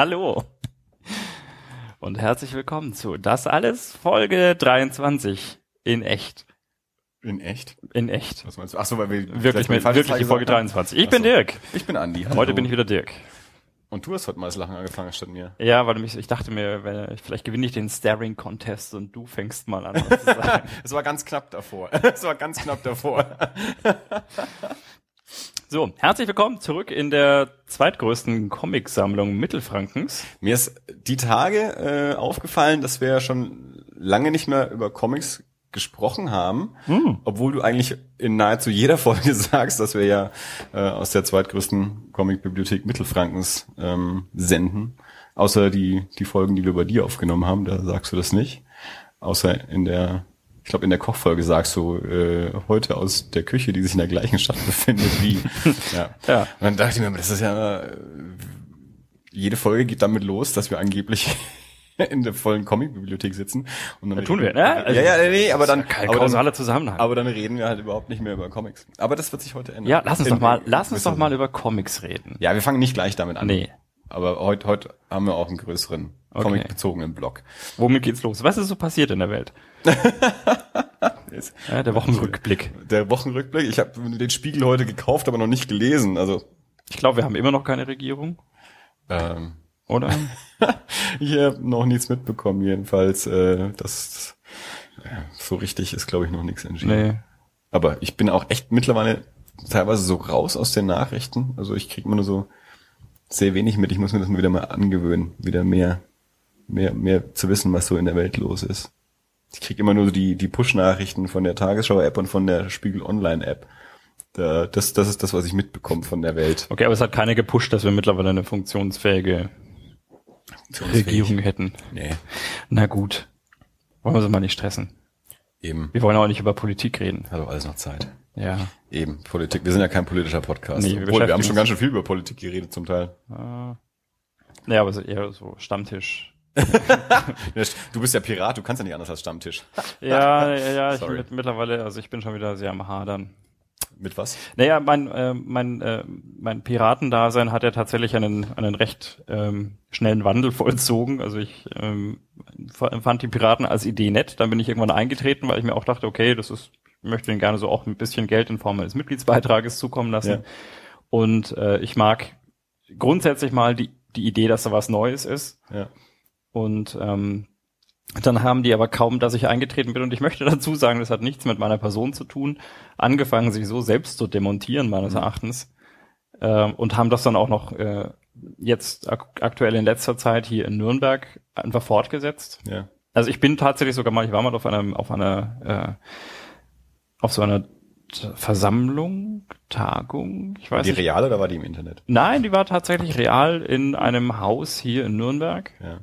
Hallo. Und herzlich willkommen zu Das alles Folge 23 in echt. In echt? In echt. Was meinst du? Ach so, weil wir Wirklich, mit, wirklich die Folge 23. Ich Ach bin. Dirk. Ich bin Andi. Heute hallo. bin ich wieder Dirk. Und du hast heute mal das Lachen angefangen statt mir. Ja, weil mich, ich dachte mir, vielleicht gewinne ich den Staring Contest und du fängst mal an. Es war ganz knapp davor. Es war ganz knapp davor. so, herzlich willkommen zurück in der zweitgrößten Comicsammlung Mittelfrankens. Mir ist die Tage äh, aufgefallen, dass wir ja schon lange nicht mehr über Comics gesprochen haben, Hm. obwohl du eigentlich in nahezu jeder Folge sagst, dass wir ja äh, aus der zweitgrößten Comicbibliothek Mittelfrankens ähm, senden. Außer die, die Folgen, die wir bei dir aufgenommen haben, da sagst du das nicht. Außer in der, ich glaube in der Kochfolge sagst du äh, heute aus der Küche, die sich in der gleichen Stadt befindet wie. ja. Ja. Und dann dachte ich mir, das ist ja äh, jede Folge geht damit los, dass wir angeblich in der vollen Comicbibliothek sitzen. Und dann Ja, tun wir, ne? Also, ja, ja, nee, aber dann, Kein aber kausaler Zusammenhang. aber dann reden wir halt überhaupt nicht mehr über Comics. Aber das wird sich heute ändern. ja, lass uns In- doch mal, lass uns doch mal über Comics reden. Ja, wir fangen nicht gleich damit an. Nee. Aber heute, heute haben wir auch einen größeren Okay. Comic-bezogenen Blog. Womit geht's los? Was ist so passiert in der Welt? Ja, der Wochenrückblick. Der Wochenrückblick. Ich habe den Spiegel heute gekauft, aber noch nicht gelesen. Also Ich glaube, wir haben immer noch keine Regierung, ähm, oder? ich habe noch nichts mitbekommen. Jedenfalls, äh, das äh, so richtig ist, glaube ich, noch nichts entschieden. nee. Aber ich bin auch echt mittlerweile teilweise so raus aus den Nachrichten. Also ich kriege immer nur so sehr wenig mit. Ich muss mir das mal wieder mal angewöhnen, wieder mehr, mehr, mehr zu wissen, was so in der Welt los ist. Ich kriege immer nur so die, die Push-Nachrichten von der Tagesschau-App und von der Spiegel Online-App. Da, das, das ist das, was ich mitbekomme von der Welt. Okay, aber es hat keiner gepusht, dass wir mittlerweile eine funktionsfähige Regierung hätten. Nee, Na gut. Wollen wir sie mal nicht stressen. eben. Wir wollen auch nicht über Politik reden. Doch alles noch Zeit. Ja. Eben, Politik. Wir sind ja kein politischer Podcast. Nee, wir Obwohl, wir haben schon uns- ganz schön viel über Politik geredet zum Teil. Ja, aber eher so Stammtisch. Du bist ja Pirat, du kannst ja nicht anders als Stammtisch. Ja, ja, ja, ich mit, mittlerweile, also ich bin schon wieder sehr am Hadern. Mit was? Naja, mein, äh, mein, äh, mein Piratendasein hat ja tatsächlich einen, einen recht ähm, schnellen Wandel vollzogen. Also ich ähm, fand die Piraten als Idee nett. Dann bin ich irgendwann eingetreten, weil ich mir auch dachte, okay, das ist, ich möchte ihnen gerne so auch ein bisschen Geld in Form eines Mitgliedsbeitrages zukommen lassen. Ja. Und äh, ich mag grundsätzlich mal die, die Idee, dass da was Neues ist. Ja. Und ähm, dann haben die aber kaum, dass ich eingetreten bin. Und ich möchte dazu sagen, das hat nichts mit meiner Person zu tun. Angefangen, sich so selbst zu demontieren, meines Erachtens. Ähm, und haben das dann auch noch äh, jetzt ak aktuell in letzter Zeit hier in Nürnberg einfach fortgesetzt. Ja. Also ich bin tatsächlich sogar mal, ich war mal auf einer, auf einer, äh, auf so einer Versammlung, Tagung, ich weiß Die nicht. reale oder war die im Internet? Nein, die war tatsächlich real in einem Haus hier in Nürnberg. Ja.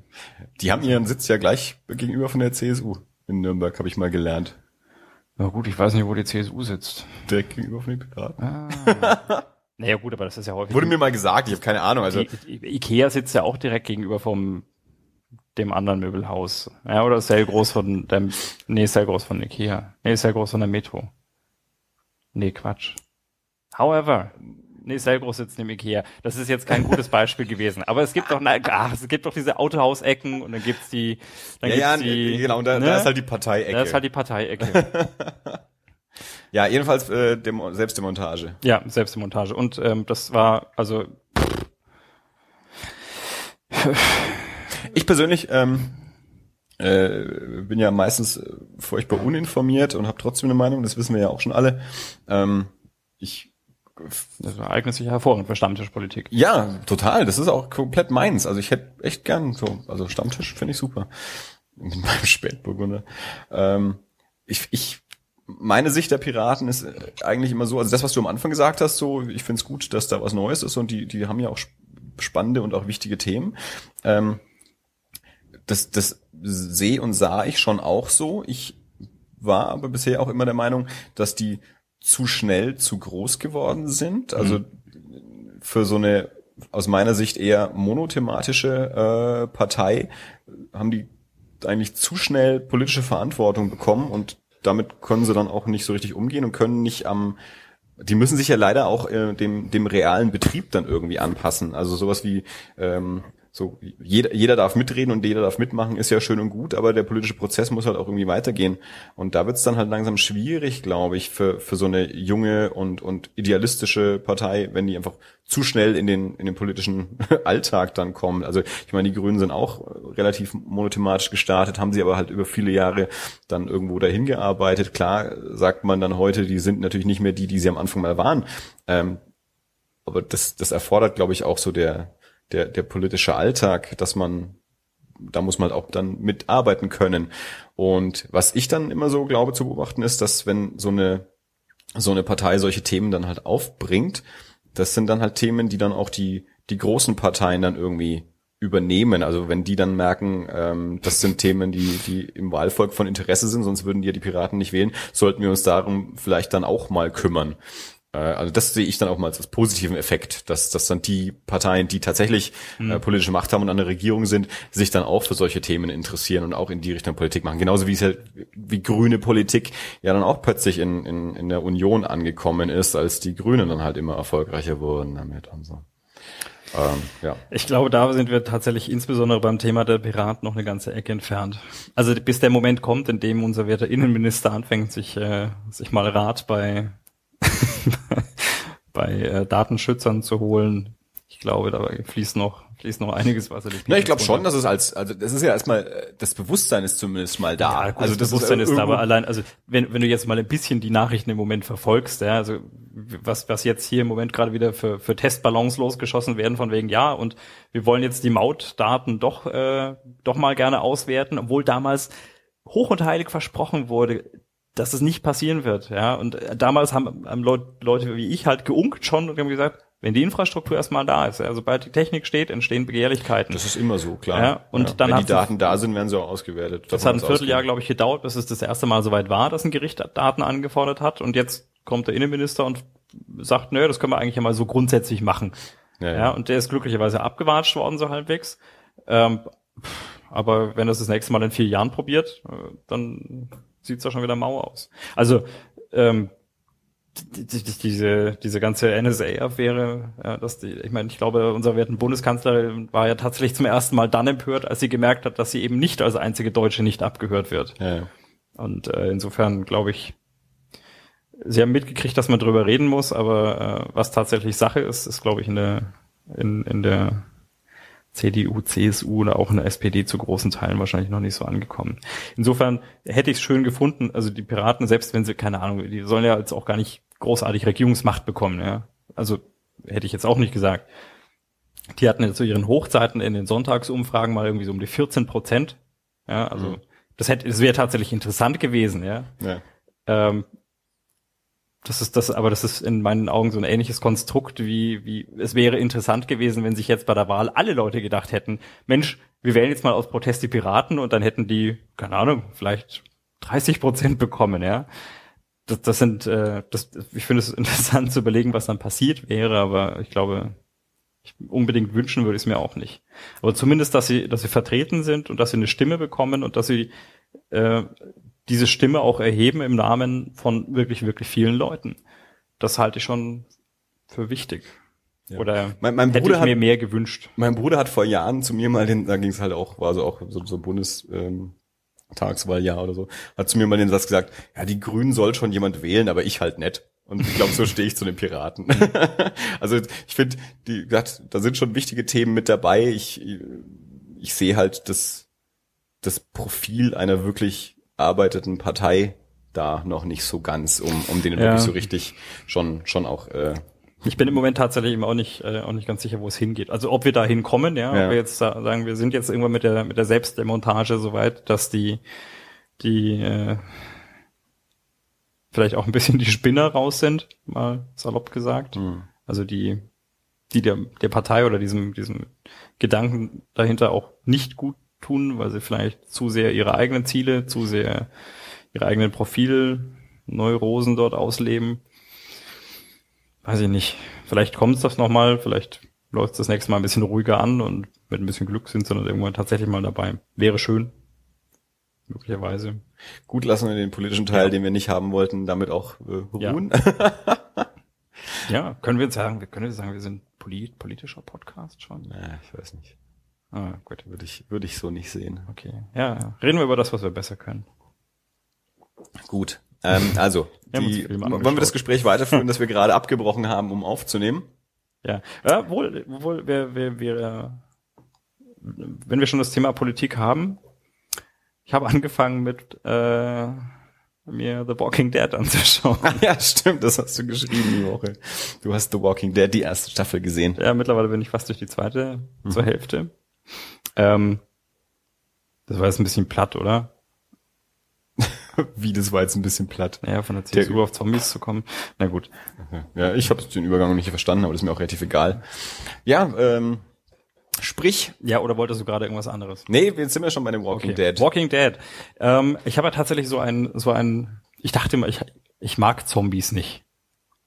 Die haben ihren Sitz ja gleich gegenüber von der CSU in Nürnberg, habe ich mal gelernt. Na gut, ich weiß nicht, wo die CSU sitzt. Direkt gegenüber von den Piraten. Ah. naja gut, aber das ist ja häufig. Wurde mir mal gesagt, ich habe keine Ahnung. Also I I Ikea sitzt ja auch direkt gegenüber vom dem anderen Möbelhaus. Ja, oder ist sehr groß von dem, nee, ist sehr groß von Ikea. Nee, ist sehr groß von der Metro. Nee, Quatsch. However, nee, sehr groß sitzt im Ikea. Das ist jetzt kein gutes Beispiel gewesen. Aber es gibt doch, na, ach, es gibt doch diese Autohausecken und dann gibt's die, dann ja, ja, gibt's die, genau, und da, ne? da ist halt die Parteiecke. Da ist halt die Parteiecke. ja, jedenfalls äh, Demo Selbstdemontage. Ja, Selbstmontage. Und ähm, das war, also Ich persönlich ähm, äh, bin ja meistens äh, furchtbar uninformiert und habe trotzdem eine Meinung, das wissen wir ja auch schon alle. Ähm, ich das eignet sich hervorragend für Stammtischpolitik. Ja, total. Das ist auch komplett meins. Also ich hätte echt gern so, also Stammtisch finde ich super. Mit meinem Spätburgunder. Ähm, ich, ich, meine Sicht der Piraten ist äh, eigentlich immer so, also das, was du am Anfang gesagt hast, so, ich finde es gut, dass da was Neues ist und die, die haben ja auch sp- spannende und auch wichtige Themen. Ähm, das, das sehe und sah ich schon auch so. Ich war aber bisher auch immer der Meinung, dass die zu schnell zu groß geworden sind. Also für so eine aus meiner Sicht eher monothematische äh, Partei haben die eigentlich zu schnell politische Verantwortung bekommen und damit können sie dann auch nicht so richtig umgehen und können nicht am die müssen sich ja leider auch äh, dem dem realen Betrieb dann irgendwie anpassen. Also sowas wie ähm, so jeder, jeder darf mitreden und jeder darf mitmachen, ist ja schön und gut, aber der politische Prozess muss halt auch irgendwie weitergehen. Und da wird es dann halt langsam schwierig, glaube ich, für, für so eine junge und, und idealistische Partei, wenn die einfach zu schnell in den, in den politischen Alltag dann kommen. Also ich meine, die Grünen sind auch relativ monothematisch gestartet, haben sie aber halt über viele Jahre dann irgendwo dahin gearbeitet. Klar sagt man dann heute, die sind natürlich nicht mehr die, die sie am Anfang mal waren. Ähm, aber das, das erfordert, glaube ich, auch so der, der, der politische Alltag, dass man, da muss man auch dann mitarbeiten können. Und was ich dann immer so glaube zu beobachten ist, dass wenn so eine, so eine Partei solche Themen dann halt aufbringt, das sind dann halt Themen, die dann auch die, die großen Parteien dann irgendwie übernehmen. Also wenn die dann merken, ähm, das sind Themen, die, die im Wahlvolk von Interesse sind, sonst würden die ja die Piraten nicht wählen, sollten wir uns darum vielleicht dann auch mal kümmern. Äh, also das sehe ich dann auch mal als positiven Effekt, dass, dass dann die Parteien, die tatsächlich mhm. äh, politische Macht haben und an der Regierung sind, sich dann auch für solche Themen interessieren und auch in die Richtung Politik machen. Genauso wie es halt wie grüne Politik ja dann auch plötzlich in, in, in der Union angekommen ist, als die Grünen dann halt immer erfolgreicher wurden damit und so. Ähm, ja. Ich glaube, da sind wir tatsächlich insbesondere beim Thema der Piraten noch eine ganze Ecke entfernt. Also bis der Moment kommt, in dem unser werter Innenminister anfängt, sich, äh, sich mal Rat bei bei äh, Datenschützern zu holen. Ich glaube, da fließt noch fließt noch einiges Wasser. Na, ich glaube schon, dass es als also das ist ja erstmal äh, das Bewusstsein ist zumindest mal da. Ja, gut, also das, das Bewusstsein ist, ist da, aber allein also wenn wenn du jetzt mal ein bisschen die Nachrichten im Moment verfolgst, ja, also was was jetzt hier im Moment gerade wieder für für Testballons losgeschossen werden von wegen ja und wir wollen jetzt die Mautdaten doch äh, doch mal gerne auswerten, obwohl damals hoch und heilig versprochen wurde, dass es nicht passieren wird. Ja, und äh, damals haben, haben Leute wie ich halt geunkt schon und haben gesagt, wenn die Infrastruktur erstmal da ist, ja, sobald die Technik steht, entstehen Begehrlichkeiten. Das ist immer so, klar. Ja, und ja, dann wenn die Daten da sind, werden sie auch ausgewertet. Das hat ein Vierteljahr, glaube ich, gedauert, bis es das erste Mal soweit war, dass ein Gericht Daten angefordert hat. Und jetzt kommt der Innenminister und sagt, nö, das können wir eigentlich ja mal so grundsätzlich machen. Ja, ja. ja und der ist glücklicherweise abgewatscht worden, so halbwegs. Ähm, aber wenn das das nächste Mal in vier Jahren probiert, äh, dann sieht's da schon wieder mau aus. Also ähm, diese diese ganze NSA-Affäre, ja, dass die, ich meine, ich glaube, unser werten Bundeskanzler war ja tatsächlich zum ersten Mal dann empört, als sie gemerkt hat, dass sie eben nicht als einzige Deutsche nicht abgehört wird. Ja. Und äh, insofern glaube ich, sie haben mitgekriegt, dass man drüber reden muss, aber äh, was tatsächlich Sache ist, ist glaube ich in der in, in der CDU, CSU oder auch in der SPD zu großen Teilen wahrscheinlich noch nicht so angekommen. Insofern hätte ich es schön gefunden, also die Piraten, selbst wenn sie, keine Ahnung, die sollen ja jetzt auch gar nicht großartig Regierungsmacht bekommen, ja. Also hätte ich jetzt auch nicht gesagt. Die hatten jetzt zu ihren Hochzeiten in den Sonntagsumfragen mal irgendwie so um die 14 Prozent. Ja, also mhm. das hätte, das wäre tatsächlich interessant gewesen, ja. ja. Ähm, das ist das, aber das ist in meinen Augen so ein ähnliches Konstrukt wie, wie es wäre interessant gewesen, wenn sich jetzt bei der Wahl alle Leute gedacht hätten, Mensch, wir wählen jetzt mal aus Protest die Piraten und dann hätten die, keine Ahnung, vielleicht 30 Prozent bekommen, ja. Das, das sind, äh, das, ich finde es interessant zu überlegen, was dann passiert wäre, aber ich glaube, ich unbedingt wünschen würde ich es mir auch nicht. Aber zumindest, dass sie, dass sie vertreten sind und dass sie eine Stimme bekommen und dass sie äh, diese Stimme auch erheben im Namen von wirklich, wirklich vielen Leuten. Das halte ich schon für wichtig. Ja. Oder mein, mein hätte ich mir mehr gewünscht. Mein Bruder hat vor Jahren zu mir mal den, da ging es halt auch, war so auch so, so Bundes, ähm, Tagswahljahr oder so, hat zu mir mal den Satz gesagt, ja, die Grünen soll schon jemand wählen, aber ich halt nicht. Und ich glaube, so stehe ich zu den Piraten. also ich finde, die gesagt, da sind schon wichtige Themen mit dabei. Ich, ich sehe halt das, das Profil einer wirklich arbeiteten Partei da noch nicht so ganz, um, um den ja. wirklich so richtig schon, schon auch äh, ich bin im Moment tatsächlich immer auch nicht, äh, auch nicht ganz sicher, wo es hingeht. Also ob wir da hinkommen, ja, ja. ob wir jetzt sagen, wir sind jetzt irgendwann mit der mit der Selbstdemontage soweit, dass die die äh, vielleicht auch ein bisschen die Spinner raus sind, mal salopp gesagt. Mhm. Also die die der der Partei oder diesem diesem Gedanken dahinter auch nicht gut tun, weil sie vielleicht zu sehr ihre eigenen Ziele, zu sehr ihre eigenen Profilneurosen dort ausleben. Weiß ich nicht. Vielleicht kommt es das nochmal, vielleicht läuft es das nächste Mal ein bisschen ruhiger an und mit ein bisschen Glück sind sie dann irgendwann tatsächlich mal dabei. Wäre schön. Möglicherweise. Gut, lassen wir den politischen Teil, ja. den wir nicht haben wollten, damit auch äh, ruhen. Ja. ja, können wir jetzt sagen, wir können jetzt sagen, wir sind polit politischer Podcast schon? Ja, ich weiß nicht. Ah, gut. Würde ich, würde ich so nicht sehen. Okay. Ja, reden wir über das, was wir besser können. Gut. Ähm, also, Wir die, Filme wollen wir das Gespräch weiterführen, das wir gerade abgebrochen haben, um aufzunehmen? Ja, ja wohl, wohl wir, wir, wir, äh, wenn wir schon das Thema Politik haben, ich habe angefangen mit äh, mir The Walking Dead anzuschauen. ja, stimmt, das hast du geschrieben die Woche. Du hast The Walking Dead, die erste Staffel gesehen. Ja, mittlerweile bin ich fast durch die zweite zur Hälfte. Ähm, das war jetzt ein bisschen platt, oder? Wie, das war jetzt ein bisschen platt. Ja, von der CSU auf Zombies zu kommen. Na gut. Ja, ich habe den Übergang noch nicht verstanden, aber das ist mir auch relativ egal. Ja, ähm, sprich, Ja, oder wolltest du gerade irgendwas anderes? nee, jetzt sind wir schon bei dem Walking Okay. Dead. Walking Dead. Ähm, ich habe ja tatsächlich so ein, so ein, ich dachte immer, ich, ich mag Zombies nicht.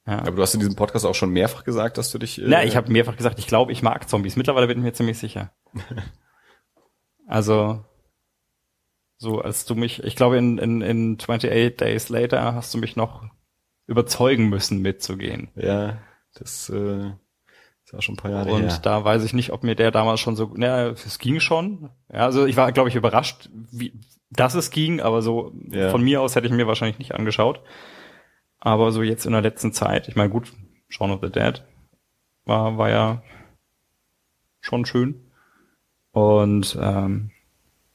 Ja. aber du hast in diesem Podcast auch schon mehrfach gesagt, dass du dich. Äh, Na, ich habe mehrfach gesagt, ich glaube, ich mag Zombies. Mittlerweile bin ich mir ziemlich sicher. Also, so als du mich, ich glaube, in, in, in 28 Days Later hast du mich noch überzeugen müssen, mitzugehen. Ja, das äh, ist auch schon ein paar Jahre Und her. da weiß ich nicht, ob mir der damals schon so, na, es ging schon. Ja, also ich war, glaube ich, überrascht, wie, dass es ging, aber so Ja. von mir aus hätte ich mir wahrscheinlich nicht angeschaut. Aber so jetzt in der letzten Zeit, ich meine, gut, Shaun of the Dead war, war ja schon schön. Und ähm,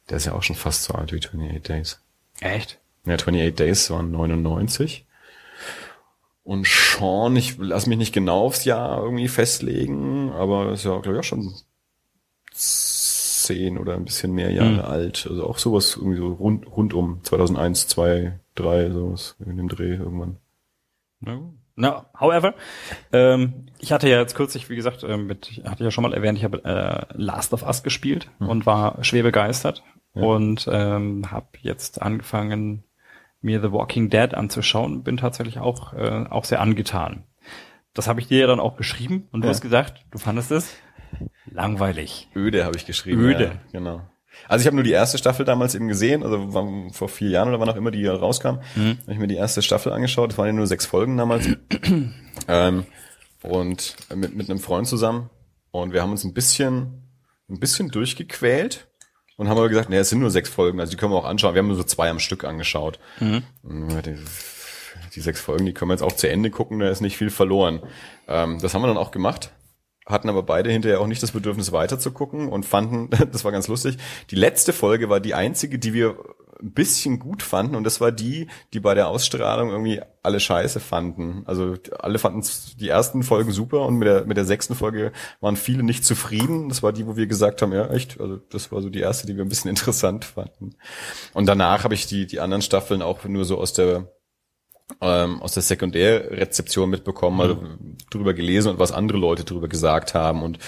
Der ist ja auch schon fast so alt wie 28 Days. echt? Ja, 28 Days waren 99. Und Sean, ich lass mich nicht genau aufs Jahr irgendwie festlegen, aber ist ja, glaube ich, auch schon zehn oder ein bisschen mehr Jahre Hm. alt. Also auch sowas irgendwie so rund, rund um 2001, 2, 3, sowas in dem Dreh irgendwann. Na, gut. na however, ähm, ich hatte ja jetzt kürzlich, wie gesagt, ähm, mit, ich hatte ja schon mal erwähnt, ich habe äh, Last of Us gespielt und war schwer begeistert und ähm, habe jetzt angefangen, mir The Walking Dead anzuschauen. Bin tatsächlich auch äh, auch sehr angetan. Das habe ich dir ja dann auch geschrieben und du Ja. hast gesagt, du fandest es langweilig. Öde habe ich geschrieben. Öde. Ja, genau. Also ich habe nur die erste Staffel damals eben gesehen, also vor vier Jahren oder wann auch immer die rauskam, Mhm. habe ich mir die erste Staffel angeschaut. Es waren ja nur sechs Folgen damals. ähm, und mit, mit einem Freund zusammen. Und wir haben uns ein bisschen, ein bisschen durchgequält und haben aber gesagt, nee, es sind nur sechs Folgen, also die können wir auch anschauen. Wir haben nur so zwei am Stück angeschaut. Und Die, die sechs Folgen, die können wir jetzt auch zu Ende gucken, da ist nicht viel verloren. Ähm, das haben wir dann auch gemacht hatten aber beide hinterher auch nicht das Bedürfnis weiter zu gucken und fanden, das war ganz lustig, die letzte Folge war die einzige, die wir ein bisschen gut fanden und das war die, die bei der Ausstrahlung irgendwie alle scheiße fanden. Also alle fanden die ersten Folgen super und mit der, mit der sechsten Folge waren viele nicht zufrieden. Das war die, wo wir gesagt haben, ja echt, also das war so die erste, die wir ein bisschen interessant fanden. Und danach habe ich die, die anderen Staffeln auch nur so aus der ähm, aus der Sekundärrezeption mitbekommen, also drüber gelesen und was andere Leute drüber gesagt haben. Und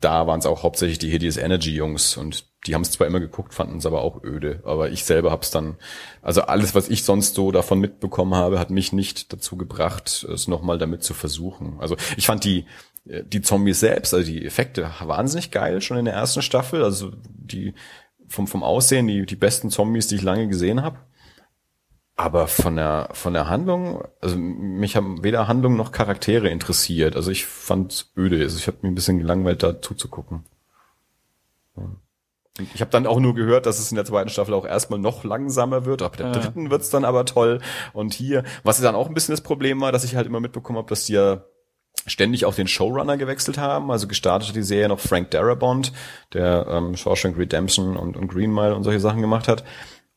da waren es auch hauptsächlich die Hideous Energy Jungs und die haben es zwar immer geguckt, fanden es aber auch öde. Aber ich selber habe es dann, also alles, was ich sonst so davon mitbekommen habe, hat mich nicht dazu gebracht, es nochmal damit zu versuchen. Also ich fand die die Zombies selbst, also die Effekte wahnsinnig geil schon in der ersten Staffel. Also die vom vom Aussehen die die besten Zombies, die ich lange gesehen habe. Aber von der, von der Handlung, also mich haben weder Handlung noch Charaktere interessiert. Also ich fand öde. Also ich habe mich ein bisschen gelangweilt, da zuzugucken. Ja. Ich habe dann auch nur gehört, dass es in der zweiten Staffel auch erstmal noch langsamer wird. Ab der Ja. dritten wird's dann aber toll. Und hier, was dann auch ein bisschen das Problem war, dass ich halt immer mitbekommen habe, dass die ja ständig auch den Showrunner gewechselt haben. Also gestartet hat die Serie noch Frank Darabont, der ähm, Shawshank Redemption und, und Green Mile und solche Sachen gemacht hat.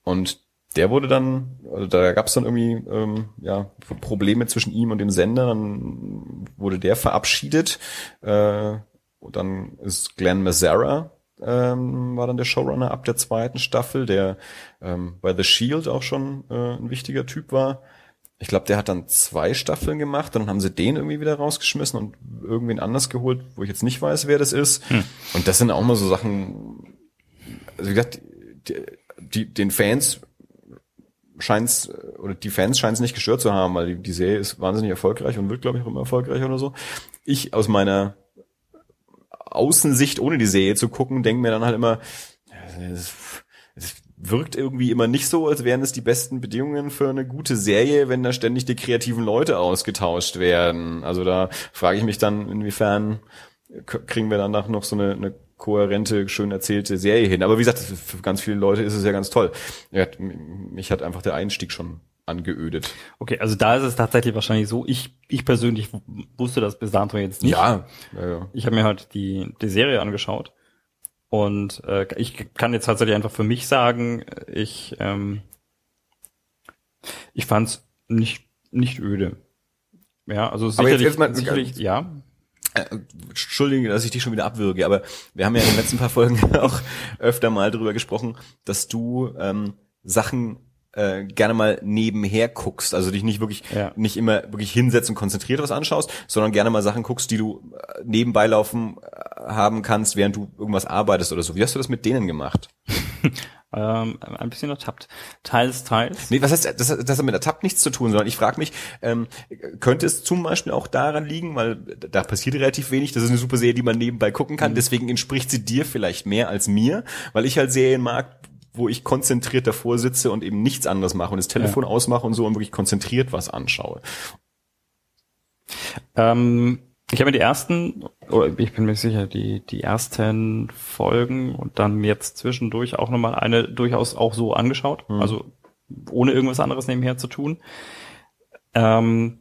Und der wurde dann, also da gab es dann irgendwie ähm, ja, Probleme zwischen ihm und dem Sender. Dann wurde der verabschiedet. Äh, und dann ist Glenn Mazzara ähm, war dann der Showrunner ab der zweiten Staffel, der ähm, bei The Shield auch schon äh, ein wichtiger Typ war. Ich glaube, der hat dann zwei Staffeln gemacht, dann haben sie den irgendwie wieder rausgeschmissen und irgendwen anders geholt, wo ich jetzt nicht weiß, wer das ist. Und das sind auch mal so Sachen, also wie gesagt, die, die, den Fans scheint's, oder die Fans scheinen es nicht gestört zu haben, weil die, die Serie ist wahnsinnig erfolgreich und wird, glaube ich, auch immer erfolgreicher oder so. Ich aus meiner Außensicht, ohne die Serie zu gucken, denke mir dann halt immer, es, es wirkt irgendwie immer nicht so, als wären es die besten Bedingungen für eine gute Serie, wenn da ständig die kreativen Leute ausgetauscht werden. Also da frage ich mich dann, inwiefern kriegen wir danach noch so eine, eine kohärente, schön erzählte Serie hin. Aber wie gesagt, für ganz viele Leute ist es ja ganz toll. Ja, mich hat einfach der Einstieg schon angeödet. Okay, also da ist es tatsächlich wahrscheinlich so, ich, ich persönlich wusste das bis dato jetzt nicht. Ja, ja, ja. Ich habe mir halt die, die Serie angeschaut und äh, ich kann jetzt tatsächlich einfach für mich sagen, ich, ähm, ich fand's nicht, nicht öde. Ja, also Aber jetzt- sicherlich, jetzt mal- sicherlich ja. Äh, Entschuldige, dass ich dich schon wieder abwürge, aber wir haben ja in den letzten paar Folgen auch öfter mal drüber gesprochen, dass du ähm, Sachen äh, gerne mal nebenher guckst, also dich nicht wirklich Ja. nicht immer wirklich hinsetzt und konzentriert was anschaust, sondern gerne mal Sachen guckst, die du äh, nebenbei laufen äh, haben kannst, während du irgendwas arbeitest oder so. Wie hast du das mit denen gemacht? Ähm, ein bisschen ertappt. Teils, teils. Nee, was heißt, das, das hat mit Tab nichts zu tun, sondern ich frage mich, ähm, könnte es zum Beispiel auch daran liegen, weil da passiert relativ wenig, das ist eine super Serie, die man nebenbei gucken kann, deswegen entspricht sie dir vielleicht mehr als mir, weil ich halt Serien mag, wo ich konzentriert davor sitze und eben nichts anderes mache und das Telefon ausmache und so und wirklich konzentriert was anschaue. Ähm, ich habe mir die ersten, oder ich bin mir sicher, die, die ersten Folgen und dann jetzt zwischendurch auch nochmal eine durchaus auch so angeschaut. Also ohne irgendwas anderes nebenher zu tun. Ähm,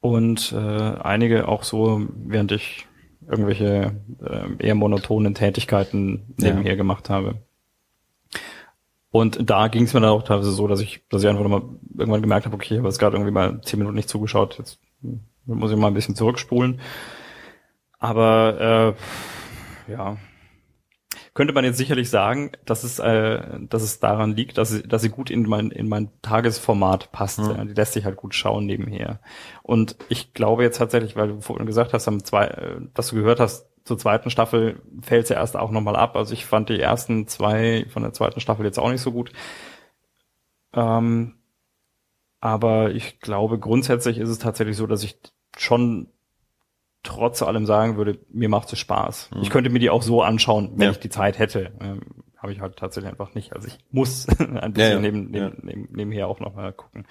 und äh, einige auch so, während ich irgendwelche äh, eher monotonen Tätigkeiten Ja. nebenher gemacht habe. Und da ging es mir dann auch teilweise so, dass ich, dass ich einfach nochmal irgendwann gemerkt habe, okay, ich habe jetzt gerade irgendwie mal zehn Minuten nicht zugeschaut, jetzt muss ich mal ein bisschen zurückspulen. Aber äh, ja, könnte man jetzt sicherlich sagen, dass es, äh, dass es daran liegt, dass sie, dass sie gut in mein, in mein Tagesformat passt. Mhm. Ja, die lässt sich halt gut schauen nebenher. Und ich glaube jetzt tatsächlich, weil du vorhin gesagt hast, am zwei, äh, dass du gehört hast, zur zweiten Staffel fällt sie erst auch nochmal ab. Also ich fand die ersten zwei von der zweiten Staffel jetzt auch nicht so gut. Ähm, aber ich glaube, grundsätzlich ist es tatsächlich so, dass ich schon trotz allem sagen würde, mir macht es Spaß. Ich könnte mir die auch so anschauen, wenn Mhm. Ja. ich die Zeit hätte. Ähm, Habe ich halt tatsächlich einfach nicht. Also ich muss ein bisschen Ja, ja. Neben, neben, neben, nebenher auch noch mal gucken.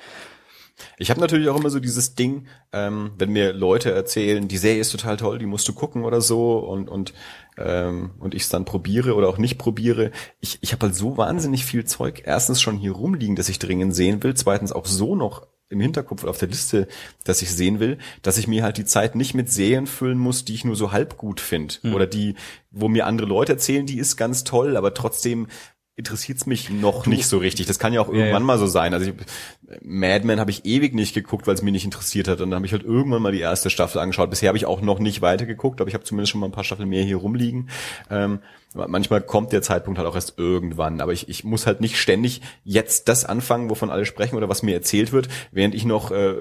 Ich habe natürlich auch immer so dieses Ding, ähm, wenn mir Leute erzählen, die Serie ist total toll, die musst du gucken oder so und und ähm, und ich es dann probiere oder auch nicht probiere. Ich ich habe halt so wahnsinnig viel Zeug erstens schon hier rumliegen, das ich dringend sehen will, zweitens auch so noch im Hinterkopf oder auf der Liste, dass ich sehen will, dass ich mir halt die Zeit nicht mit Serien füllen muss, die ich nur so halb gut finde oder die, wo mir andere Leute erzählen, die ist ganz toll, aber trotzdem interessiert's mich noch nicht so richtig. Das kann ja auch irgendwann ja. mal so sein. Also ich, Mad Men habe ich ewig nicht geguckt, weil es mich nicht interessiert hat. Und dann habe ich halt irgendwann mal die erste Staffel angeschaut. Bisher habe ich auch noch nicht weitergeguckt, aber ich habe zumindest schon mal ein paar Staffeln mehr hier rumliegen. Ähm, manchmal kommt der Zeitpunkt halt auch erst irgendwann. Aber ich, ich muss halt nicht ständig jetzt das anfangen, wovon alle sprechen oder was mir erzählt wird, während ich noch äh,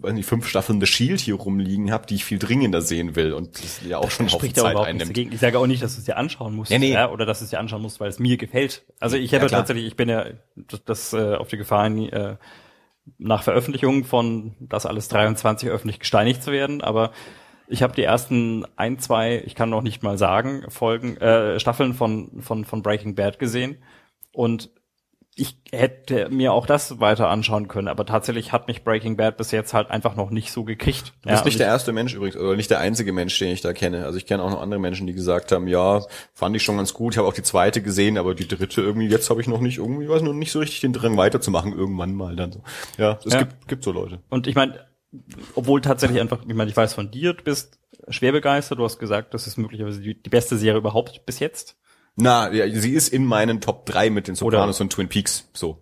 weiß nicht, fünf Staffeln The Shield hier rumliegen habe, die ich viel dringender sehen will. Und das ja auch schon einen Haufen Spricht ja Zeit einnimmt. Ich sage auch nicht, dass du es dir anschauen musst. Nee, nee. Ja, oder dass du es dir anschauen musst, weil es mir gefällt. Also ich Ja, habe klar. tatsächlich, ich bin ja das, das äh, auf die Gefahr hin, äh, nach Veröffentlichung von das alles 23 öffentlich gesteinigt zu werden, aber ich habe die ersten ein, zwei, ich kann noch nicht mal sagen, Folgen, äh, Staffeln von, von, von Breaking Bad gesehen und ich hätte mir auch das weiter anschauen können, aber tatsächlich hat mich Breaking Bad bis jetzt halt einfach noch nicht so gekriegt. Du bist Ja, nicht der erste Mensch übrigens, oder nicht der einzige Mensch, den ich da kenne. Also ich kenne auch noch andere Menschen, die gesagt haben, ja, fand ich schon ganz gut. Ich habe auch die zweite gesehen, aber die dritte irgendwie, jetzt habe ich noch nicht, irgendwie weiß noch nicht so richtig den Drang weiterzumachen, irgendwann mal dann so. Ja, es Ja. gibt, gibt so Leute. Und ich meine, obwohl tatsächlich einfach, ich meine, ich weiß von dir, du bist schwer begeistert, du hast gesagt, das ist möglicherweise die, die beste Serie überhaupt bis jetzt. Na, ja, sie ist in meinen Top 3 mit den Sopranos und Twin Peaks, so.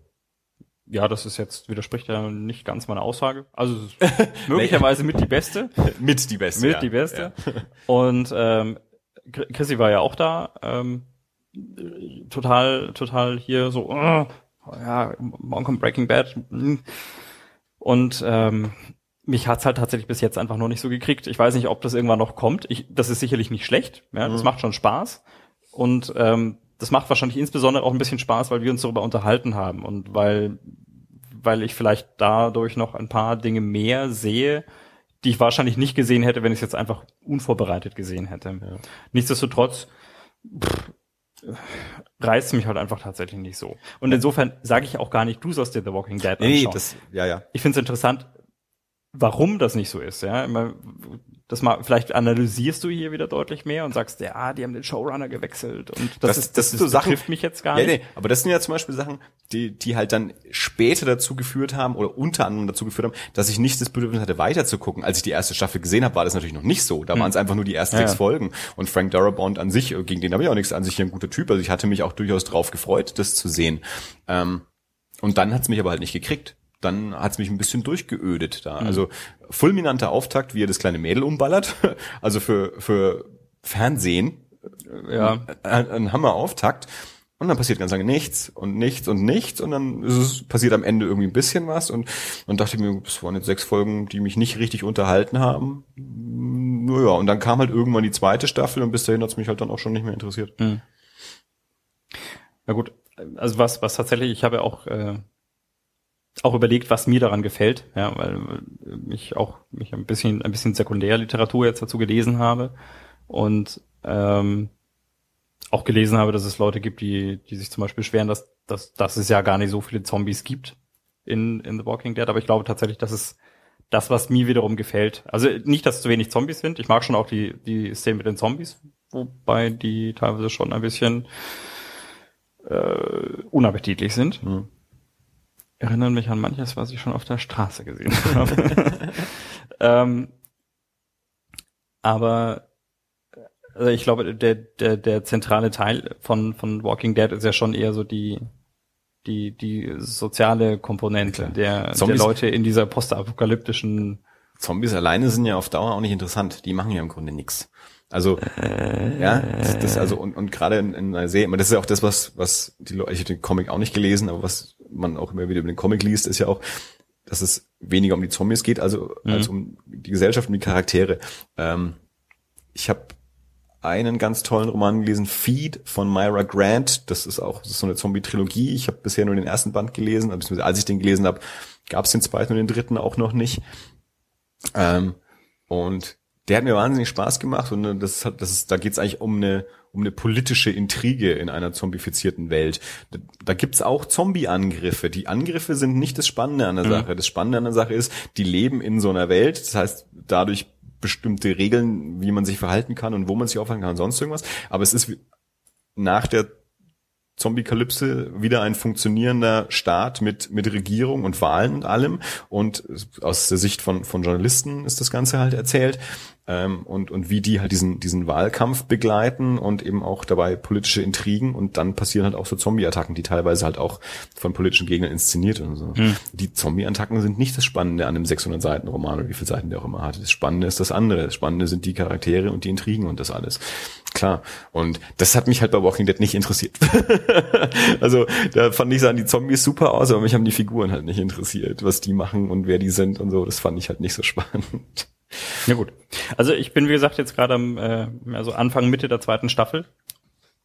Ja, das ist jetzt, widerspricht ja nicht ganz meiner Aussage. Also es ist möglicherweise mit die beste. Mit die beste. Mit ja. die beste. Und ähm, Chri- Chrissy war ja auch da. Ähm, total, total hier so, oh, ja, morgen kommt Breaking Bad. Und ähm, mich hat's halt tatsächlich bis jetzt einfach noch nicht so gekriegt. Ich weiß nicht, ob das irgendwann noch kommt. Ich, das ist sicherlich nicht schlecht. Ja, das macht schon Spaß. Und ähm, das macht wahrscheinlich insbesondere auch ein bisschen Spaß, weil wir uns darüber unterhalten haben und weil, weil ich vielleicht dadurch noch ein paar Dinge mehr sehe, die ich wahrscheinlich nicht gesehen hätte, wenn ich es jetzt einfach unvorbereitet gesehen hätte. Nichtsdestotrotz pff, reizt mich halt einfach tatsächlich nicht so. Und insofern sage ich auch gar nicht, du sollst dir The Walking Dead anschauen. Nee, nee, das, ja, ja. ich finde es interessant, warum das nicht so ist, ja. Immer, das mal, vielleicht analysierst du hier wieder deutlich mehr und sagst, ja, die haben den Showrunner gewechselt und das, Das- ist, das das, sind so Sachen- betrifft mich jetzt gar Ja, nicht. nee, aber das sind ja zum Beispiel Sachen, die, die halt dann später dazu geführt haben oder unter anderem dazu geführt haben, dass ich nicht das Bedürfnis hatte, weiterzugucken. Als ich die erste Staffel gesehen habe, war das natürlich noch nicht so. Da waren es einfach nur die ersten Hm. Ja, sechs ja. Folgen. Und Frank Darabont an sich, gegen den habe ich auch nichts an sich ein guter Typ. Also ich hatte mich auch durchaus drauf gefreut, das zu sehen. Ähm, und dann hat's mich aber halt nicht gekriegt. Dann hat's mich ein bisschen durchgeödet da. Also fulminanter Auftakt, wie er das kleine Mädel umballert. Also für, für Fernsehen Ja, ein, ein Hammer-Auftakt. Und dann passiert ganz lange nichts und nichts und nichts und dann ist es, passiert am Ende irgendwie ein bisschen was und dann dachte ich mir, es waren jetzt sechs Folgen, die mich nicht richtig unterhalten haben. Naja, und dann kam halt irgendwann die zweite Staffel und bis dahin hat's mich halt dann auch schon nicht mehr interessiert. Na gut, also was, was tatsächlich, ich habe ja auch, äh, auch überlegt, was mir daran gefällt, ja, weil ich auch mich ein bisschen, ein bisschen Sekundärliteratur jetzt dazu gelesen habe und ähm, auch gelesen habe, dass es Leute gibt, die, die sich zum Beispiel beschweren, dass, dass, dass es ja gar nicht so viele Zombies gibt in, in The Walking Dead, aber ich glaube tatsächlich, dass es das, was mir wiederum gefällt. Also nicht, dass es zu wenig Zombies sind. Ich mag schon auch die, die Szene mit den Zombies, wobei die teilweise schon ein bisschen äh, unappetitlich sind. Mhm. Erinnern mich an manches, was ich schon auf der Straße gesehen habe. ähm, aber also ich glaube, der, der, der zentrale Teil von, von Walking Dead ist ja schon eher so die, die, die soziale Komponente der, der Zombies- Leute in dieser postapokalyptischen Zombies alleine sind ja auf Dauer auch nicht interessant. Die machen ja im Grunde nix. Also ja, das, das also und, und gerade in, in einer Serie, das ist ja auch das, was was die Leute, ich habe den Comic auch nicht gelesen, aber was man auch immer wieder über den Comic liest, ist ja auch, dass es weniger um die Zombies geht, also als um die Gesellschaft und die Charaktere. Ähm, ich habe einen ganz tollen Roman gelesen, Feed von Myra Grant. Das ist auch das ist so eine Zombie-Trilogie. Ich habe bisher nur den ersten Band gelesen, beziehungsweise als ich den gelesen habe, gab es den zweiten und den dritten auch noch nicht. Ähm, und der hat mir wahnsinnig Spaß gemacht und äh, das hat, das ist, da geht es eigentlich um eine um eine politische Intrige in einer zombifizierten Welt. Da, da gibt's auch Zombie-Angriffe. Die Angriffe sind nicht das Spannende an der Sache. Das Spannende an der Sache ist, die leben in so einer Welt. Das heißt, dadurch bestimmte Regeln, wie man sich verhalten kann und wo man sich aufhalten kann und sonst irgendwas. Aber es ist wie- nach der Zombie-Kalypse wieder ein funktionierender Staat mit, mit Regierung und Wahlen und allem. Und aus der Sicht von, von Journalisten ist das Ganze halt erzählt. Ähm, und, und wie die halt diesen, diesen Wahlkampf begleiten und eben auch dabei politische Intrigen. Und dann passieren halt auch so Zombie-Attacken, die teilweise halt auch von politischen Gegnern inszeniert und so. Die Zombie-Attacken sind nicht das Spannende an einem 600-Seiten-Roman oder wie viele Seiten der auch immer hat. Das Spannende ist das andere. Das Spannende sind die Charaktere und die Intrigen und das alles. Klar. Und das hat mich halt bei Walking Dead nicht interessiert. also da fand ich, sahen die Zombies super aus, aber mich haben die Figuren halt nicht interessiert, was die machen und wer die sind und so. Das fand ich halt nicht so spannend. Ja gut. Also ich bin wie gesagt jetzt gerade am äh, also Anfang Mitte der zweiten Staffel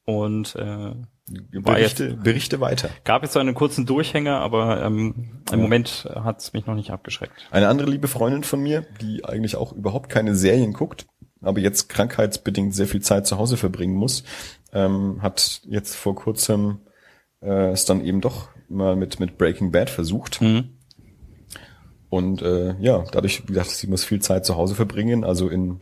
und äh, war jetzt Berichte, Berichte weiter. gab jetzt so einen kurzen Durchhänger, aber ähm, im Moment hat es mich noch nicht abgeschreckt. Eine andere liebe Freundin von mir, die eigentlich auch überhaupt keine Serien guckt, aber jetzt krankheitsbedingt sehr viel Zeit zu Hause verbringen muss, ähm, hat jetzt vor kurzem äh, es dann eben doch mal mit, mit Breaking Bad versucht. Mhm. Und äh, ja, dadurch, wie gesagt, sie muss viel Zeit zu Hause verbringen. Also in,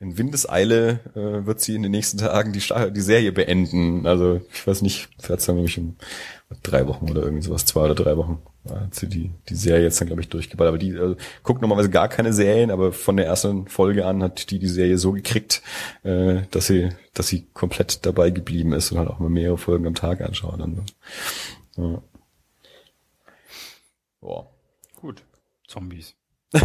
in Windeseile äh, wird sie in den nächsten Tagen die, die Serie beenden. Also ich weiß nicht, fährt dann nämlich in drei Wochen oder irgendwie sowas, zwei oder drei Wochen. Da hat sie die, die Serie jetzt dann, glaube ich, durchgeballt. Aber die also, guckt normalerweise gar keine Serien, aber von der ersten Folge an hat die die Serie so gekriegt, äh, dass sie, dass sie komplett dabei geblieben ist und halt auch mal mehrere Folgen am Tag anschaut. Und, so. ja. Boah. Zombies.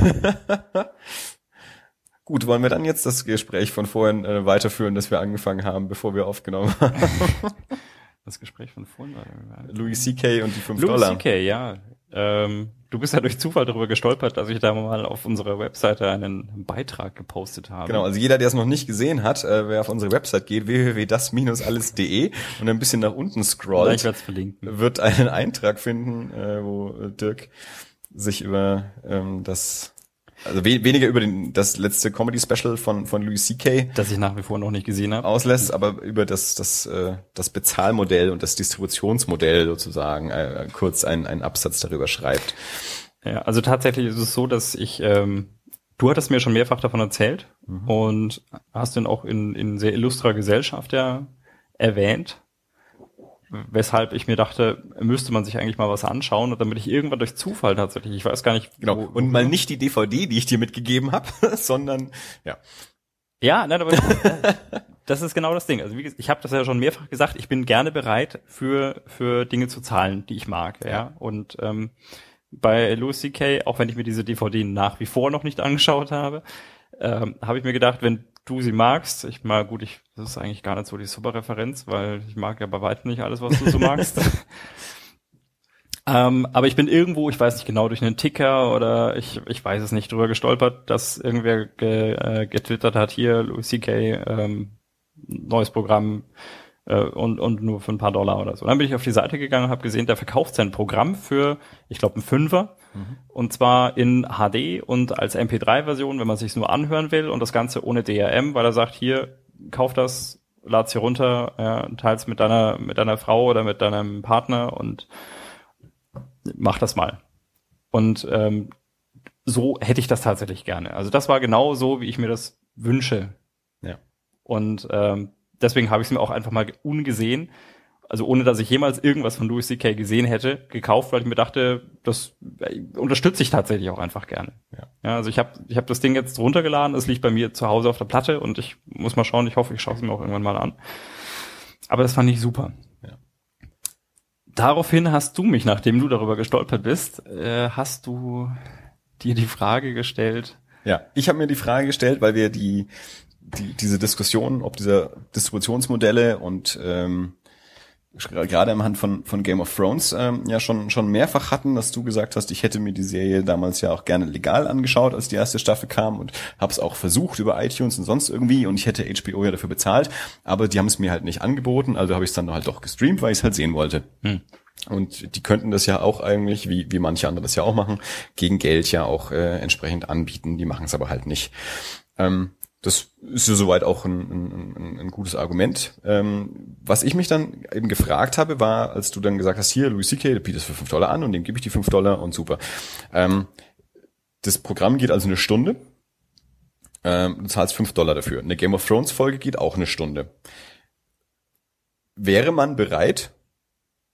Gut, wollen wir dann jetzt das Gespräch von vorhin äh, weiterführen, das wir angefangen haben, bevor wir aufgenommen haben? Das Gespräch von vorhin war. Louis C.K. und die 5 Louis Dollar. C.K., ja. Ähm, du bist ja durch Zufall darüber gestolpert, dass ich da mal auf unserer Webseite einen Beitrag gepostet habe. Genau, also jeder, der es noch nicht gesehen hat, äh, wer auf unsere Website geht, www.das-alles.de und ein bisschen nach unten scrollt, verlinken. wird einen Eintrag finden, äh, wo äh, Dirk sich über ähm, das, also we weniger über den, das letzte Comedy-Special von, von Louis C.K. Das ich nach wie vor noch nicht gesehen habe. auslässt, aber über das, das, äh, das Bezahlmodell und das Distributionsmodell sozusagen äh, kurz einen, einen Absatz darüber schreibt. Ja, also tatsächlich ist es so, dass ich, ähm, du hattest mir schon mehrfach davon erzählt mhm. und hast den auch in, in sehr illustrer Gesellschaft ja erwähnt, weshalb ich mir dachte, müsste man sich eigentlich mal was anschauen und damit ich irgendwann durch Zufall tatsächlich, ich weiß gar nicht. Genau. Wo, und mal nicht die DVD, die ich dir mitgegeben habe, sondern ja. Ja, nein, aber das ist genau das Ding. Also wie gesagt, ich habe das ja schon mehrfach gesagt, ich bin gerne bereit für für Dinge zu zahlen, die ich mag, ja. ja. Und ähm, bei Lucy Kay, auch wenn ich mir diese DVD nach wie vor noch nicht angeschaut habe, ähm, habe ich mir gedacht, wenn du sie magst, ich mal gut, ich das ist eigentlich gar nicht so die super Referenz, weil ich mag ja bei weitem nicht alles, was du so magst. ähm, aber ich bin irgendwo, ich weiß nicht genau, durch einen Ticker oder ich, ich weiß es nicht, drüber gestolpert, dass irgendwer ge, äh, getwittert hat, hier, Lucy Kay, ähm, neues Programm, und, und nur für ein paar Dollar oder so. Dann bin ich auf die Seite gegangen und habe gesehen, der verkauft sein Programm für, ich glaube, einen Fünfer. Mhm. Und zwar in HD und als MP3-Version, wenn man sich nur anhören will und das Ganze ohne DRM, weil er sagt, hier, kauf das, lad's hier runter, ja, teils mit deiner, mit deiner Frau oder mit deinem Partner und mach das mal. Und ähm, so hätte ich das tatsächlich gerne. Also das war genau so, wie ich mir das wünsche. Ja. Und ähm, deswegen habe ich es mir auch einfach mal ungesehen, also ohne dass ich jemals irgendwas von Louis C.K. gesehen hätte, gekauft, weil ich mir dachte, das äh, unterstütze ich tatsächlich auch einfach gerne. Ja. ja also ich habe ich hab das Ding jetzt runtergeladen, es liegt bei mir zu Hause auf der Platte und ich muss mal schauen, ich hoffe, ich schaue es mir auch irgendwann mal an. Aber das fand ich super. Ja. Daraufhin hast du mich, nachdem du darüber gestolpert bist, äh, hast du dir die Frage gestellt. Ja, ich habe mir die Frage gestellt, weil wir die die, diese Diskussion, ob dieser Distributionsmodelle und ähm, gerade im Hand von, von Game of Thrones ähm, ja schon, schon mehrfach hatten, dass du gesagt hast, ich hätte mir die Serie damals ja auch gerne legal angeschaut, als die erste Staffel kam und habe es auch versucht über iTunes und sonst irgendwie und ich hätte HBO ja dafür bezahlt, aber die haben es mir halt nicht angeboten, also habe ich es dann halt doch gestreamt, weil ich es halt sehen wollte. Hm. Und die könnten das ja auch eigentlich, wie, wie manche andere das ja auch machen, gegen Geld ja auch äh, entsprechend anbieten. Die machen es aber halt nicht. Ähm, das ist ja soweit auch ein, ein, ein gutes Argument. Ähm, was ich mich dann eben gefragt habe, war, als du dann gesagt hast, hier, Louis C.K., der bietet es für fünf Dollar an und dem gebe ich die fünf Dollar und super. Ähm, das Programm geht also eine Stunde. Ähm, du zahlst fünf Dollar dafür. Eine Game of Thrones Folge geht auch eine Stunde. Wäre man bereit,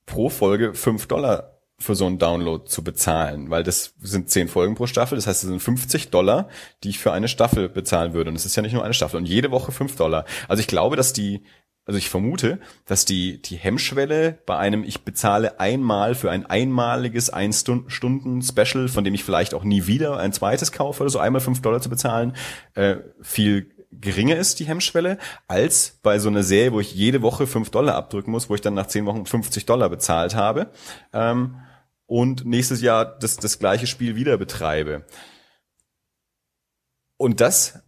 pro Folge fünf Dollar für so einen Download zu bezahlen, weil das sind zehn Folgen pro Staffel, das heißt, das sind 50 Dollar, die ich für eine Staffel bezahlen würde. Und es ist ja nicht nur eine Staffel und jede Woche fünf Dollar. Also ich glaube, dass die, also ich vermute, dass die, die Hemmschwelle bei einem, ich bezahle einmal für ein einmaliges Ein-Stunden-Special, von dem ich vielleicht auch nie wieder ein zweites kaufe oder so, einmal fünf Dollar zu bezahlen, äh, viel geringer ist, die Hemmschwelle, als bei so einer Serie, wo ich jede Woche fünf Dollar abdrücken muss, wo ich dann nach zehn Wochen 50 Dollar bezahlt habe. Ähm, und nächstes Jahr das, das gleiche Spiel wieder betreibe. Und das,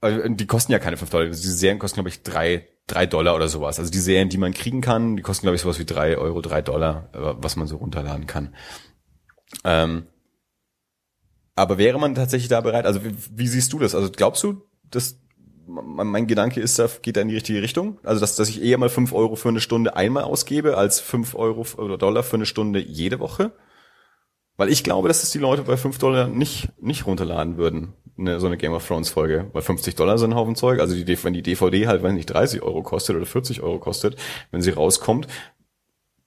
also die kosten ja keine fünf Dollar. Diese Serien kosten, glaube ich, drei, drei Dollar oder sowas. Also die Serien, die man kriegen kann, die kosten, glaube ich, sowas wie drei Euro, drei Dollar, äh, was man so runterladen kann. Ähm, aber wäre man tatsächlich da bereit? Also wie, wie siehst du das? Also glaubst du, dass mein Gedanke ist, da geht da in die richtige Richtung. Also, dass, dass ich eher mal fünf Euro für eine Stunde einmal ausgebe, als fünf Euro oder Dollar für eine Stunde jede Woche. Weil ich glaube, dass es die Leute bei fünf Dollar nicht, nicht runterladen würden, eine, so eine Game of Thrones Folge. Weil 50 Dollar sind ein Haufen Zeug. Also die, wenn die DVD halt, wenn nicht 30 Euro kostet oder 40 Euro kostet, wenn sie rauskommt,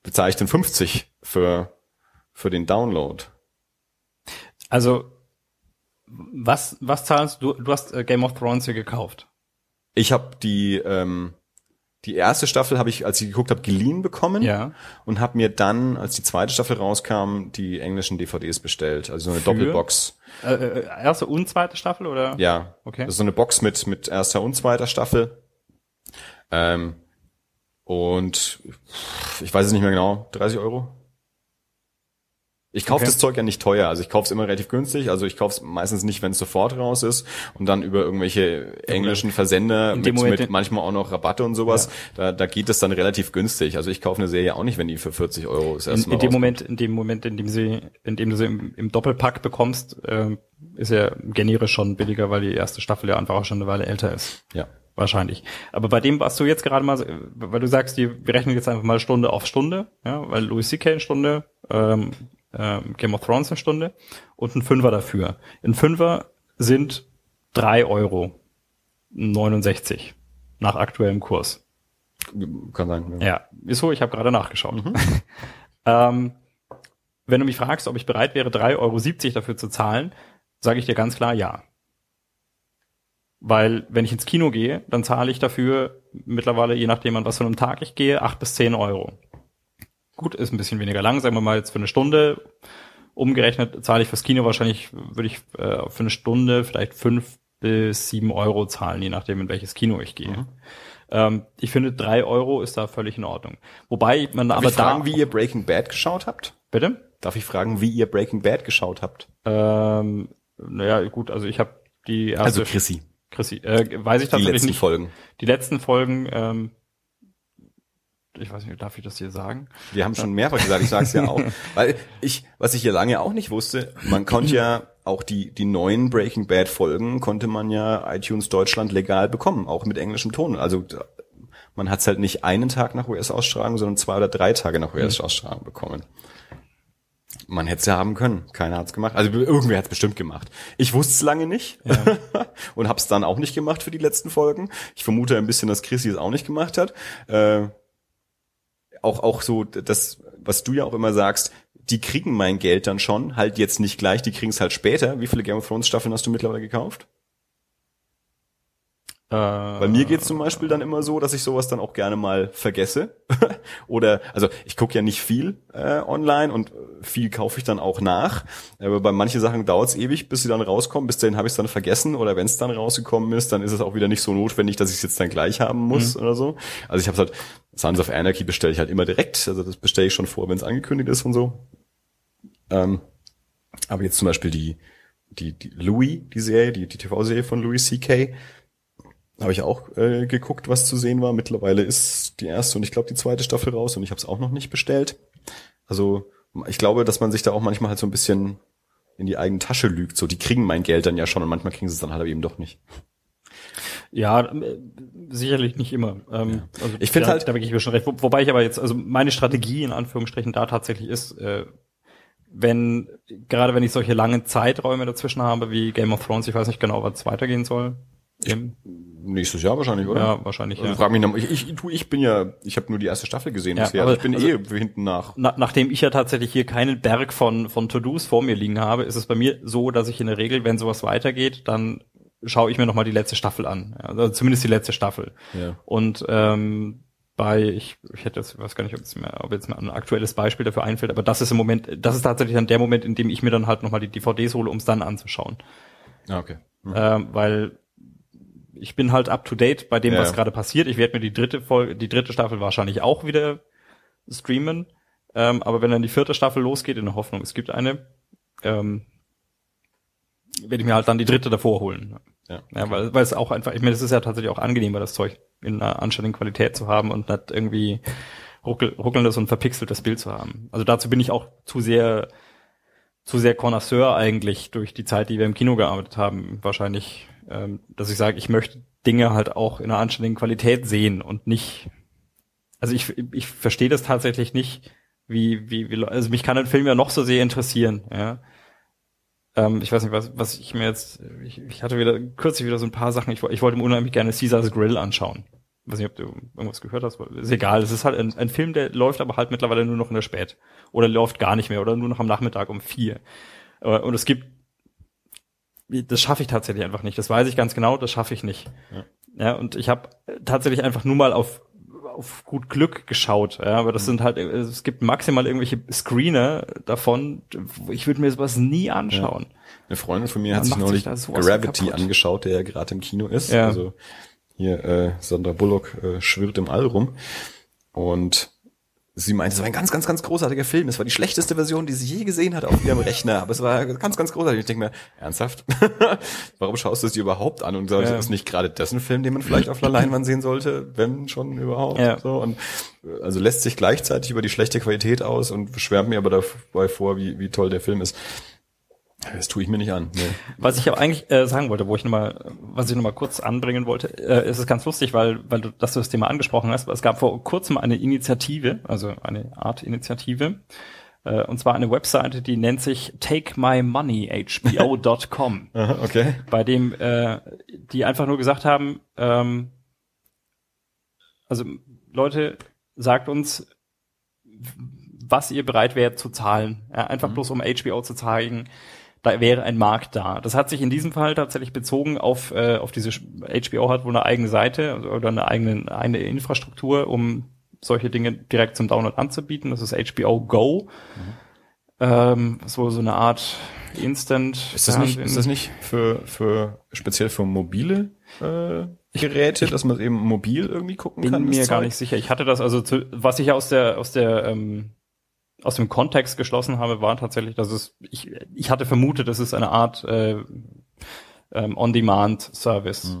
bezahle ich dann 50 für, für den Download. Also, was, was zahlst du? Du hast äh, Game of Thrones hier gekauft. Ich habe die ähm, die erste Staffel habe ich, als ich geguckt habe, geliehen bekommen ja. und habe mir dann, als die zweite Staffel rauskam, die englischen DVDs bestellt, also so eine Für? Doppelbox. Äh, äh, erste und zweite Staffel oder? Ja. Okay. Das ist so eine Box mit mit erster und zweiter Staffel. Ähm, und ich weiß es nicht mehr genau, 30 Euro. Ich kaufe okay. das Zeug ja nicht teuer, also ich kaufe es immer relativ günstig, also ich kaufe es meistens nicht, wenn es sofort raus ist und dann über irgendwelche englischen Versender mit, mit manchmal auch noch Rabatte und sowas, ja. da, da geht es dann relativ günstig. Also ich kaufe eine Serie auch nicht, wenn die für 40 Euro ist. In, in dem Moment, in dem Moment, in dem sie, in dem du sie im, im Doppelpack bekommst, äh, ist er generisch schon billiger, weil die erste Staffel ja einfach auch schon eine Weile älter ist. Ja wahrscheinlich. Aber bei dem, was du jetzt gerade mal, weil du sagst, wir rechnen jetzt einfach mal Stunde auf Stunde, ja, weil Louis C.K. Stunde, ähm, ähm, Game of Thrones eine Stunde und ein Fünfer dafür. Ein Fünfer sind drei Euro 69 nach aktuellem Kurs. Kann sein. Ja, ist so, ich habe gerade nachgeschaut. ähm, wenn du mich fragst, ob ich bereit wäre, 3,70 Euro dafür zu zahlen, sage ich dir ganz klar ja. Weil wenn ich ins Kino gehe, dann zahle ich dafür mittlerweile, je nachdem an was für einem Tag ich gehe, acht bis zehn Euro. Gut, ist ein bisschen weniger lang, sagen wir mal jetzt für eine Stunde. Umgerechnet zahle ich fürs Kino wahrscheinlich, würde ich äh, für eine Stunde vielleicht fünf bis sieben Euro zahlen, je nachdem, in welches Kino ich gehe. Mhm. Ähm, ich finde, drei Euro ist da völlig in Ordnung. Wobei man Darf aber ich fragen, wie ihr Breaking Bad geschaut habt? Bitte? Darf ich fragen, wie ihr Breaking Bad geschaut habt? Ähm, naja, gut, also ich habe die erste Also Chrissy, Chrissy, äh, weiß ich die tatsächlich letzten nicht. Folgen. Die letzten Folgen, ähm, ich weiß nicht, darf ich das hier sagen? Wir haben schon mehrfach gesagt, ich sage es ja auch. Weil ich, was ich hier lange auch nicht wusste, man konnte ja auch die, die neuen Breaking Bad Folgen konnte man ja iTunes Deutschland legal bekommen, auch mit englischem Ton. Also da- man hat es halt nicht einen Tag nach US-Ausstrahlung, sondern zwei oder drei Tage nach US-Ausstrahlung bekommen. Man hätte es ja haben können. Keiner hat es gemacht. Also irgendwer hat es bestimmt gemacht. Ich wusste es lange nicht und habe es dann auch nicht gemacht für die letzten Folgen. Ich vermute ein bisschen, dass Chrissy es auch nicht gemacht hat. Äh, auch, auch so das, was du ja auch immer sagst, die kriegen mein Geld dann schon, halt jetzt nicht gleich, die kriegen es halt später. Wie viele Game of Thrones Staffeln hast du mittlerweile gekauft? Äh, Bei mir geht's zum Beispiel dann immer so, dass ich sowas dann auch gerne mal vergesse. Oder, also ich gucke ja nicht viel äh, online und viel kaufe ich dann auch nach. Aber bei manchen Sachen dauert's ewig, bis sie dann rauskommen. Bis dahin habe ich es dann vergessen. Oder wenn es dann rausgekommen ist, dann ist es auch wieder nicht so notwendig, dass ich es jetzt dann gleich haben muss oder so. Also ich habe halt, Sons of Anarchy bestelle ich halt immer direkt. Also das bestelle ich schon vor, wenn es angekündigt ist und so. Ähm, aber jetzt zum Beispiel die, die, die Louis, die Serie, die, die TV-Serie von Louis C.K., habe ich auch äh, geguckt, was zu sehen war. Mittlerweile ist die erste und ich glaube die zweite Staffel raus und ich habe es auch noch nicht bestellt. Also ich glaube, dass man sich da auch manchmal halt so ein bisschen in die eigene Tasche lügt. So, die kriegen mein Geld dann ja schon und manchmal kriegen sie es dann halt eben doch nicht. Ja, äh, sicherlich nicht immer. Ähm, also, Ich find da, halt- da wirklich schon recht. Wo, wobei ich aber jetzt, also meine Strategie in Anführungsstrichen da tatsächlich ist, äh, wenn, gerade wenn ich solche langen Zeiträume dazwischen habe, wie Game of Thrones, ich weiß nicht genau, was weitergehen soll. Im, Nächstes Jahr wahrscheinlich, oder? ja, wahrscheinlich, Also ja. frag mich noch, ich, ich, du, ich bin ja, ich habe nur die erste Staffel gesehen Ja, bisher. aber- Also ich bin also- eh hinten nach. Na, nachdem ich ja tatsächlich hier keinen Berg von, von To-Dos vor mir liegen habe, ist es bei mir so, dass ich in der Regel, wenn sowas weitergeht, dann schaue ich mir nochmal die letzte Staffel an. Also zumindest die letzte Staffel. Ja. Und ähm, bei, ich, ich hätte jetzt, ich weiß gar nicht, ob, es mir, ob jetzt mir ein aktuelles Beispiel dafür einfällt, aber das ist im Moment, das ist tatsächlich dann der Moment, in dem ich mir dann halt nochmal die DVDs hole, um es dann anzuschauen. Ah, okay. Hm. Ähm, weil ich bin halt up to date bei dem, Ja. was gerade passiert. Ich werde mir die dritte Folge, die dritte Staffel wahrscheinlich auch wieder streamen. Ähm, aber wenn dann die vierte Staffel losgeht, in der Hoffnung, es gibt eine, ähm, werde ich mir halt dann die dritte davor holen. Ja. Ja, weil, weil es auch einfach, ich meine, es ist ja tatsächlich auch angenehmer, das Zeug in einer anständigen Qualität zu haben und nicht irgendwie ruckel, ruckelndes und verpixeltes Bild zu haben. Also dazu bin ich auch zu sehr, zu sehr Connoisseur eigentlich durch die Zeit, die wir im Kino gearbeitet haben, wahrscheinlich, ähm, dass ich sage, ich möchte Dinge halt auch in einer anständigen Qualität sehen und nicht, also ich, ich verstehe das tatsächlich nicht, wie, wie, wie, also mich kann ein Film ja noch so sehr interessieren, ja. Ähm, ich weiß nicht, was, was ich mir jetzt, ich, ich hatte wieder, kürzlich wieder so ein paar Sachen, ich, ich wollte mir unheimlich gerne Caesar's Grill anschauen. weiß nicht, ob du irgendwas gehört hast, ist egal. Es ist halt ein, ein Film, der läuft aber halt mittlerweile nur noch in der Spät. Oder läuft gar nicht mehr oder nur noch am Nachmittag um vier. Äh, Und es gibt, das schaffe ich tatsächlich einfach nicht. Das weiß ich ganz genau, das schaffe ich nicht. Ja. Ja, und ich habe tatsächlich einfach nur mal auf auf gut Glück geschaut, ja, aber das sind halt, es gibt maximal irgendwelche Screener davon, ich würde mir sowas nie anschauen. Eine Freundin von mir hat Man sich neulich sich Gravity kaputt. angeschaut, der ja gerade im Kino ist. Ja. Also hier äh, Sandra Bullock äh, schwirrt im All rum. Und sie meinte, es war ein ganz, ganz, ganz großartiger Film. Es war die schlechteste Version, die sie je gesehen hat auf ihrem Rechner. Aber es war ganz, ganz großartig. Ich denke mir, ernsthaft? Warum schaust du es dir überhaupt an? Und sagst, Ja. ist nicht gerade dessen Film, den man vielleicht auf der Leinwand sehen sollte, wenn schon überhaupt. Ja. So. Und äh, also lässt sich gleichzeitig über die schlechte Qualität aus und schwärmt mir aber dabei vor, wie, wie toll der Film ist. Das tue ich mir nicht an. Nee. Was ich aber eigentlich äh, sagen wollte, wo ich nochmal, was ich nochmal kurz anbringen wollte, äh, ist es ganz lustig, weil, weil du, dass du das Thema angesprochen hast. Es gab vor kurzem eine Initiative, also eine Art Initiative, Äh, und zwar eine Webseite, die nennt sich takemymoneyhbo.com. Okay. bei dem äh, die einfach nur gesagt haben, ähm, also Leute, sagt uns, was ihr bereit wärt zu zahlen. Ja, einfach bloß um HBO zu zeigen, da wäre ein Markt da. Das hat sich in diesem Fall tatsächlich bezogen auf, äh, auf diese HBO hat wohl eine eigene Seite also, oder eine eigene eine Infrastruktur, um solche Dinge direkt zum Download anzubieten. Das ist HBO Go. Ähm, so so eine Art Instant. Ist das nicht, ist das nicht für, für speziell für mobile äh, Geräte, dass man eben mobil irgendwie gucken bin kann? das mir gar nicht sicher. Ich hatte das also zu, was ich aus der aus der ähm, aus dem Kontext geschlossen habe, war tatsächlich, dass es ich ich hatte vermutet, es ist eine Art äh, ähm, On-Demand-Service.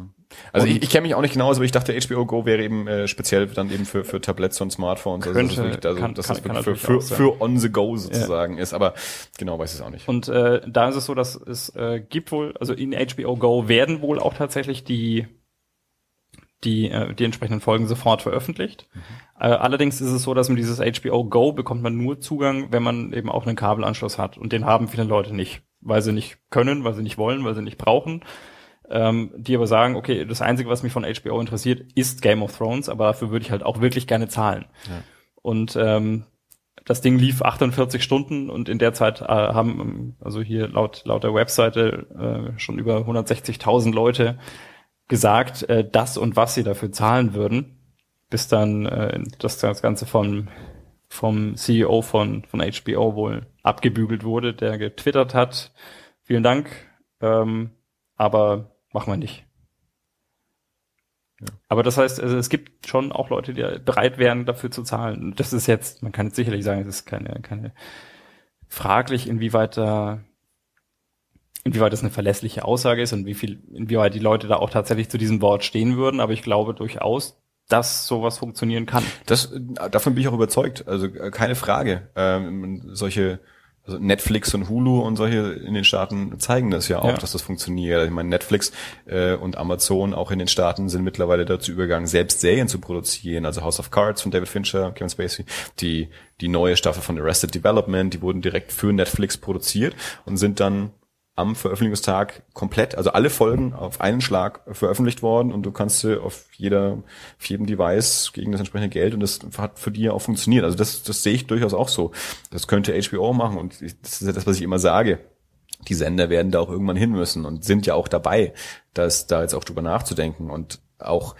Also Und- ich, ich kenne mich auch nicht genau aber ich dachte, HBO Go wäre eben äh, speziell dann eben für, für Tablets und Smartphones. Also Könnte, das ist wirklich, also, kann- dass kann- das kann für, für, für on the go sozusagen ist. Aber genau weiß ich es auch nicht. Und äh, da ist es so, dass es äh, gibt wohl, also in HBO Go werden wohl auch tatsächlich die die äh, die entsprechenden Folgen sofort veröffentlicht. Äh, allerdings ist es so, dass mit dieses HBO Go bekommt man nur Zugang, wenn man eben auch einen Kabelanschluss hat. Und den haben viele Leute nicht, weil sie nicht können, weil sie nicht wollen, weil sie nicht brauchen. Ähm, die aber sagen, okay, das Einzige, was mich von HBO interessiert, ist Game of Thrones, aber dafür würde ich halt auch wirklich gerne zahlen. Und ähm, das Ding lief 48 Stunden und in der Zeit äh, haben, ähm, also hier laut, laut der Webseite, äh, schon über 160.000 Leute gesagt, äh, das und was sie dafür zahlen würden, bis dann äh, das, das Ganze vom, vom CEO von, von HBO wohl abgebügelt wurde, der getwittert hat, vielen Dank, ähm, aber machen wir nicht. Aber das heißt, also es gibt schon auch Leute, die bereit wären, dafür zu zahlen. Das ist jetzt, man kann jetzt sicherlich sagen, es ist keine, keine fraglich, inwieweit da, inwieweit das eine verlässliche Aussage ist und wie viel, inwieweit die Leute da auch tatsächlich zu diesem Wort stehen würden. Aber ich glaube durchaus, dass sowas funktionieren kann. Das, davon bin ich auch überzeugt. Also äh, keine Frage. Ähm, solche also Netflix und Hulu und solche in den Staaten zeigen das ja auch, Ja. dass das funktioniert. Ich meine, Netflix äh, und Amazon auch in den Staaten sind mittlerweile dazu übergegangen, selbst Serien zu produzieren. Also House of Cards von David Fincher, Kevin Spacey, die die neue Staffel von Arrested Development, die wurden direkt für Netflix produziert und sind dann am Veröffentlichungstag komplett, also alle Folgen auf einen Schlag veröffentlicht worden und du kannst sie auf jeder, auf jedem Device gegen das entsprechende Geld und das hat für die auch funktioniert. Also das, das sehe ich durchaus auch so. Das könnte HBO machen und das ist ja das, was ich immer sage. Die Sender werden da auch irgendwann hin müssen und sind ja auch dabei, dass da jetzt auch drüber nachzudenken und auch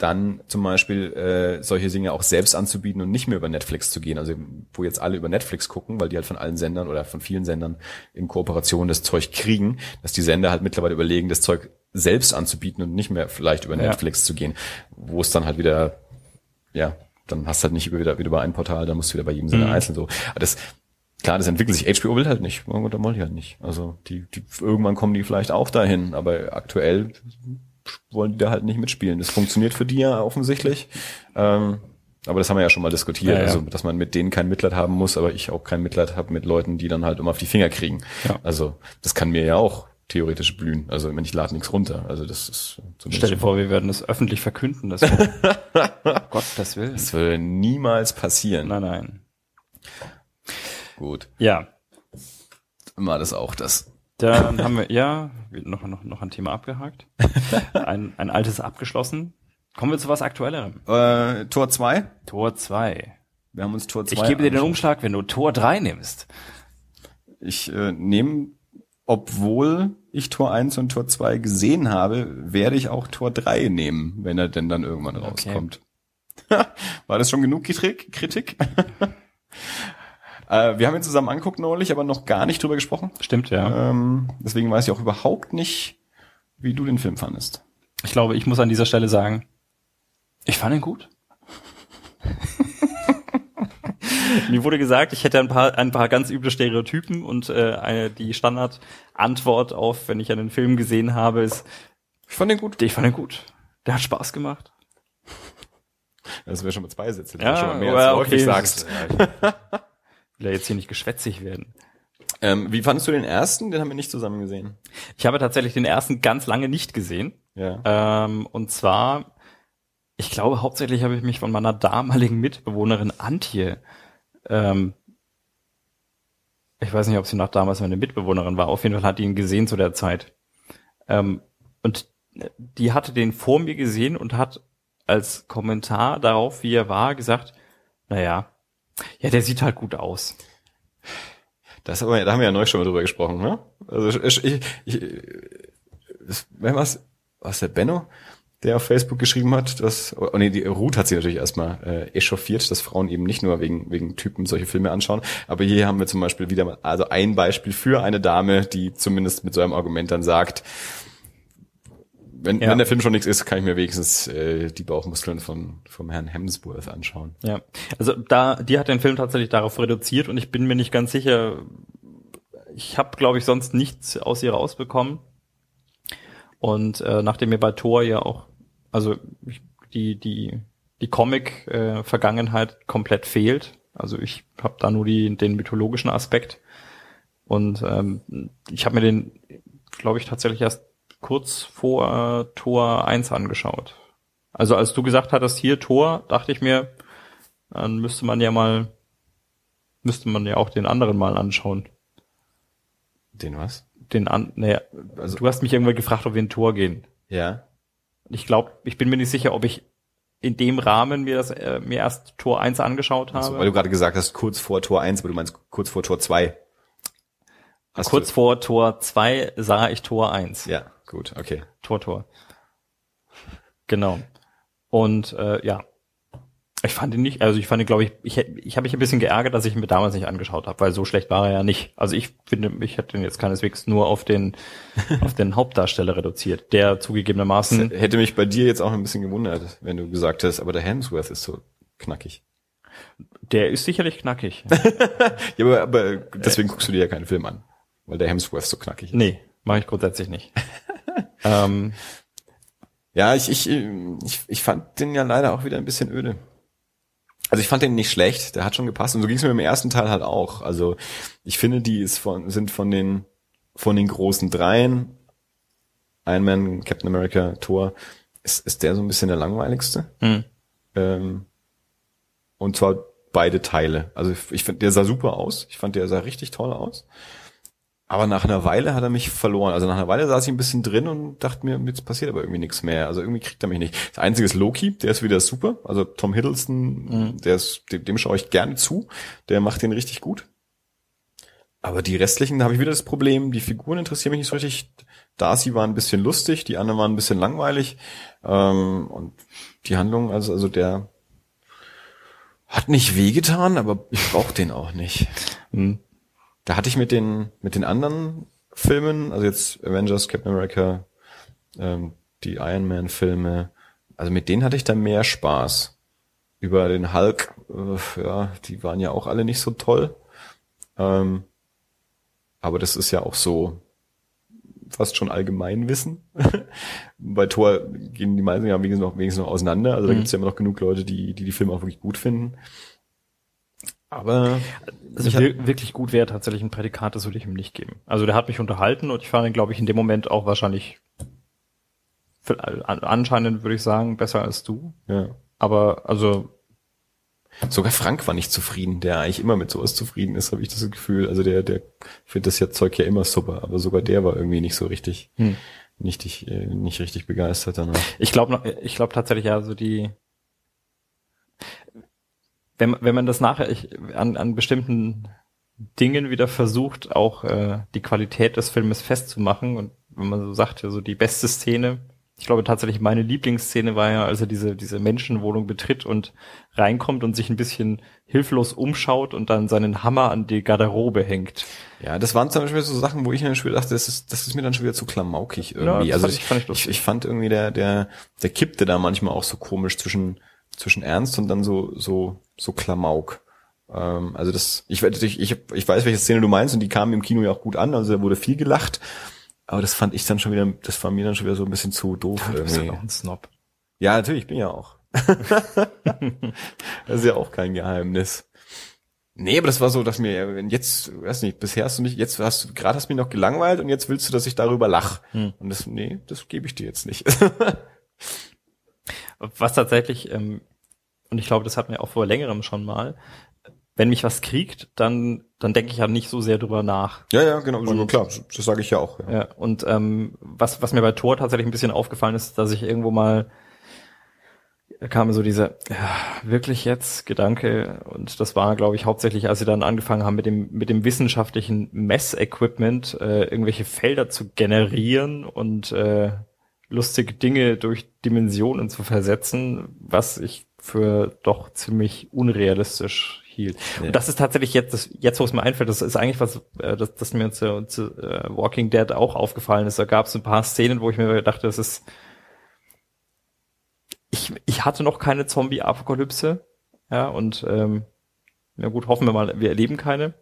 dann zum Beispiel äh, solche Dinge auch selbst anzubieten und nicht mehr über Netflix zu gehen. Also wo jetzt alle über Netflix gucken, weil die halt von allen Sendern oder von vielen Sendern in Kooperation das Zeug kriegen, dass die Sender halt mittlerweile überlegen, das Zeug selbst anzubieten und nicht mehr vielleicht über Ja. Netflix zu gehen, wo es dann halt wieder, ja, dann hast du halt nicht wieder, wieder über ein Portal, dann musst du wieder bei jedem Sender Mhm. einzeln so. Aber das, klar, das entwickelt sich. HBO will halt nicht, oder wollen die halt nicht. Also die, die, irgendwann kommen die vielleicht auch dahin, aber aktuell wollen die da halt nicht mitspielen. Das funktioniert für die ja offensichtlich. Ähm, aber das haben wir ja schon mal diskutiert, Ja, ja. also dass man mit denen kein Mitleid haben muss, aber ich auch kein Mitleid habe mit Leuten, die dann halt immer auf die Finger kriegen. Ja. Also das kann mir ja auch theoretisch blühen. Also wenn ich lade nichts runter. Also das ist zumindest Stell dir vor, wir werden das öffentlich verkünden. Das Gott, das will. das würde niemals passieren. Nein, nein. Gut. Ja, Immer das auch das. Dann haben wir, ja, noch, noch, noch ein Thema abgehakt. Ein, ein altes abgeschlossen. Kommen wir zu was Aktuellerem. Äh, Tor 2. Tor 2. Wir haben uns Tor 2 Ich gebe dir den Umschlag, wenn du Tor 3 nimmst. Ich äh, nehme, obwohl ich Tor 1 und Tor 2 gesehen habe, werde ich auch Tor 3 nehmen, wenn er denn dann irgendwann rauskommt. War das schon genug Kritik? Äh, wir haben ihn zusammen angeguckt neulich, aber noch gar nicht drüber gesprochen. Stimmt, ja. Ähm, deswegen weiß ich auch überhaupt nicht, wie du den Film fandest. Ich glaube, ich muss an dieser Stelle sagen, ich fand ihn gut. Mir wurde gesagt, ich hätte ein paar, ein paar ganz üble Stereotypen und äh, eine, die Standardantwort auf, wenn ich einen Film gesehen habe, ist, Ich fand den gut. ich fand ihn gut. Der hat Spaß gemacht. Das wäre schon mit zwei Sätzen. Ja, schon mal mehr, als du häufig okay. sagst. Will ja jetzt hier nicht geschwätzig werden. Ähm, wie fandest du den ersten? Den haben wir nicht zusammen gesehen. Ich habe tatsächlich den ersten ganz lange nicht gesehen. Ja. Ähm, und zwar, ich glaube, hauptsächlich habe ich mich von meiner damaligen Mitbewohnerin Antje ähm, ich weiß nicht, ob sie noch damals meine Mitbewohnerin war, auf jeden Fall hat die ihn gesehen zu der Zeit. Ähm, und die hatte den vor mir gesehen und hat als Kommentar darauf, wie er war, gesagt, naja, ja, der sieht halt gut aus. Das aber, da haben wir ja neu schon mal drüber gesprochen, ne? Also ich, ich, ich wer war's? Was der Benno? der auf Facebook geschrieben hat, dass, oh nee, die Ruth hat sie natürlich erstmal äh, echauffiert, dass Frauen eben nicht nur wegen, wegen Typen solche Filme anschauen. Aber hier haben wir zum Beispiel wieder mal, also ein Beispiel für eine Dame, die zumindest mit so einem Argument dann sagt, wenn, ja. wenn der Film schon nichts ist, kann ich mir wenigstens äh, die Bauchmuskeln von vom Herrn Hemsworth anschauen. Ja, also da, die hat den Film tatsächlich darauf reduziert und ich bin mir nicht ganz sicher. Ich habe, glaube ich, sonst nichts aus ihr rausbekommen. Und äh, nachdem mir bei Thor ja auch also die, die, die Comic-Vergangenheit äh, komplett fehlt. Also ich habe da nur die, den mythologischen Aspekt. Und ähm, ich habe mir den, glaube ich, tatsächlich erst kurz vor äh, Tor 1 angeschaut. Also als du gesagt hattest, hier Tor, dachte ich mir, dann müsste man ja mal, müsste man ja auch den anderen mal anschauen. Den was? Den an, naja, also, du hast mich irgendwann gefragt, ob wir ein Tor gehen. Ja. Ich glaube, ich bin mir nicht sicher, ob ich in dem Rahmen mir das äh, mir erst Tor 1 angeschaut habe. Also, weil du gerade gesagt hast, kurz vor Tor 1, aber du meinst kurz vor Tor 2. Hast kurz vor Tor 2 sah ich Tor 1. Ja, gut, okay. Tor, Tor. Genau. Und äh, ja, ich fand ihn nicht, also ich fand ihn, glaube ich, ich, ich habe mich ein bisschen geärgert, dass ich ihn mir damals nicht angeschaut habe, weil so schlecht war er ja nicht. Also ich finde, ich hätte ihn jetzt keineswegs nur auf den auf den Hauptdarsteller reduziert, der zugegebenermaßen das hätte mich bei dir jetzt auch ein bisschen gewundert, wenn du gesagt hast, aber der Hemsworth ist so knackig. Der ist sicherlich knackig. ja, aber, aber deswegen guckst du dir ja keinen Film an, weil der Hemsworth so knackig ist. Nee, mache ich grundsätzlich nicht. ähm, ja, ich, ich, ich, ich fand den ja leider auch wieder ein bisschen öde. Also ich fand den nicht schlecht, der hat schon gepasst und so ging es mir im ersten Teil halt auch. Also ich finde, die ist von, sind von den von den großen dreien, Iron Man, Captain America, Thor, ist, ist der so ein bisschen der langweiligste. Mhm. Ähm, und zwar beide Teile. Also ich, ich finde, der sah super aus. Ich fand, der sah richtig toll aus. Aber nach einer Weile hat er mich verloren. Also nach einer Weile saß ich ein bisschen drin und dachte mir, jetzt passiert aber irgendwie nichts mehr. Also irgendwie kriegt er mich nicht. Das einzige ist Loki, der ist wieder super. Also Tom Hiddleston, mhm. der ist, dem, dem schaue ich gerne zu. Der macht den richtig gut. Aber die restlichen, da habe ich wieder das Problem, die Figuren interessieren mich nicht so richtig. Darcy war ein bisschen lustig, die anderen waren ein bisschen langweilig. Ähm, und die Handlung, also, also der hat nicht wehgetan, aber ich brauche den auch nicht. Mhm da hatte ich mit den, mit den anderen Filmen, also jetzt Avengers, Captain America, ähm, die Iron Man Filme, also mit denen hatte ich da mehr Spaß. Über den Hulk, äh, ja, die waren ja auch alle nicht so toll. Ähm, aber das ist ja auch so fast schon Allgemeinwissen. Bei Thor gehen die meisten ja wenigstens noch, wenigstens noch auseinander. Also da mhm. gibt es ja immer noch genug Leute, die, die die Filme auch wirklich gut finden. Aber also wirklich gut wäre tatsächlich ein Prädikat, das würde ich ihm nicht geben. Also der hat mich unterhalten und ich fand ihn, glaube ich, in dem Moment auch wahrscheinlich anscheinend würde ich sagen besser als du. Ja. Aber also sogar Frank war nicht zufrieden, der eigentlich immer mit sowas zufrieden ist, habe ich das Gefühl. Also der der findet das ja Zeug ja immer super, aber sogar der war irgendwie nicht so richtig hm. nicht äh, nicht richtig begeistert danach. Ich glaube ich glaube tatsächlich ja so die wenn, wenn man das nachher ich, an, an bestimmten Dingen wieder versucht, auch äh, die Qualität des Filmes festzumachen und wenn man so sagt, ja, so die beste Szene, ich glaube tatsächlich meine Lieblingsszene war ja, als er diese, diese Menschenwohnung betritt und reinkommt und sich ein bisschen hilflos umschaut und dann seinen Hammer an die Garderobe hängt. Ja, das waren zum Beispiel so Sachen, wo ich mir schon wieder dachte, das ist, das ist mir dann schon wieder zu klamaukig irgendwie. Ja, also ich, fand ich, ich, ich, fand irgendwie der, der, der kippte da manchmal auch so komisch zwischen, zwischen Ernst und dann so, so, so Klamauk. Ähm, also das, ich, ich, ich, ich weiß, welche Szene du meinst und die kam im Kino ja auch gut an, also da wurde viel gelacht. Aber das fand ich dann schon wieder, das war mir dann schon wieder so ein bisschen zu doof. Du bist ja auch ein Snob. Ja, natürlich, bin ja auch. das ist ja auch kein Geheimnis. Nee, aber das war so, dass mir, wenn jetzt, weiß nicht, bisher hast du mich, jetzt hast du, gerade hast du mich noch gelangweilt und jetzt willst du, dass ich darüber lach. Hm. Und das, nee, das gebe ich dir jetzt nicht. Was tatsächlich, ähm, und ich glaube, das hatten wir auch vor längerem schon mal, wenn mich was kriegt, dann, dann denke ich ja nicht so sehr drüber nach. Ja, ja, genau, Und- klar, das sage ich ja auch. Ja. Ja, und ähm, was, was mir bei Thor tatsächlich ein bisschen aufgefallen ist, dass ich irgendwo mal da kam so dieser, ja, wirklich jetzt Gedanke, und das war, glaube ich, hauptsächlich, als sie dann angefangen haben, mit dem, mit dem wissenschaftlichen Messequipment äh, irgendwelche Felder zu generieren und äh, lustige Dinge durch Dimensionen zu versetzen, was ich für doch ziemlich unrealistisch hielt. Ja. Und das ist tatsächlich jetzt, das, jetzt wo es mir einfällt, das ist eigentlich was, äh, das, das mir zu, zu äh, Walking Dead auch aufgefallen ist. Da gab es ein paar Szenen, wo ich mir dachte, das ist ich, ich hatte noch keine Zombie-Apokalypse, ja, und ähm, ja gut, hoffen wir mal, wir erleben keine.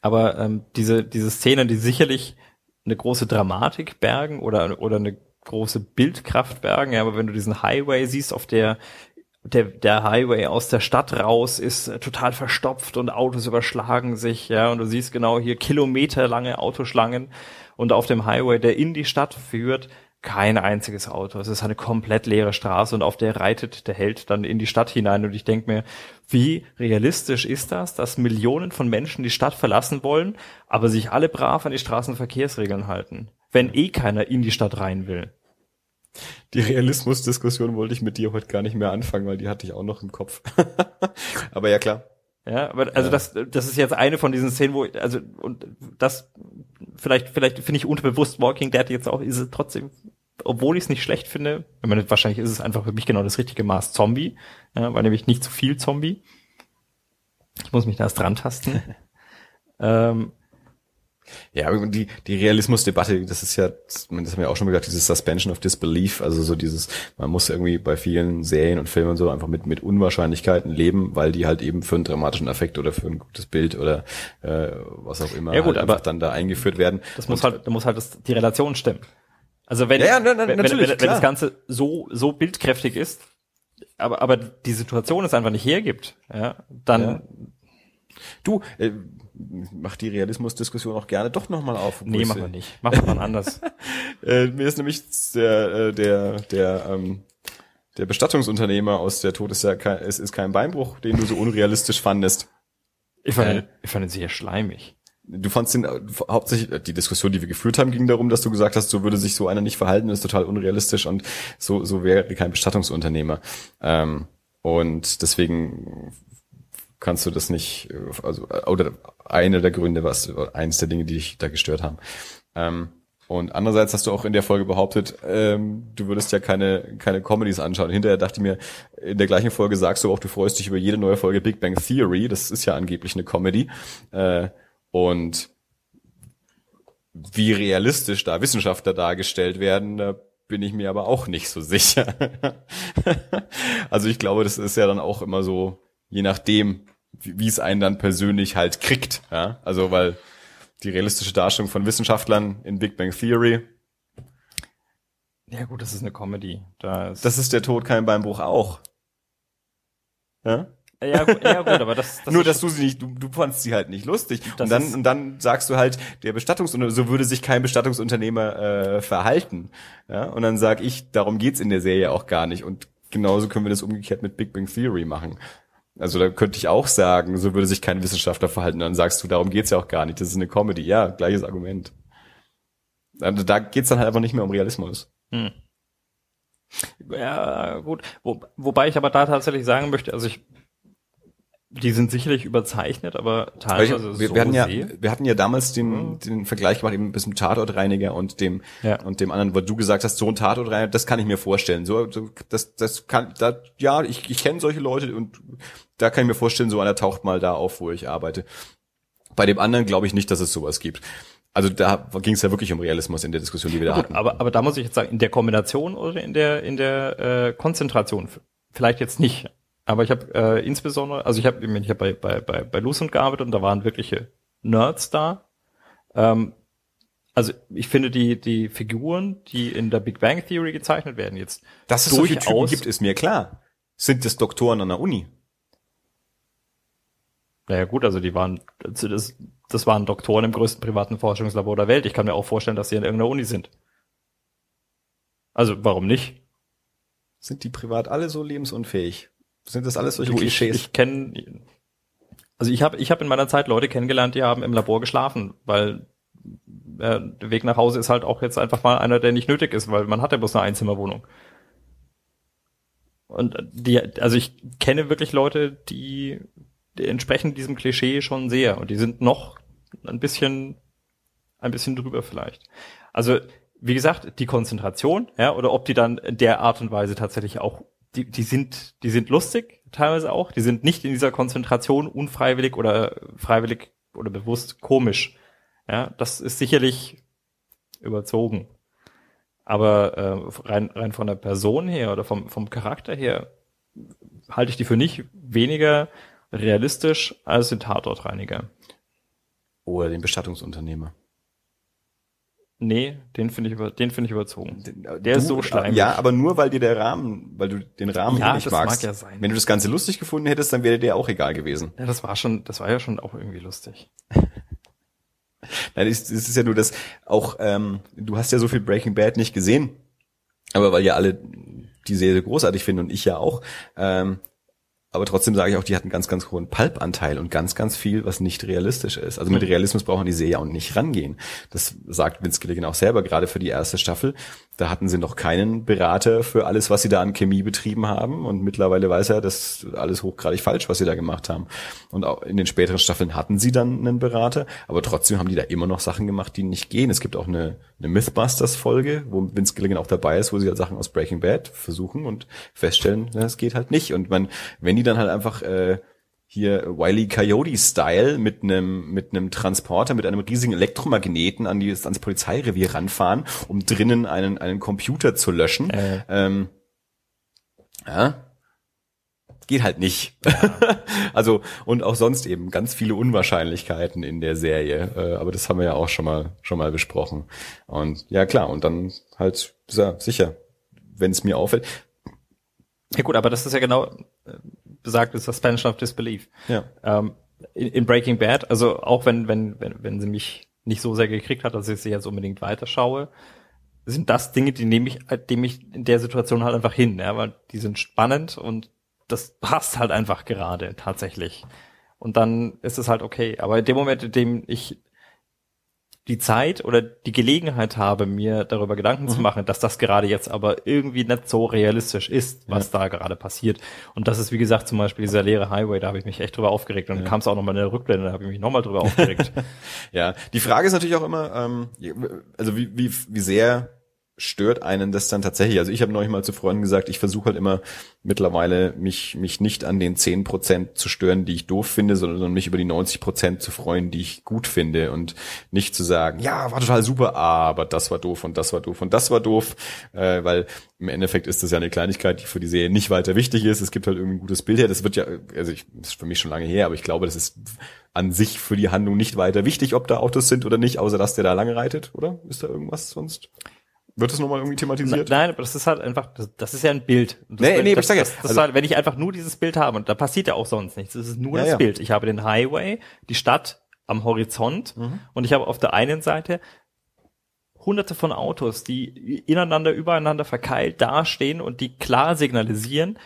Aber ähm, diese, diese Szenen, die sicherlich eine große Dramatik bergen oder, oder eine große Bildkraft bergen, ja, aber wenn du diesen Highway siehst, auf der der, der Highway aus der Stadt raus ist äh, total verstopft und Autos überschlagen sich, ja, und du siehst genau hier kilometerlange Autoschlangen und auf dem Highway, der in die Stadt führt, kein einziges Auto. Es ist eine komplett leere Straße und auf der reitet der Held dann in die Stadt hinein und ich denke mir, wie realistisch ist das, dass Millionen von Menschen die Stadt verlassen wollen, aber sich alle brav an die Straßenverkehrsregeln halten, wenn eh keiner in die Stadt rein will. Die Realismusdiskussion wollte ich mit dir heute gar nicht mehr anfangen, weil die hatte ich auch noch im Kopf. Aber ja, klar. Ja, aber also Ja. das, das ist jetzt eine von diesen Szenen, wo ich, also und das vielleicht, vielleicht finde ich unterbewusst Walking Dead jetzt auch, ist es trotzdem, obwohl ich es nicht schlecht finde, ich meine, wahrscheinlich ist es einfach für mich genau das richtige Maß Zombie, ja, weil nämlich nicht zu viel Zombie. Ich muss mich da erst dran tasten. ähm, Ja, aber die, die Realismusdebatte, das ist ja, das haben wir auch schon mal gesagt, dieses Suspension of Disbelief, also so dieses, man muss irgendwie bei vielen Serien und Filmen und so einfach mit, mit Unwahrscheinlichkeiten leben, weil die halt eben für einen dramatischen Effekt oder für ein gutes Bild oder äh, was auch immer Ja, gut, halt einfach aber- dann da eingeführt werden. das muss Und- halt, da muss halt das, die Relation stimmen. Also wenn, Ja, ja, na, na, wenn, wenn, wenn, das Ganze so, so bildkräftig ist, aber, aber die Situation es einfach nicht hergibt, ja, dann. Du, äh, mach die Realismusdiskussion auch gerne doch nochmal auf. nee, machen wir nicht. Machen wir dann anders. Äh, mir ist nämlich der, äh, der, der, ähm, der Bestattungsunternehmer aus der Tod ist ja kein, es ist kein Beinbruch, den du so unrealistisch fandest. Ich fand, Äh. ihn, ich fand ihn sehr schleimig. Du fandst den äh, hauptsächlich, äh, die Diskussion, die wir geführt haben, ging darum, dass du gesagt hast, so würde sich so einer nicht verhalten, das ist total unrealistisch und so, so wäre kein Bestattungsunternehmer. Ähm, und deswegen kannst du das nicht, also, oder eine der Gründe, was, eins der Dinge, die dich da gestört haben. Ähm, und andererseits hast du auch in der Folge behauptet, ähm, du würdest ja keine, keine Comedies anschauen. Hinterher dachte ich mir, in der gleichen Folge sagst du auch, du freust dich über jede neue Folge Big Bang Theory. Das ist ja angeblich eine Comedy. Äh, und wie realistisch da Wissenschaftler dargestellt werden, da bin ich mir aber auch nicht so sicher. also ich glaube, das ist ja dann auch immer so, je nachdem, wie wie es einen dann persönlich halt kriegt. Ja? Also weil die realistische Darstellung von Wissenschaftlern in Big Bang Theory, Ja gut, das ist eine Comedy. Da ist, das ist der Tod kein Beinbruch auch. Ja? ja, gut, ja gut, aber das, das Nur, dass du sie nicht, du, du fandst sie halt nicht lustig. Das Und dann, und dann sagst du halt, der Bestattungsunternehmer, so würde sich kein Bestattungsunternehmer äh, verhalten. Ja? Und dann sag ich, darum geht's in der Serie auch gar nicht. Und genauso können wir das umgekehrt mit Big Bang Theory machen. Also da könnte ich auch sagen, so würde sich kein Wissenschaftler verhalten. Dann sagst du, darum geht's ja auch gar nicht. Das ist eine Comedy. Ja, gleiches Argument. Also da geht's dann halt einfach nicht mehr um Realismus. Hm. Ja, gut. Wo, wobei ich aber da tatsächlich sagen möchte, also ich, die sind sicherlich überzeichnet, aber teilweise ich, wir, so wir hatten ja, sehr. wir hatten ja damals den, den Vergleich gemacht eben bis zum Tatortreiniger und dem Ja. und dem anderen, wo du gesagt hast, so ein Tatortreiniger, das kann ich mir vorstellen. So, das, das kann, da, ja, ich, ich kenne solche Leute und da kann ich mir vorstellen, so einer taucht mal da auf, wo ich arbeite. Bei dem anderen glaube ich nicht, dass es sowas gibt. Also da ging es ja wirklich um Realismus in der Diskussion, die wir da Gut, hatten. aber, aber da muss ich jetzt sagen, in der Kombination oder in der in der äh, Konzentration, vielleicht jetzt nicht. Aber ich habe äh, insbesondere, also ich habe ich hab bei bei bei bei Lucent gearbeitet und da waren wirkliche Nerds da. Ähm, also ich finde die die Figuren, die in der Big Bang Theory gezeichnet werden, jetzt Dass es solche Typen gibt, ist mir klar. Sind das Doktoren an der Uni? Naja gut, also die waren, das, das waren Doktoren im größten privaten Forschungslabor der Welt. Ich kann mir auch vorstellen, dass sie an irgendeiner Uni sind. Also warum nicht? Sind die privat alle so lebensunfähig? Sind das alles solche Du, ich, Klischees? ich kenne, Also ich habe ich hab in meiner Zeit Leute kennengelernt, die haben im Labor geschlafen, weil äh, der Weg nach Hause ist halt auch jetzt einfach mal einer, der nicht nötig ist, weil man hat ja bloß eine Einzimmerwohnung. Und die, also ich kenne wirklich Leute, die, die entsprechen diesem Klischee schon sehr und die sind noch ein bisschen, ein bisschen drüber vielleicht. Also wie gesagt, die Konzentration, ja, oder ob die dann in der Art und Weise tatsächlich auch, die, die sind, die sind lustig, teilweise auch, die sind nicht in dieser Konzentration unfreiwillig oder freiwillig oder bewusst komisch. Ja, das ist sicherlich überzogen. Aber äh, rein, rein von der Person her oder vom, vom Charakter her halte ich die für nicht weniger realistisch als den Tatortreiniger. Oder den Bestattungsunternehmer. Nee, den finde ich, über, den finde ich überzogen. Der ist so schleimig. Ja, aber nur weil dir der Rahmen, weil du den Rahmen Ja, nicht das magst. mag ja sein. Wenn du das Ganze lustig gefunden hättest, dann wäre dir auch egal gewesen. Ja, das war schon, das war ja schon auch irgendwie lustig. Nein, es, es ist ja nur das, auch, ähm, du hast ja so viel Breaking Bad nicht gesehen, aber weil ja alle die Serie großartig finden und ich ja auch, ähm, aber trotzdem sage ich auch, die hat einen ganz, ganz hohen Pulp-Anteil und ganz, ganz viel, was nicht realistisch ist. Also mit Realismus brauchen die Serie auch nicht rangehen. Das sagt Vince Gilligan auch selber, gerade für die erste Staffel. Da hatten sie noch keinen Berater für alles, was sie da an Chemie betrieben haben. Und mittlerweile weiß er, das ist alles hochgradig falsch, was sie da gemacht haben. Und auch in den späteren Staffeln hatten sie dann einen Berater, aber trotzdem haben die da immer noch Sachen gemacht, die nicht gehen. Es gibt auch eine, eine Mythbusters-Folge, wo Vince Gilligan auch dabei ist, wo sie halt Sachen aus Breaking Bad versuchen und feststellen, das geht halt nicht. Und man, wenn die dann halt einfach äh, hier Wiley Coyote-Style mit einem mit einem Transporter, mit einem riesigen Elektromagneten an die, ans Polizeirevier ranfahren, um drinnen einen, einen Computer zu löschen. Äh. Ähm, ja, geht halt nicht. also und auch sonst eben ganz viele Unwahrscheinlichkeiten in der Serie, äh, aber das haben wir ja auch schon mal schon mal besprochen. Und ja klar, und dann halt ja, sicher, wenn es mir auffällt. Ja gut, aber das ist ja genau äh, besagte Suspension of Disbelief. Ja. Ähm, in, in Breaking Bad, also auch wenn, wenn, wenn, wenn sie mich nicht so sehr gekriegt hat, dass ich sie jetzt unbedingt weiterschaue, sind das Dinge, die nehme ich, dem ich in der Situation halt einfach hin, ja, weil die sind spannend und das passt halt einfach gerade tatsächlich. Und dann ist es halt okay. Aber in dem Moment, in dem ich die Zeit oder die Gelegenheit habe, mir darüber Gedanken zu machen, dass das gerade jetzt aber irgendwie nicht so realistisch ist, was da gerade passiert. Und das ist, wie gesagt, zum Beispiel dieser leere Highway, da habe ich mich echt drüber aufgeregt. Und dann kam es auch nochmal in der Rückblende, da habe ich mich nochmal drüber aufgeregt. Ja, die Frage ist natürlich auch immer, ähm, also wie, wie, wie sehr stört einen das dann tatsächlich? Also ich habe neulich mal zu Freunden gesagt, ich versuche halt immer mittlerweile mich, mich nicht an den 10% zu stören, die ich doof finde, sondern mich über die 90% zu freuen, die ich gut finde und nicht zu sagen, ja, war total super, aber das war doof und das war doof und das war doof, äh, weil im Endeffekt ist das ja eine Kleinigkeit, die für die Serie nicht weiter wichtig ist. Es gibt halt irgendwie ein gutes Bild her. Das wird ja, also ich, das ist für mich schon lange her, aber ich glaube, das ist an sich für die Handlung nicht weiter wichtig, ob da Autos sind oder nicht, außer dass der da lange reitet, oder? Ist da irgendwas sonst? Wird das nochmal irgendwie thematisiert? Nein, aber das ist halt einfach, das, das ist ja ein Bild. Das, Nee, nee, aber das, ich sag ja, das, das also- halt, wenn ich einfach nur dieses Bild habe, und da passiert ja auch sonst nichts, es ist nur Ja, das ja. Bild. Ich habe den Highway, die Stadt am Horizont Mhm. und ich habe auf der einen Seite hunderte von Autos, die ineinander, übereinander verkeilt dastehen und die klar signalisieren,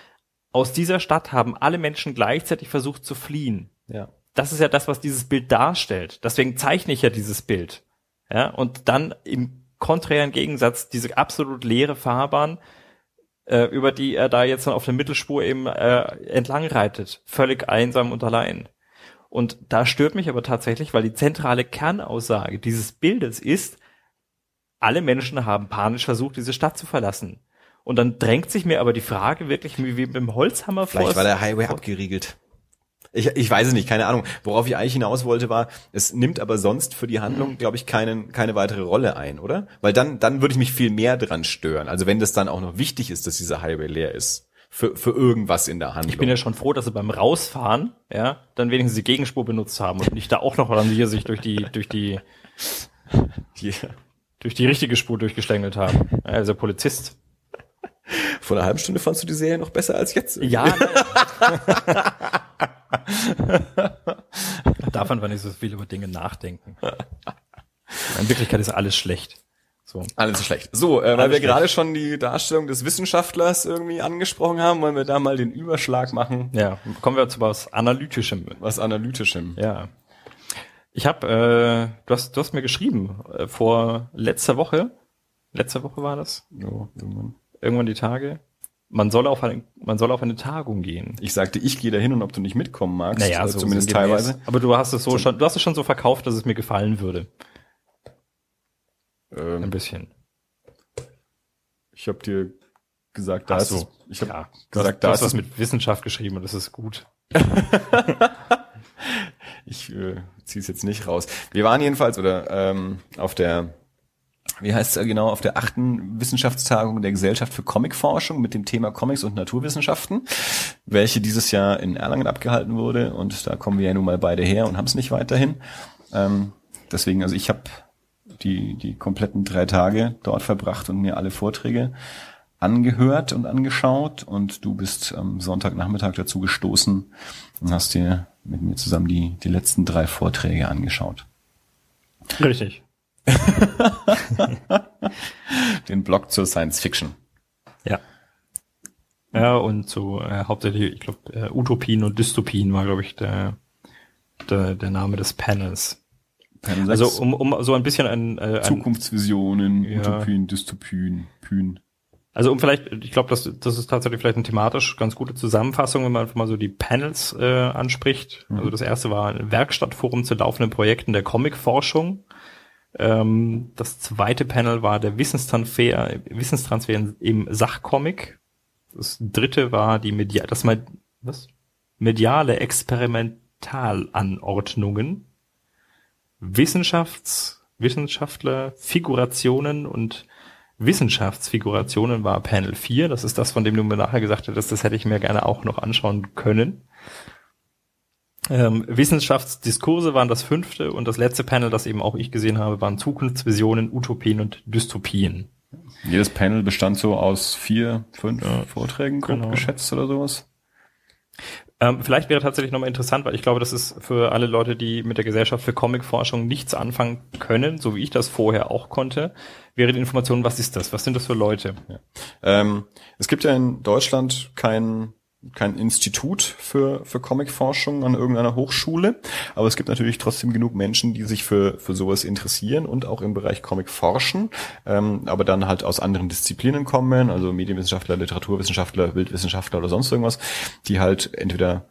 aus dieser Stadt haben alle Menschen gleichzeitig versucht zu fliehen. Ja. Das ist ja das, was dieses Bild darstellt. Deswegen zeichne ich ja dieses Bild. Ja, und dann im konträren Gegensatz diese absolut leere Fahrbahn, äh, über die er da jetzt dann auf der Mittelspur eben äh, entlang reitet. Völlig einsam und allein. Und da stört mich aber tatsächlich, weil die zentrale Kernaussage dieses Bildes ist, alle Menschen haben panisch versucht, diese Stadt zu verlassen. Und dann drängt sich mir aber die Frage wirklich wie, wie mit dem Holzhammer vor. Vielleicht war der Highway abgeriegelt. Ich, ich weiß es nicht, keine Ahnung. Worauf ich eigentlich hinaus wollte, war, es nimmt aber sonst für die Handlung, glaube ich, keinen, keine weitere Rolle ein, oder? Weil dann, dann würde ich mich viel mehr dran stören. Also wenn das dann auch noch wichtig ist, dass dieser Highway leer ist. Für, für irgendwas in der Handlung. Ich bin ja schon froh, dass sie beim Rausfahren, ja, dann wenigstens die Gegenspur benutzt haben und nicht da auch noch dann hier sich durch die, durch die, Hier. durch die richtige Spur durchgeschlängelt haben. Also Polizist. Vor einer halben Stunde fandst du die Serie noch besser als jetzt. Ja. Darf man nicht so viel über Dinge nachdenken. In Wirklichkeit ist alles schlecht. So. Alles ist schlecht. So, äh, weil Alles wir schlecht. gerade schon die Darstellung des Wissenschaftlers irgendwie angesprochen haben, wollen wir da mal den Überschlag machen, Ja, kommen wir zu was Analytischem. was Analytischem. Ja. Ich habe, äh, du hast, du hast mir geschrieben äh, vor letzter Woche. Letzte Woche war das. So, irgendwann. Irgendwann die Tage. Man soll auf eine, man soll auf eine Tagung gehen. Ich sagte, ich gehe dahin und ob du nicht mitkommen magst, Naja, äh, so zumindest teilweise. Aber du hast es so schon, du hast es schon so verkauft, dass es mir gefallen würde. Ein Ähm, bisschen. ich habe dir gesagt, da so. ich habe Ja, gesagt, du hast, da hast was es- mit Wissenschaft geschrieben und das ist gut. Ich äh, ziehe es jetzt nicht raus. Wir waren jedenfalls oder ähm, auf der, wie heißt es genau, auf der achten Wissenschaftstagung der Gesellschaft für Comicforschung mit dem Thema Comics und Naturwissenschaften, welche dieses Jahr in Erlangen abgehalten wurde. Und da kommen wir ja nun mal beide her und haben es nicht weiterhin. Ähm, deswegen, also ich habe die, die kompletten drei Tage dort verbracht und mir alle Vorträge angehört und angeschaut und du bist am Sonntagnachmittag dazu gestoßen und hast dir mit mir zusammen die, die letzten drei Vorträge angeschaut. Richtig. Den Blog zur Science Fiction. Ja. Ja, und so äh, hauptsächlich, ich glaube, äh, Utopien und Dystopien war, glaube ich, der, der, der Name des Panels. Panel Also um, um so ein bisschen ein, äh, ein Zukunftsvisionen, Ja. Utopien, Dystopien, Pün. Also um vielleicht, ich glaube, das, das ist tatsächlich vielleicht eine thematisch ganz gute Zusammenfassung, wenn man einfach mal so die Panels äh, anspricht. Also das erste war ein Werkstattforum zu laufenden Projekten der Comicforschung. Ähm, das zweite Panel war der Wissenstransfer, Wissenstransfer im Sachcomic. Das dritte war die Media das mal, was? mediale Experimentalanordnungen. Wissenschafts, Wissenschaftler, Figurationen und Wissenschaftsfigurationen war Panel 4. Das ist das, von dem du mir nachher gesagt hattest, das hätte ich mir gerne auch noch anschauen können. Ähm, Wissenschaftsdiskurse waren das fünfte und das letzte Panel, das eben auch ich gesehen habe, waren Zukunftsvisionen, Utopien und Dystopien. Jedes Panel bestand so aus vier, fünf Ja, Vorträgen grob genau. geschätzt oder sowas. Ähm, vielleicht wäre tatsächlich nochmal interessant, weil ich glaube, das ist für alle Leute, die mit der Gesellschaft für Comicforschung nichts anfangen können, so wie ich das vorher auch konnte, wäre die Information, was ist das? Was sind das für Leute? Ähm, es gibt ja in Deutschland kein kein Institut für, für Comicforschung an irgendeiner Hochschule, aber es gibt natürlich trotzdem genug Menschen, die sich für, für sowas interessieren und auch im Bereich Comic forschen, ähm, aber dann halt aus anderen Disziplinen kommen, also Medienwissenschaftler, Literaturwissenschaftler, Bildwissenschaftler oder sonst irgendwas, die halt entweder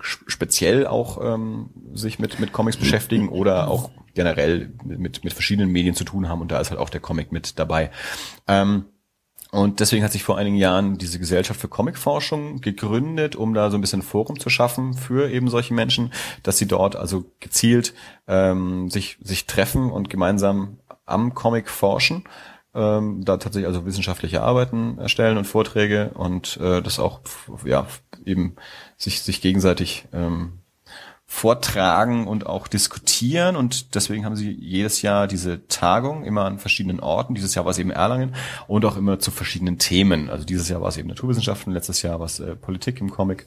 speziell auch ähm, sich mit, mit Comics beschäftigen oder auch generell mit, mit verschiedenen Medien zu tun haben und da ist halt auch der Comic mit dabei. Ähm, und deswegen hat sich vor einigen Jahren diese Gesellschaft für Comicforschung gegründet, um da so ein bisschen Forum zu schaffen für eben solche Menschen, dass sie dort also gezielt ähm, sich, sich treffen und gemeinsam am Comic forschen, ähm, da tatsächlich also wissenschaftliche Arbeiten erstellen und Vorträge und äh, das auch ja eben sich, sich gegenseitig ähm, vortragen und auch diskutieren und deswegen haben sie jedes Jahr diese Tagung immer an verschiedenen Orten. Dieses Jahr war es eben Erlangen und auch immer zu verschiedenen Themen. Also dieses Jahr war es eben Naturwissenschaften, letztes Jahr war es äh, Politik im Comic.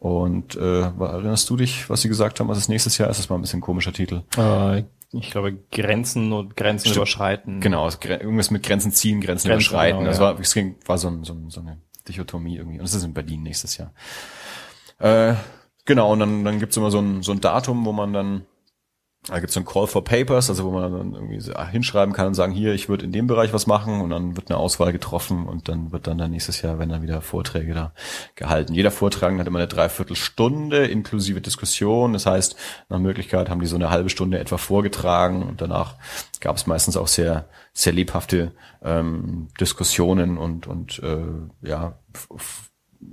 Und äh, erinnerst du dich, was sie gesagt haben, was es nächstes Jahr ist? Das war ein bisschen ein komischer Titel. Äh, ich glaube, Grenzen und Grenzen Stimmt. überschreiten. Genau, irgendwas mit Grenzen ziehen, Grenzen, Grenzen, überschreiten. genau, das ja. war, es ging, war so, ein, so, ein, so eine Dichotomie irgendwie. Und es ist in Berlin nächstes Jahr. Äh, genau, und dann, dann gibt's immer so ein, so ein Datum, wo man dann, da gibt's so ein Call for Papers, also wo man dann irgendwie so hinschreiben kann und sagen, hier, ich würde in dem Bereich was machen und dann wird eine Auswahl getroffen und dann wird dann, dann nächstes Jahr, wenn dann wieder Vorträge da gehalten. Jeder Vortrag hat immer eine Dreiviertelstunde inklusive Diskussion. Das heißt, nach Möglichkeit haben die so eine halbe Stunde etwa vorgetragen und danach gab es meistens auch sehr, sehr lebhafte ähm, Diskussionen und, und äh, ja,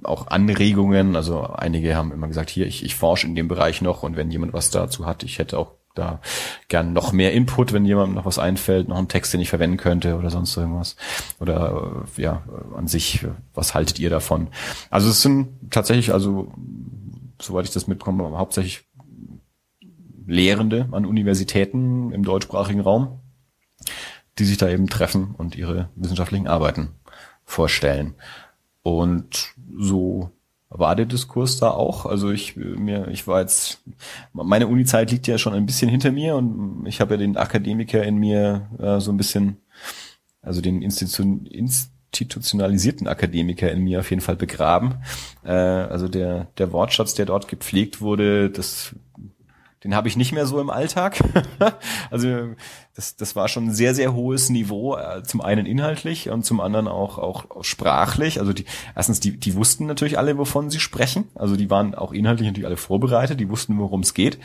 auch Anregungen. Also einige haben immer gesagt, hier, ich, ich forsche in dem Bereich noch und wenn jemand was dazu hat, ich hätte auch da gern noch mehr Input, wenn jemandem noch was einfällt, noch einen Text, den ich verwenden könnte oder sonst irgendwas. Oder äh, ja, an sich, was haltet ihr davon? Also es sind tatsächlich, also soweit ich das mitbekomme, hauptsächlich Lehrende an Universitäten im deutschsprachigen Raum, die sich da eben treffen und ihre wissenschaftlichen Arbeiten vorstellen. Und so war der Diskurs da auch? Also ich mir, ich war jetzt, meine Uni-Zeit liegt ja schon ein bisschen hinter mir und ich habe ja den Akademiker in mir äh, so ein bisschen, also den Institution, institutionalisierten Akademiker in mir auf jeden Fall begraben. Äh, also der der Wortschatz, der dort gepflegt wurde, das den habe ich nicht mehr so im Alltag. also das, das war schon ein sehr, sehr hohes Niveau, äh, zum einen inhaltlich und zum anderen auch, auch, auch sprachlich. Also die, erstens, die, die wussten natürlich alle, wovon sie sprechen. Also die waren auch inhaltlich natürlich alle vorbereitet, die wussten, worum es geht.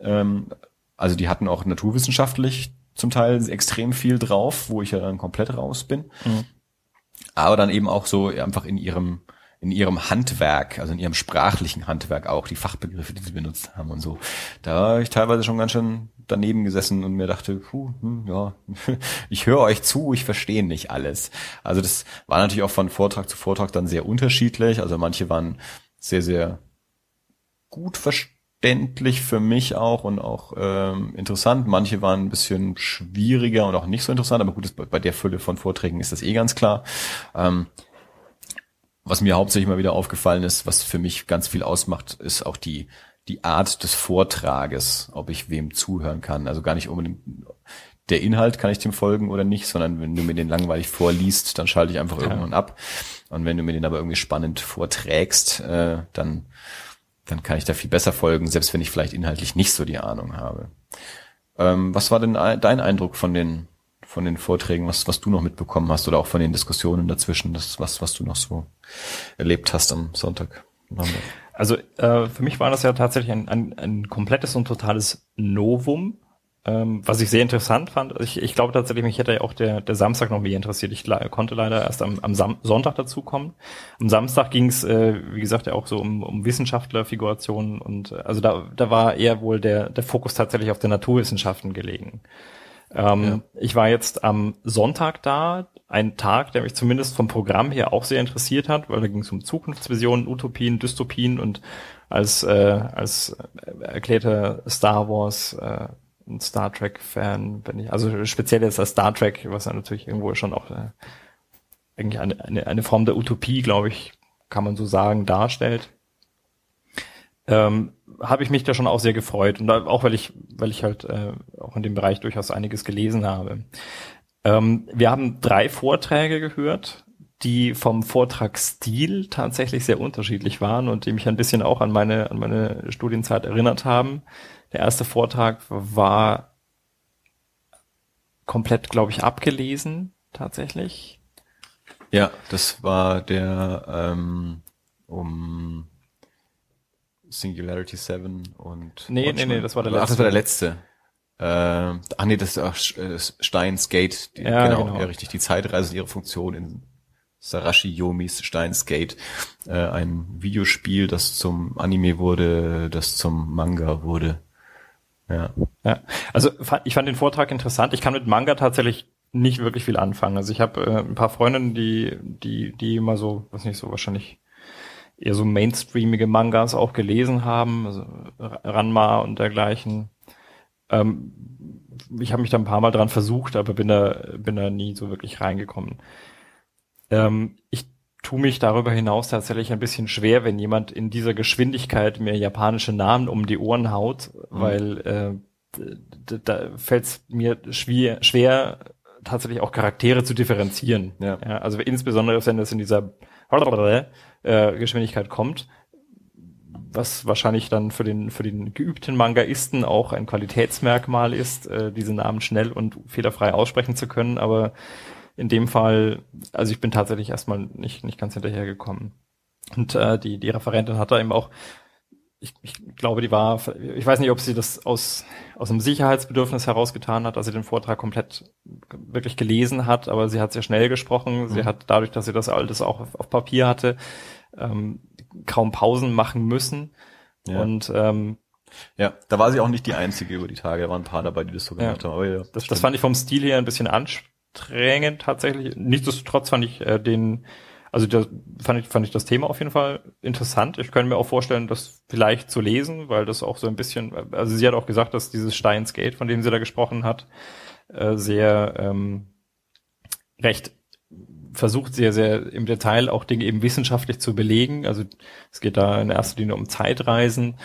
Ähm, also die hatten auch naturwissenschaftlich zum Teil extrem viel drauf, wo ich ja dann komplett raus bin. Mhm. Aber dann eben auch so einfach in ihrem in ihrem Handwerk, also in ihrem sprachlichen Handwerk auch, die Fachbegriffe, die sie benutzt haben und so. Da war ich teilweise schon ganz schön daneben gesessen und mir dachte, puh, hm, ja, ich höre euch zu, ich verstehe nicht alles. Also das war natürlich auch von Vortrag zu Vortrag dann sehr unterschiedlich. Also manche waren sehr, sehr gut verständlich für mich auch und auch ähm, interessant. Manche waren ein bisschen schwieriger und auch nicht so interessant, aber gut, bei der Fülle von Vorträgen ist das eh ganz klar. Ähm, was mir hauptsächlich mal wieder aufgefallen ist, was für mich ganz viel ausmacht, ist auch die, die Art des Vortrages, ob ich wem zuhören kann. Also gar nicht unbedingt der Inhalt kann ich dem folgen oder nicht, sondern wenn du mir den langweilig vorliest, dann schalte ich einfach ja. irgendwann ab. Und wenn du mir den aber irgendwie spannend vorträgst, äh, dann, dann kann ich da viel besser folgen, selbst wenn ich vielleicht inhaltlich nicht so die Ahnung habe. Ähm, was war denn dein Eindruck von den von den Vorträgen, was, was du noch mitbekommen hast oder auch von den Diskussionen dazwischen, das, was, was du noch so erlebt hast am Sonntag? Also äh, für mich war das ja tatsächlich ein, ein, ein komplettes und totales Novum, ähm, was ich sehr interessant fand. Ich, ich glaube tatsächlich, mich hätte ja auch der, der Samstag noch mehr interessiert. Ich konnte leider erst am, am Sonntag dazukommen. Am Samstag ging es, äh, wie gesagt, ja auch so um, um Wissenschaftlerfigurationen und äh, also da, da war eher wohl der, der Fokus tatsächlich auf der Naturwissenschaften gelegen. Ähm, ja. Ich war jetzt am Sonntag da, ein Tag, der mich zumindest vom Programm her auch sehr interessiert hat, weil da ging es um Zukunftsvisionen, Utopien, Dystopien und als, äh, als erklärter Star Wars äh, und Star Trek Fan bin ich, also speziell jetzt als Star Trek, was ja natürlich irgendwo schon auch äh, eigentlich eine, eine, eine Form der Utopie, glaube ich, kann man so sagen, darstellt. Ähm, habe ich mich da schon auch sehr gefreut und auch weil ich, weil ich halt äh, auch in dem Bereich durchaus einiges gelesen habe. Ähm, wir haben drei Vorträge gehört, die vom Vortragsstil tatsächlich sehr unterschiedlich waren und die mich ein bisschen auch an meine, an meine Studienzeit erinnert haben. Der erste Vortrag war komplett, glaube ich, abgelesen, tatsächlich. Ja, das war der ähm, um Singularity 7 und. Nee, Watchmen. nee, nee, das war der letzte. Ach, das war der letzte. Äh, ach nee, das ist äh, Steins Gate. Die, ja, genau, genau, ja, richtig. Die Zeitreise und ihre Funktion in Sarashi Yomis Steins Gate. Äh, ein Videospiel, das zum Anime wurde, das zum Manga wurde. Ja. ja. Also ich fand den Vortrag interessant. Ich kann mit Manga tatsächlich nicht wirklich viel anfangen. Also ich habe äh, ein paar Freundinnen, die, die, die immer so, was nicht so wahrscheinlich eher so mainstreamige Mangas auch gelesen haben, also Ranma und dergleichen. Ähm, ich habe mich da ein paar Mal dran versucht, aber bin da, bin da nie so wirklich reingekommen. Ähm, ich tue mich darüber hinaus tatsächlich ein bisschen schwer, wenn jemand in dieser Geschwindigkeit mir japanische Namen um die Ohren haut, mhm. weil äh, da fällt es mir schwer, schwer, tatsächlich auch Charaktere zu differenzieren. Ja. ja also insbesondere, wenn das in dieser äh, Geschwindigkeit kommt, was wahrscheinlich dann für den für den geübten Mangaisten auch ein Qualitätsmerkmal ist, äh, diese Namen schnell und fehlerfrei aussprechen zu können. Aber in dem Fall, also ich bin tatsächlich erstmal nicht nicht ganz hinterhergekommen. Und äh, die die Referentin hat da eben auch ich, ich glaube, die war, ich weiß nicht, ob sie das aus, aus einem Sicherheitsbedürfnis herausgetan hat, dass sie den Vortrag komplett wirklich gelesen hat, aber sie hat sehr schnell gesprochen. Mhm. Sie hat dadurch, dass sie das alles auch auf, auf Papier hatte, ähm, kaum Pausen machen müssen. Ja. Und ähm, ja, da war sie auch nicht die einzige über die Tage. Da waren ein paar dabei, die das so gemacht ja, haben. Aber ja, das, das fand ich vom Stil her ein bisschen anstrengend tatsächlich. Nichtsdestotrotz fand ich äh, den also da fand ich, fand ich das Thema auf jeden Fall interessant. Ich könnte mir auch vorstellen, das vielleicht zu lesen, weil das auch so ein bisschen, also sie hat auch gesagt, dass dieses Steins Gate, von dem sie da gesprochen hat, äh, sehr ähm, recht versucht sehr, sehr im Detail auch Dinge eben wissenschaftlich zu belegen. Also es geht da in erster Linie um Zeitreisen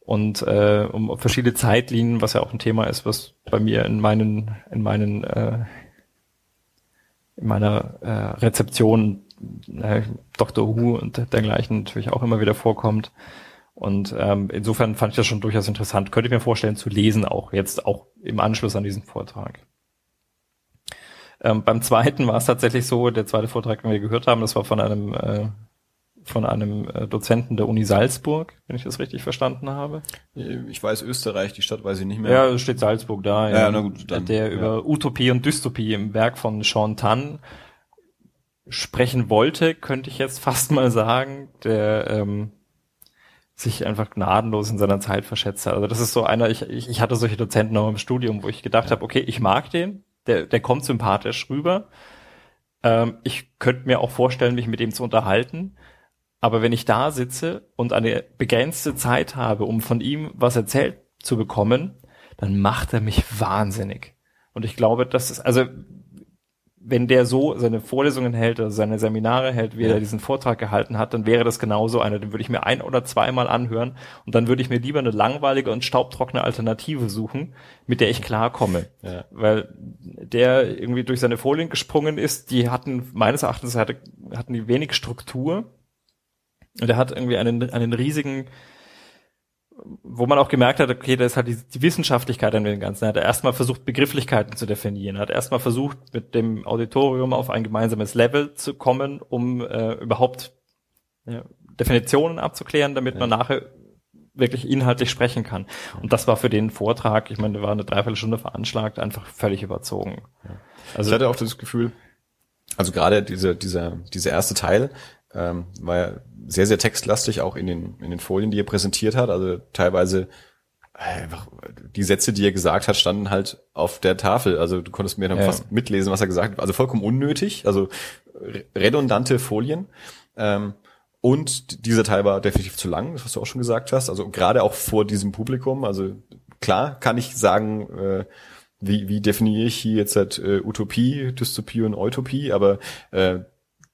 und äh, um verschiedene Zeitlinien, was ja auch ein Thema ist, was bei mir in meinen, in meinen, äh, in meiner äh, Rezeption äh, Dr. Who und dergleichen natürlich auch immer wieder vorkommt. Und ähm, insofern fand ich das schon durchaus interessant. Könnte ich mir vorstellen zu lesen, auch jetzt auch im Anschluss an diesen Vortrag. Ähm, beim zweiten war es tatsächlich so, der zweite Vortrag, den wir gehört haben, das war von einem äh, von einem äh, Dozenten der Uni Salzburg, wenn ich das richtig verstanden habe. Ich weiß Österreich, die Stadt weiß ich nicht mehr. Ja, es steht Salzburg da. Ja, ja na gut, dann, der ja. über Utopie und Dystopie im Werk von Sean Tan sprechen wollte, könnte ich jetzt fast mal sagen, der ähm, sich einfach gnadenlos in seiner Zeit verschätzt hat. Also das ist so einer, ich, ich, ich hatte solche Dozenten noch im Studium, wo ich gedacht ja. habe, okay, ich mag den, der, der kommt sympathisch rüber. Ähm, ich könnte mir auch vorstellen, mich mit ihm zu unterhalten. Aber wenn ich da sitze und eine begrenzte Zeit habe, um von ihm was erzählt zu bekommen, dann macht er mich wahnsinnig. Und ich glaube, das ist, also wenn der so seine Vorlesungen hält oder seine Seminare hält, wie ja. er diesen Vortrag gehalten hat, dann wäre das genauso einer. Den würde ich mir ein oder zweimal anhören und dann würde ich mir lieber eine langweilige und staubtrockene Alternative suchen, mit der ich klarkomme. Ja. Weil der irgendwie durch seine Folien gesprungen ist, die hatten meines Erachtens hatte, hatten die wenig Struktur und er hat irgendwie einen, einen riesigen wo man auch gemerkt hat, okay, da ist halt die, die Wissenschaftlichkeit an dem Ganzen. Er hat erstmal versucht, Begrifflichkeiten zu definieren. Er hat erstmal versucht, mit dem Auditorium auf ein gemeinsames Level zu kommen, um äh, überhaupt ja, Definitionen abzuklären, damit ja. man nachher wirklich inhaltlich sprechen kann. Und das war für den Vortrag, ich meine, der war eine Dreiviertelstunde veranschlagt, einfach völlig überzogen. Ja. Also ich hatte auch das Gefühl, also gerade diese, dieser, dieser erste Teil ähm, war ja sehr, sehr textlastig, auch in den, in den Folien, die er präsentiert hat. Also teilweise einfach die Sätze, die er gesagt hat, standen halt auf der Tafel. Also du konntest mir dann ja. fast mitlesen, was er gesagt hat. Also vollkommen unnötig, also redundante Folien. Ähm, und dieser Teil war definitiv zu lang, was du auch schon gesagt hast. Also gerade auch vor diesem Publikum. Also klar kann ich sagen, äh, wie, wie definiere ich hier jetzt halt, äh, Utopie, Dystopie und Utopie, aber äh,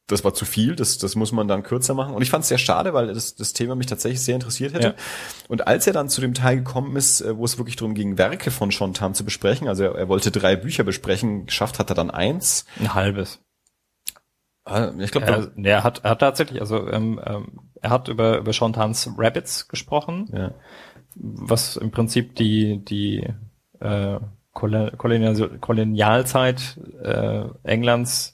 das war zu viel, das, das muss man dann kürzer machen. Und ich fand es sehr schade, weil das, das Thema mich tatsächlich sehr interessiert hätte. Ja. Und als er dann zu dem Teil gekommen ist, äh, wo es wirklich darum ging, Werke von Schontan zu besprechen, also er, er wollte drei Bücher besprechen, geschafft hat er dann eins. Ein halbes. Ah, ich glaube, er, er, hat, er hat tatsächlich, also ähm, ähm, er hat über über Schontans Rabbits gesprochen, ja. was im Prinzip die die äh, Kolonial, Kolonialzeit äh, Englands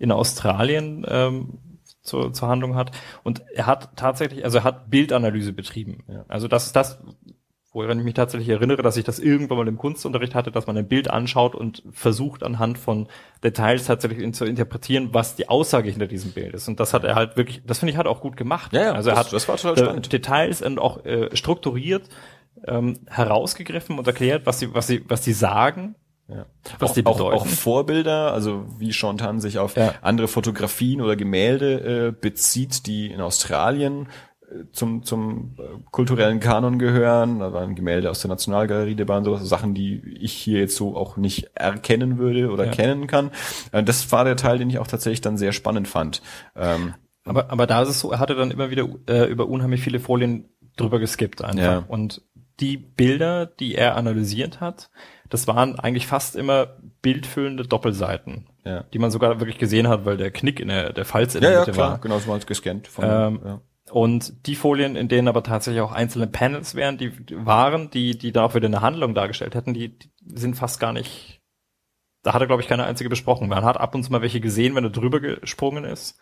in Australien ähm, zur, zur Handlung hat. Und er hat tatsächlich, also er hat Bildanalyse betrieben. Ja. Also das ist das, woran ich mich tatsächlich erinnere, dass ich das irgendwann mal im Kunstunterricht hatte, dass man ein Bild anschaut und versucht anhand von Details tatsächlich zu interpretieren, was die Aussage hinter diesem Bild ist. Und das hat er halt wirklich, das finde ich halt auch gut gemacht. Ja, ja also er das, hat das war total spannend. Details und auch äh, strukturiert ähm, herausgegriffen und erklärt, was sie, was sie, was sie sagen ja. Was auch, die bedeuten. Auch, auch Vorbilder, also wie Chantan sich auf ja. andere Fotografien oder Gemälde äh, bezieht, die in Australien äh, zum, zum äh, kulturellen Kanon gehören, da waren Gemälde aus der Nationalgalerie, da waren so Sachen, die ich hier jetzt so auch nicht erkennen würde oder ja. kennen kann. Äh, das war der Teil, den ich auch tatsächlich dann sehr spannend fand. Ähm, aber, aber da ist es so, er hatte dann immer wieder äh, über unheimlich viele Folien drüber geskippt einfach. Ja. Und die Bilder, die er analysiert hat, das waren eigentlich fast immer bildfüllende Doppelseiten, ja. die man sogar wirklich gesehen hat, weil der Knick in der, der Falz in der ja, Mitte ja, klar, war. genau, so mal gescannt. Von, ähm, ja. Und die Folien, in denen aber tatsächlich auch einzelne Panels wären, die waren, die, die da auch wieder eine Handlung dargestellt hätten, die, die sind fast gar nicht, da hat er, glaube ich, keine einzige besprochen. Man hat ab und zu mal welche gesehen, wenn er drüber gesprungen ist.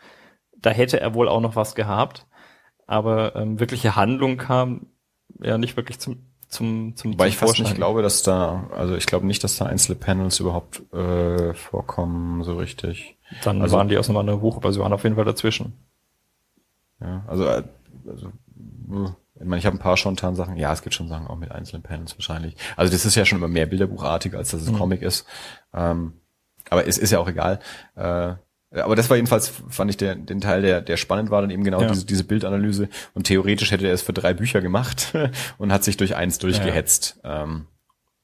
Da hätte er wohl auch noch was gehabt. Aber ähm, wirkliche Handlung kam ja nicht wirklich zum, zum, zum, Weil ich fast nicht glaube, dass da, also ich glaube nicht, dass da einzelne Panels überhaupt äh, vorkommen, so richtig. Dann also, waren die aus einem anderen Buch, aber sie waren auf jeden Fall dazwischen. Ja, also, äh, also ich meine, ich habe ein paar spontan Sachen, ja, es gibt schon Sachen auch mit einzelnen Panels wahrscheinlich. Also das ist ja schon immer mehr Bilderbuchartig, als dass es mhm. Comic ist. Ähm, aber es ist ja auch egal. Äh, aber das war jedenfalls, fand ich der, den Teil, der, der spannend war, dann eben genau ja. diese, diese Bildanalyse. Und theoretisch hätte er es für drei Bücher gemacht und hat sich durch eins durchgehetzt. Ja. Ähm,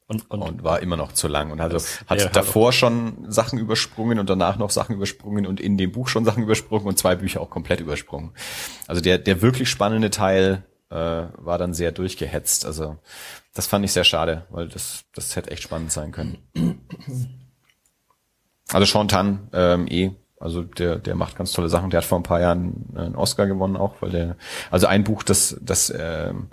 Und, und, und, war immer noch zu lang und hatte, hat davor schon Sachen übersprungen und danach noch Sachen übersprungen und in dem Buch schon Sachen übersprungen und zwei Bücher auch komplett übersprungen. Also der, der wirklich spannende Teil äh, war dann sehr durchgehetzt. Also das fand ich sehr schade, weil das, das hätte echt spannend sein können. Also Sean Tan, ähm, eh, also der, der macht ganz tolle Sachen. Der hat vor ein paar Jahren einen Oscar gewonnen auch, weil der, also ein Buch, das, das ähm,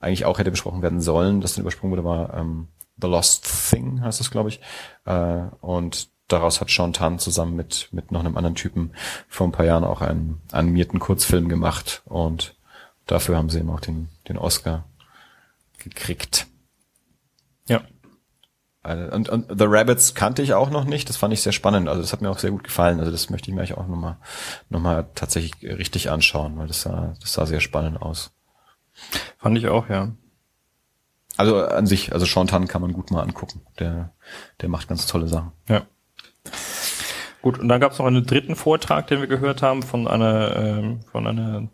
eigentlich auch hätte besprochen werden sollen, das dann übersprungen wurde, war ähm, The Lost Thing, heißt das, glaube ich. Äh, und daraus hat Sean Tan zusammen mit, mit noch einem anderen Typen vor ein paar Jahren auch einen animierten Kurzfilm gemacht und dafür haben sie ihm auch den, den Oscar gekriegt. Ja. Äh, und, und The Rabbits kannte ich auch noch nicht. Das fand ich sehr spannend. Also das hat mir auch sehr gut gefallen. Also das möchte ich mir eigentlich auch nochmal noch mal tatsächlich richtig anschauen, weil das sah, das sah sehr spannend aus. Fand ich auch, ja. Also an sich, also Sean Tan kann man gut mal angucken. Der, der macht ganz tolle Sachen. Ja. Gut, und dann gab es noch einen dritten Vortrag, den wir gehört haben von einer, ähm, von einer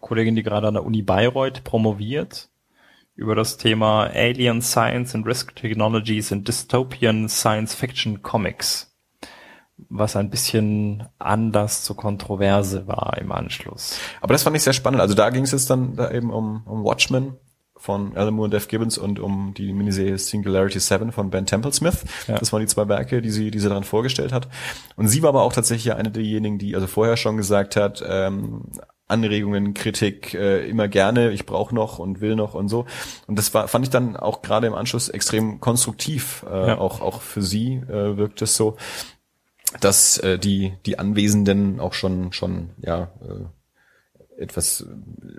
Kollegin, die gerade an der Uni Bayreuth promoviert über das Thema Alien Science and Risk Technologies in Dystopian Science Fiction Comics, was ein bisschen anders zur Kontroverse war im Anschluss. Aber das fand ich sehr spannend. Also da ging es jetzt dann da eben um, um Watchmen von Alan Moore und Dave Gibbons und um die Miniserie Singularity 7 von Ben Templesmith. Ja. Das waren die zwei Werke, die sie, die sie daran vorgestellt hat. Und sie war aber auch tatsächlich eine derjenigen, die also vorher schon gesagt hat, ähm, Anregungen, Kritik äh, immer gerne, ich brauche noch und will noch und so. Und das war, fand ich dann auch gerade im Anschluss extrem konstruktiv. Äh, ja. Auch auch für sie äh, wirkt es so, dass äh, die die Anwesenden auch schon schon ja äh, etwas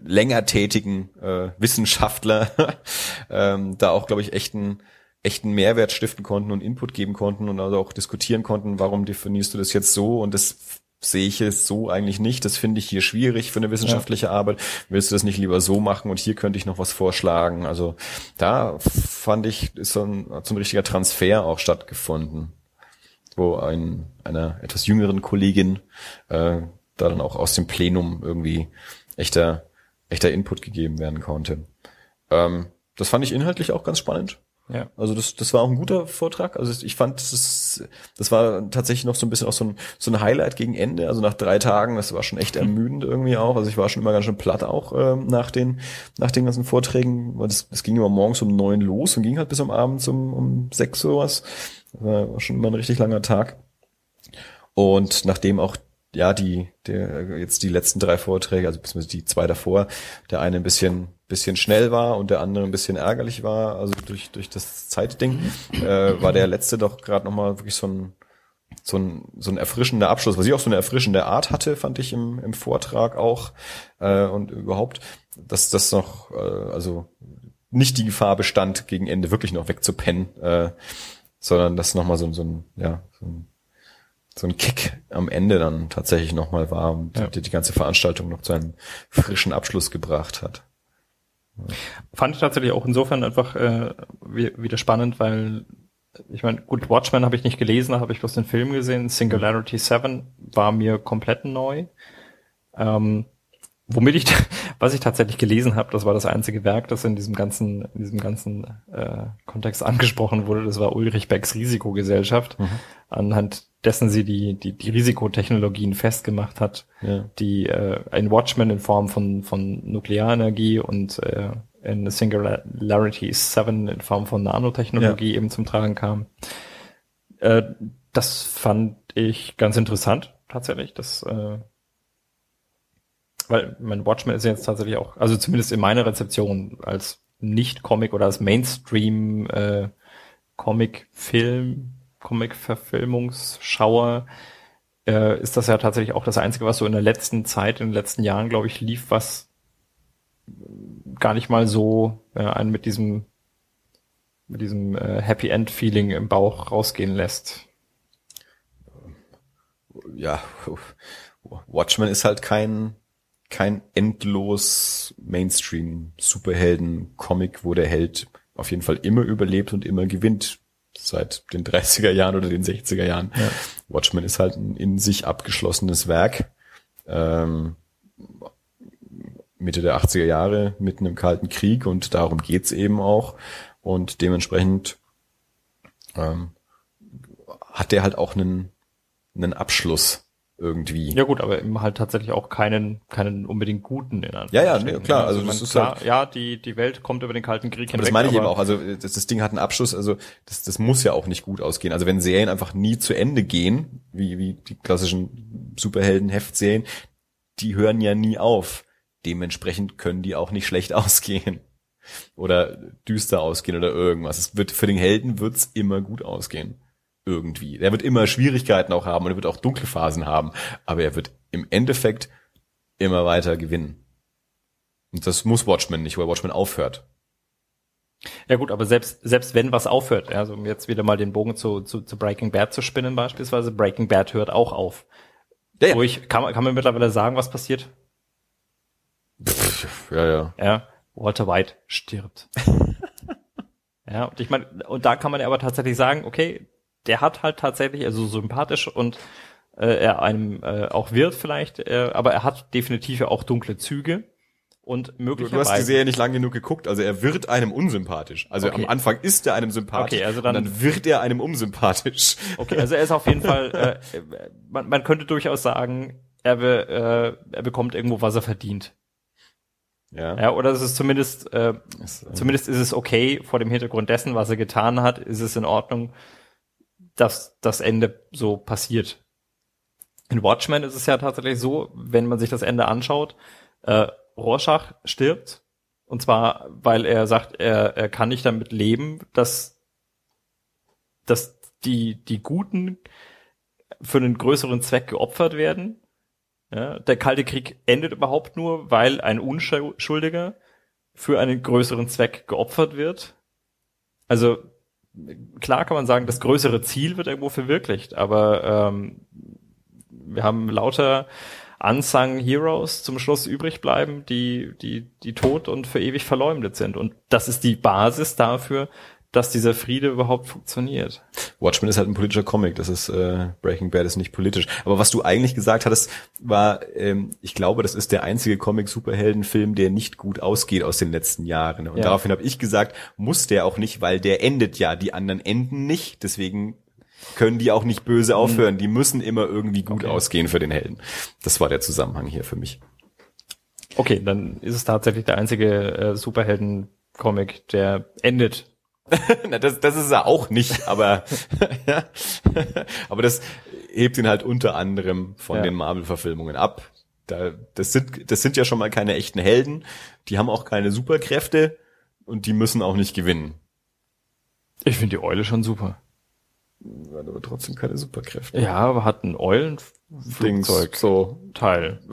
länger tätigen äh, Wissenschaftler ähm, da auch glaube ich echten echten Mehrwert stiften konnten und Input geben konnten und also auch diskutieren konnten, warum definierst du das jetzt so und das sehe ich es so eigentlich nicht. Das finde ich hier schwierig für eine wissenschaftliche ja. Arbeit. Willst du das nicht lieber so machen und hier könnte ich noch was vorschlagen? Also da fand ich, ist so ein, hat so ein richtiger Transfer auch stattgefunden, wo ein, einer etwas jüngeren Kollegin äh, da dann auch aus dem Plenum irgendwie echter, echter Input gegeben werden konnte. Ähm, das fand ich inhaltlich auch ganz spannend. Ja. Also das, das war auch ein guter Vortrag. Also ich fand, das, das war tatsächlich noch so ein bisschen auch so ein, so ein Highlight gegen Ende. Also nach drei Tagen, das war schon echt mhm. ermüdend irgendwie auch. Also ich war schon immer ganz schön platt auch ähm, nach den nach den ganzen Vorträgen. Das, das ging immer morgens um neun los und ging halt bis am Abend um, um sechs sowas. Das war schon immer ein richtig langer Tag. Und nachdem auch ja die der jetzt die letzten drei Vorträge, also beziehungsweise die zwei davor, der eine ein bisschen bisschen schnell war und der andere ein bisschen ärgerlich war, also durch, durch das Zeitding, äh, war der letzte doch gerade nochmal wirklich so ein, so ein, so ein erfrischender Abschluss, was ich auch so eine erfrischende Art hatte, fand ich im, im Vortrag auch äh, und überhaupt, dass das noch, äh, also nicht die Gefahr bestand, gegen Ende wirklich noch wegzupennen, äh, sondern dass nochmal so, so ein, ja, so ein, so ein Kick am Ende dann tatsächlich nochmal war und ja. die, die ganze Veranstaltung noch zu einem frischen Abschluss gebracht hat. Fand ich tatsächlich auch insofern einfach äh, wieder spannend, weil ich meine, gut, Watchmen habe ich nicht gelesen, da habe ich bloß den Film gesehen. Singularity 7 war mir komplett neu. Ähm, womit ich, was ich tatsächlich gelesen habe, das war das einzige Werk, das in diesem ganzen, in diesem ganzen äh, Kontext angesprochen wurde. Das war Ulrich Becks Risikogesellschaft, mhm. anhand dessen sie die, die, die Risikotechnologien festgemacht hat, ja. die äh, ein Watchman in Form von, von Nuklearenergie und äh, in Singularity 7 in Form von Nanotechnologie ja. eben zum Tragen kam. Äh, das fand ich ganz interessant, tatsächlich. Das, äh, weil mein Watchmen ist jetzt tatsächlich auch, also zumindest in meiner Rezeption als Nicht-Comic oder als Mainstream äh, Comic-Film Comic-Verfilmungsschauer äh, ist das ja tatsächlich auch das Einzige, was so in der letzten Zeit, in den letzten Jahren, glaube ich, lief, was gar nicht mal so äh, einen mit diesem mit diesem äh, Happy End Feeling im Bauch rausgehen lässt. Ja, Watchmen ist halt kein kein endlos Mainstream Superhelden Comic, wo der Held auf jeden Fall immer überlebt und immer gewinnt seit den 30er Jahren oder den 60er Jahren. Ja. Watchmen ist halt ein in sich abgeschlossenes Werk. Ähm, Mitte der 80er Jahre, mitten im Kalten Krieg und darum geht's eben auch. Und dementsprechend ähm, hat der halt auch einen, einen Abschluss irgendwie. Ja gut, aber eben halt tatsächlich auch keinen, keinen unbedingt guten in Ja, ja, nee, klar. Also, also das ist klar, halt, ja, die, die Welt kommt über den Kalten Krieg hinweg. Das meine ich eben auch. Also das, das Ding hat einen Abschluss. Also das, das muss ja auch nicht gut ausgehen. Also wenn Serien einfach nie zu Ende gehen, wie, wie die klassischen Superhelden-Heftserien, die hören ja nie auf. Dementsprechend können die auch nicht schlecht ausgehen. Oder düster ausgehen oder irgendwas. Es wird, für den Helden wird's immer gut ausgehen irgendwie. Er wird immer Schwierigkeiten auch haben und er wird auch dunkle Phasen haben, aber er wird im Endeffekt immer weiter gewinnen. Und das muss Watchmen nicht, weil Watchmen aufhört. Ja gut, aber selbst, selbst wenn was aufhört, also um jetzt wieder mal den Bogen zu, zu, zu Breaking Bad zu spinnen beispielsweise, Breaking Bad hört auch auf. Ja, ja. Wo ich, kann, man, kann man mittlerweile sagen, was passiert? Pff, ja, ja. Ja, Walter White stirbt. ja, und ich meine, und da kann man ja aber tatsächlich sagen, okay, der hat halt tatsächlich, also sympathisch und äh, er einem äh, auch wird vielleicht, äh, aber er hat definitiv auch dunkle Züge und möglicherweise. Du hast die Serie nicht lang genug geguckt, also er wird einem unsympathisch. Also okay. am Anfang ist er einem sympathisch, okay, also dann, dann wird er einem unsympathisch. Okay, also er ist auf jeden Fall, äh, man, man könnte durchaus sagen, er, be, äh, er bekommt irgendwo, was er verdient. Ja. ja oder es ist zumindest, äh, ist, äh, zumindest ist es okay vor dem Hintergrund dessen, was er getan hat, ist es in Ordnung, dass das Ende so passiert. In Watchmen ist es ja tatsächlich so, wenn man sich das Ende anschaut, äh, Rorschach stirbt. Und zwar, weil er sagt, er, er kann nicht damit leben, dass, dass die, die Guten für einen größeren Zweck geopfert werden. Ja, der Kalte Krieg endet überhaupt nur, weil ein Unschuldiger für einen größeren Zweck geopfert wird. Also klar kann man sagen, das größere Ziel wird irgendwo verwirklicht, aber ähm, wir haben lauter unsung Heroes zum Schluss übrig bleiben, die, die, die tot und für ewig verleumdet sind. Und das ist die Basis dafür, dass dieser Friede überhaupt funktioniert. Watchmen ist halt ein politischer Comic, das ist äh, Breaking Bad ist nicht politisch. Aber was du eigentlich gesagt hattest, war, ähm, ich glaube, das ist der einzige Comic-Superhelden-Film, der nicht gut ausgeht aus den letzten Jahren. Und ja. daraufhin habe ich gesagt, muss der auch nicht, weil der endet ja, die anderen enden nicht, deswegen können die auch nicht böse mhm. aufhören. Die müssen immer irgendwie gut okay. ausgehen für den Helden. Das war der Zusammenhang hier für mich. Okay, dann ist es tatsächlich der einzige äh, Superhelden-Comic, der endet Na, das, das ist er auch nicht, aber, ja. aber das hebt ihn halt unter anderem von ja. den Marvel-Verfilmungen ab. Da, das, sind, das sind ja schon mal keine echten Helden, die haben auch keine Superkräfte und die müssen auch nicht gewinnen. Ich finde die Eule schon super. Hat aber trotzdem keine Superkräfte. Ja, aber hat ein Eulenflugzeug so Teil.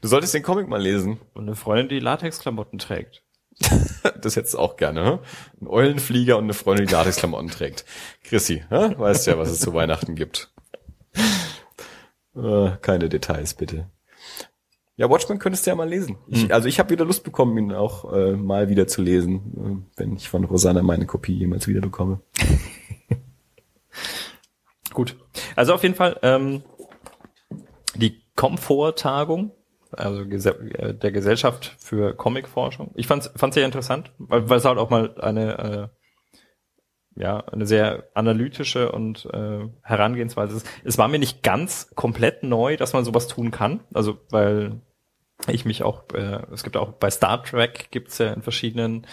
du solltest den Comic mal lesen. Und eine Freundin, die Latexklamotten trägt. das hättest du auch gerne, hm? Ein Eulenflieger und eine Freundin, die Latexklamotten trägt. Chrissy, hm? weißt ja, was es zu Weihnachten gibt. Äh, keine Details, bitte. Ja, Watchmen könntest du ja mal lesen. Ich, hm. Also ich habe wieder Lust bekommen, ihn auch äh, mal wieder zu lesen, äh, wenn ich von Rosanna meine Kopie jemals wieder bekomme. Gut. Also auf jeden Fall ähm, die Komforttagung also äh, der Gesellschaft für Comicforschung. Ich fand's fand's sehr interessant, weil, weil es halt auch mal eine äh, ja eine sehr analytische und äh, Herangehensweise ist. Es war mir nicht ganz komplett neu, dass man sowas tun kann. Also weil ich mich auch äh, es gibt auch bei Star Trek gibt's ja in verschiedenen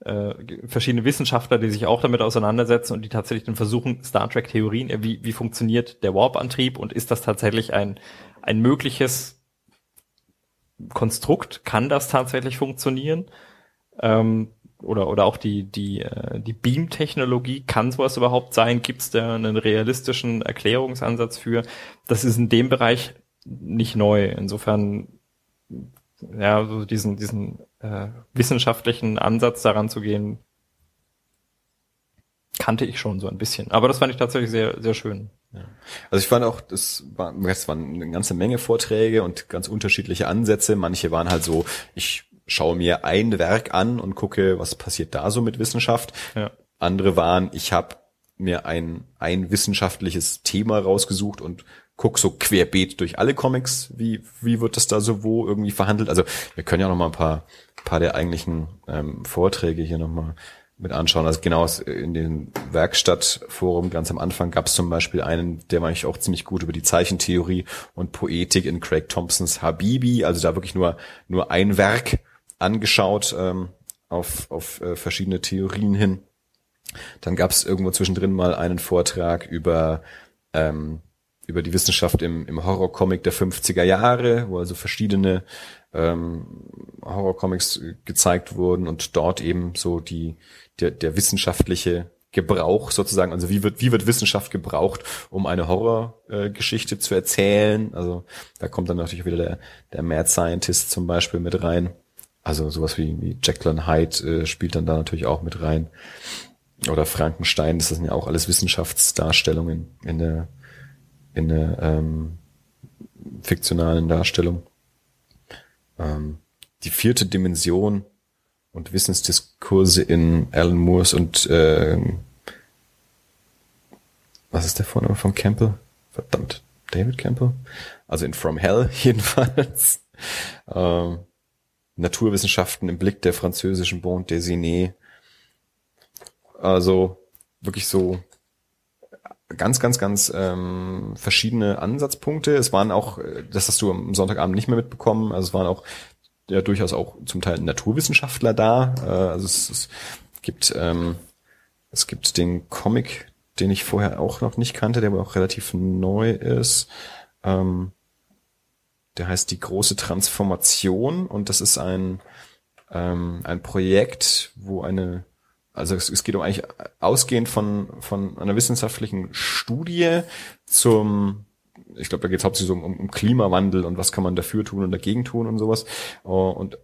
äh, verschiedene Wissenschaftler, die sich auch damit auseinandersetzen und die tatsächlich dann versuchen, Star Trek Theorien, äh, wie, wie funktioniert der Warp-Antrieb und ist das tatsächlich ein, ein mögliches Konstrukt kann das tatsächlich funktionieren. Ähm, oder, oder auch die, die, äh, die Beam-Technologie, kann sowas überhaupt sein? Gibt es da einen realistischen Erklärungsansatz für? Das ist in dem Bereich nicht neu. Insofern, ja, so diesen, diesen äh, wissenschaftlichen Ansatz daran zu gehen, kannte ich schon so ein bisschen. Aber das fand ich tatsächlich sehr, sehr schön. Ja. Also ich fand auch, das, war, das waren eine ganze Menge Vorträge und ganz unterschiedliche Ansätze. Manche waren halt so, ich schaue mir ein Werk an und gucke, was passiert da so mit Wissenschaft. Ja. Andere waren, ich habe mir ein, ein wissenschaftliches Thema rausgesucht und guck so querbeet durch alle Comics, wie, wie wird das da so wo irgendwie verhandelt. Also wir können ja noch mal ein paar, paar der eigentlichen ähm, Vorträge hier noch mal mit anschauen. Also genau in dem Werkstattforum ganz am Anfang gab es zum Beispiel einen, der war eigentlich auch ziemlich gut über die Zeichentheorie und Poetik in Craig Thompsons Habibi. Also da wirklich nur nur ein Werk angeschaut ähm, auf auf äh, verschiedene Theorien hin. Dann gab es irgendwo zwischendrin mal einen Vortrag über ähm, über die Wissenschaft im, im Horrorcomic der 50er Jahre, wo also verschiedene ähm, Horrorcomics gezeigt wurden und dort eben so die der, der wissenschaftliche Gebrauch sozusagen, also wie wird, wie wird Wissenschaft gebraucht, um eine Horrorgeschichte äh, zu erzählen? Also da kommt dann natürlich wieder der, der Mad Scientist zum Beispiel mit rein. Also sowas wie, wie Jacqueline Hyde äh, spielt dann da natürlich auch mit rein. Oder Frankenstein, das sind ja auch alles Wissenschaftsdarstellungen in der, in der ähm, fiktionalen Darstellung. Ähm, die vierte Dimension und Wissensdiskurse in Alan Moores und äh, was ist der Vorname von Campbell? Verdammt, David Campbell? Also in From Hell jedenfalls. Ähm, Naturwissenschaften im Blick der französischen Bande dessinée. Also wirklich so ganz, ganz, ganz ähm, verschiedene Ansatzpunkte. Es waren auch, äh, das hast du am Sonntagabend nicht mehr mitbekommen, also es waren auch ja durchaus auch zum Teil Naturwissenschaftler da. Äh, also es, es gibt ähm, es gibt den Comic, den ich vorher auch noch nicht kannte, der aber auch relativ neu ist. Ähm, der heißt die große Transformation und das ist ein ähm, ein Projekt, wo eine also es, es geht um eigentlich ausgehend von von einer wissenschaftlichen Studie zum ich glaube, da geht es hauptsächlich so um, um Klimawandel und was kann man dafür tun und dagegen tun und sowas. Äh, und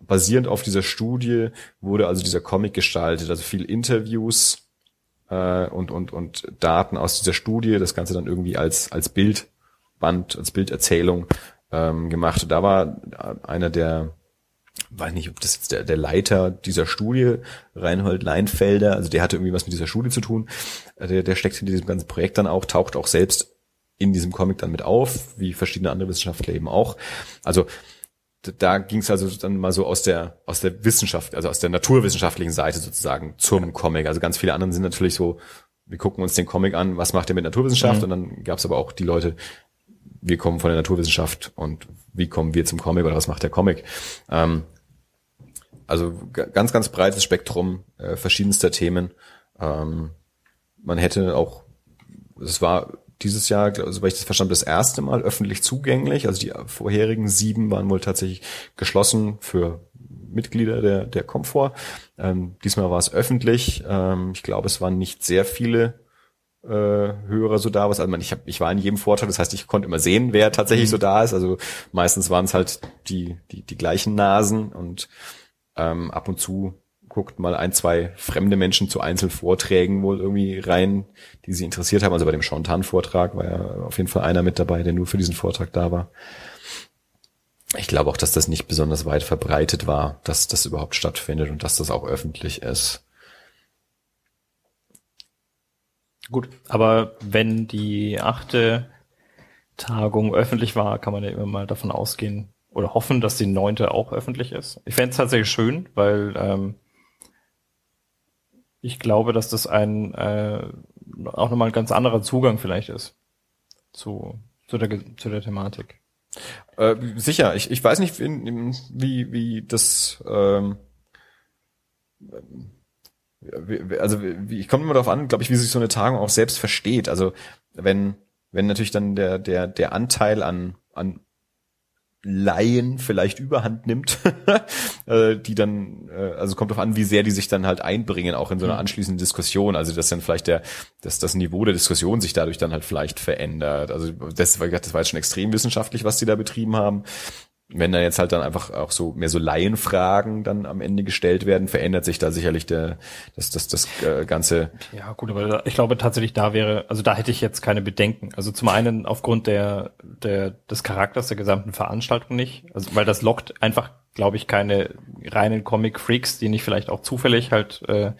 basierend auf dieser Studie wurde also dieser Comic gestaltet, also viel Interviews äh, und, und, und Daten aus dieser Studie, das Ganze dann irgendwie als, als Bildband, als Bilderzählung ähm, gemacht. Und da war einer der, weiß nicht, ob das jetzt der, der Leiter dieser Studie, Reinhold Leinfelder, also der hatte irgendwie was mit dieser Studie zu tun, äh, der, der steckt in diesem ganzen Projekt dann auch, taucht auch selbst in diesem Comic dann mit auf, wie verschiedene andere Wissenschaftler eben auch. Also da ging es also dann mal so aus der aus der Wissenschaft, also aus der naturwissenschaftlichen Seite sozusagen zum Comic. Also ganz viele anderen sind natürlich so, wir gucken uns den Comic an, was macht er mit Naturwissenschaft? Mhm. Und dann gab es aber auch die Leute, wir kommen von der Naturwissenschaft und wie kommen wir zum Comic oder was macht der Comic? Ähm, also ganz, ganz breites Spektrum äh, verschiedenster Themen. Ähm, man hätte auch, es war dieses Jahr, soweit ich das verstanden das erste Mal öffentlich zugänglich. Also die vorherigen sieben waren wohl tatsächlich geschlossen für Mitglieder der, der Komfort. Ähm, diesmal war es öffentlich. Ähm, ich glaube, es waren nicht sehr viele äh, Hörer so da. Was, also ich, hab, ich war in jedem Vortrag, das heißt, ich konnte immer sehen, wer tatsächlich mhm. so da ist. Also meistens waren es halt die, die, die gleichen Nasen und ähm, ab und zu guckt mal ein, zwei fremde Menschen zu Einzelvorträgen wohl irgendwie rein, die sie interessiert haben. Also bei dem Chantan-Vortrag war ja auf jeden Fall einer mit dabei, der nur für diesen Vortrag da war. Ich glaube auch, dass das nicht besonders weit verbreitet war, dass das überhaupt stattfindet und dass das auch öffentlich ist. Gut, aber wenn die achte Tagung öffentlich war, kann man ja immer mal davon ausgehen oder hoffen, dass die neunte auch öffentlich ist. Ich fände es tatsächlich schön, weil ähm, ich glaube, dass das ein äh, auch nochmal ein ganz anderer Zugang vielleicht ist zu, zu, der, zu der Thematik. Äh, sicher, ich, ich weiß nicht, wie, wie das ähm, also wie, ich komme immer darauf an, glaube ich, wie sich so eine Tagung auch selbst versteht. Also wenn wenn natürlich dann der der der Anteil an an Laien vielleicht überhand nimmt, äh, die dann, äh, also kommt darauf an, wie sehr die sich dann halt einbringen, auch in so einer mhm. anschließenden Diskussion. Also dass dann vielleicht der, dass das Niveau der Diskussion sich dadurch dann halt vielleicht verändert. Also das, das war jetzt schon extrem wissenschaftlich, was die da betrieben haben wenn da jetzt halt dann einfach auch so mehr so Laienfragen dann am Ende gestellt werden, verändert sich da sicherlich der das das das äh, ganze. Ja gut, aber ich glaube tatsächlich da wäre, also da hätte ich jetzt keine Bedenken. Also zum einen aufgrund der der des Charakters der gesamten Veranstaltung nicht, also weil das lockt einfach, glaube ich, keine reinen Comic Freaks, die nicht vielleicht auch zufällig halt äh,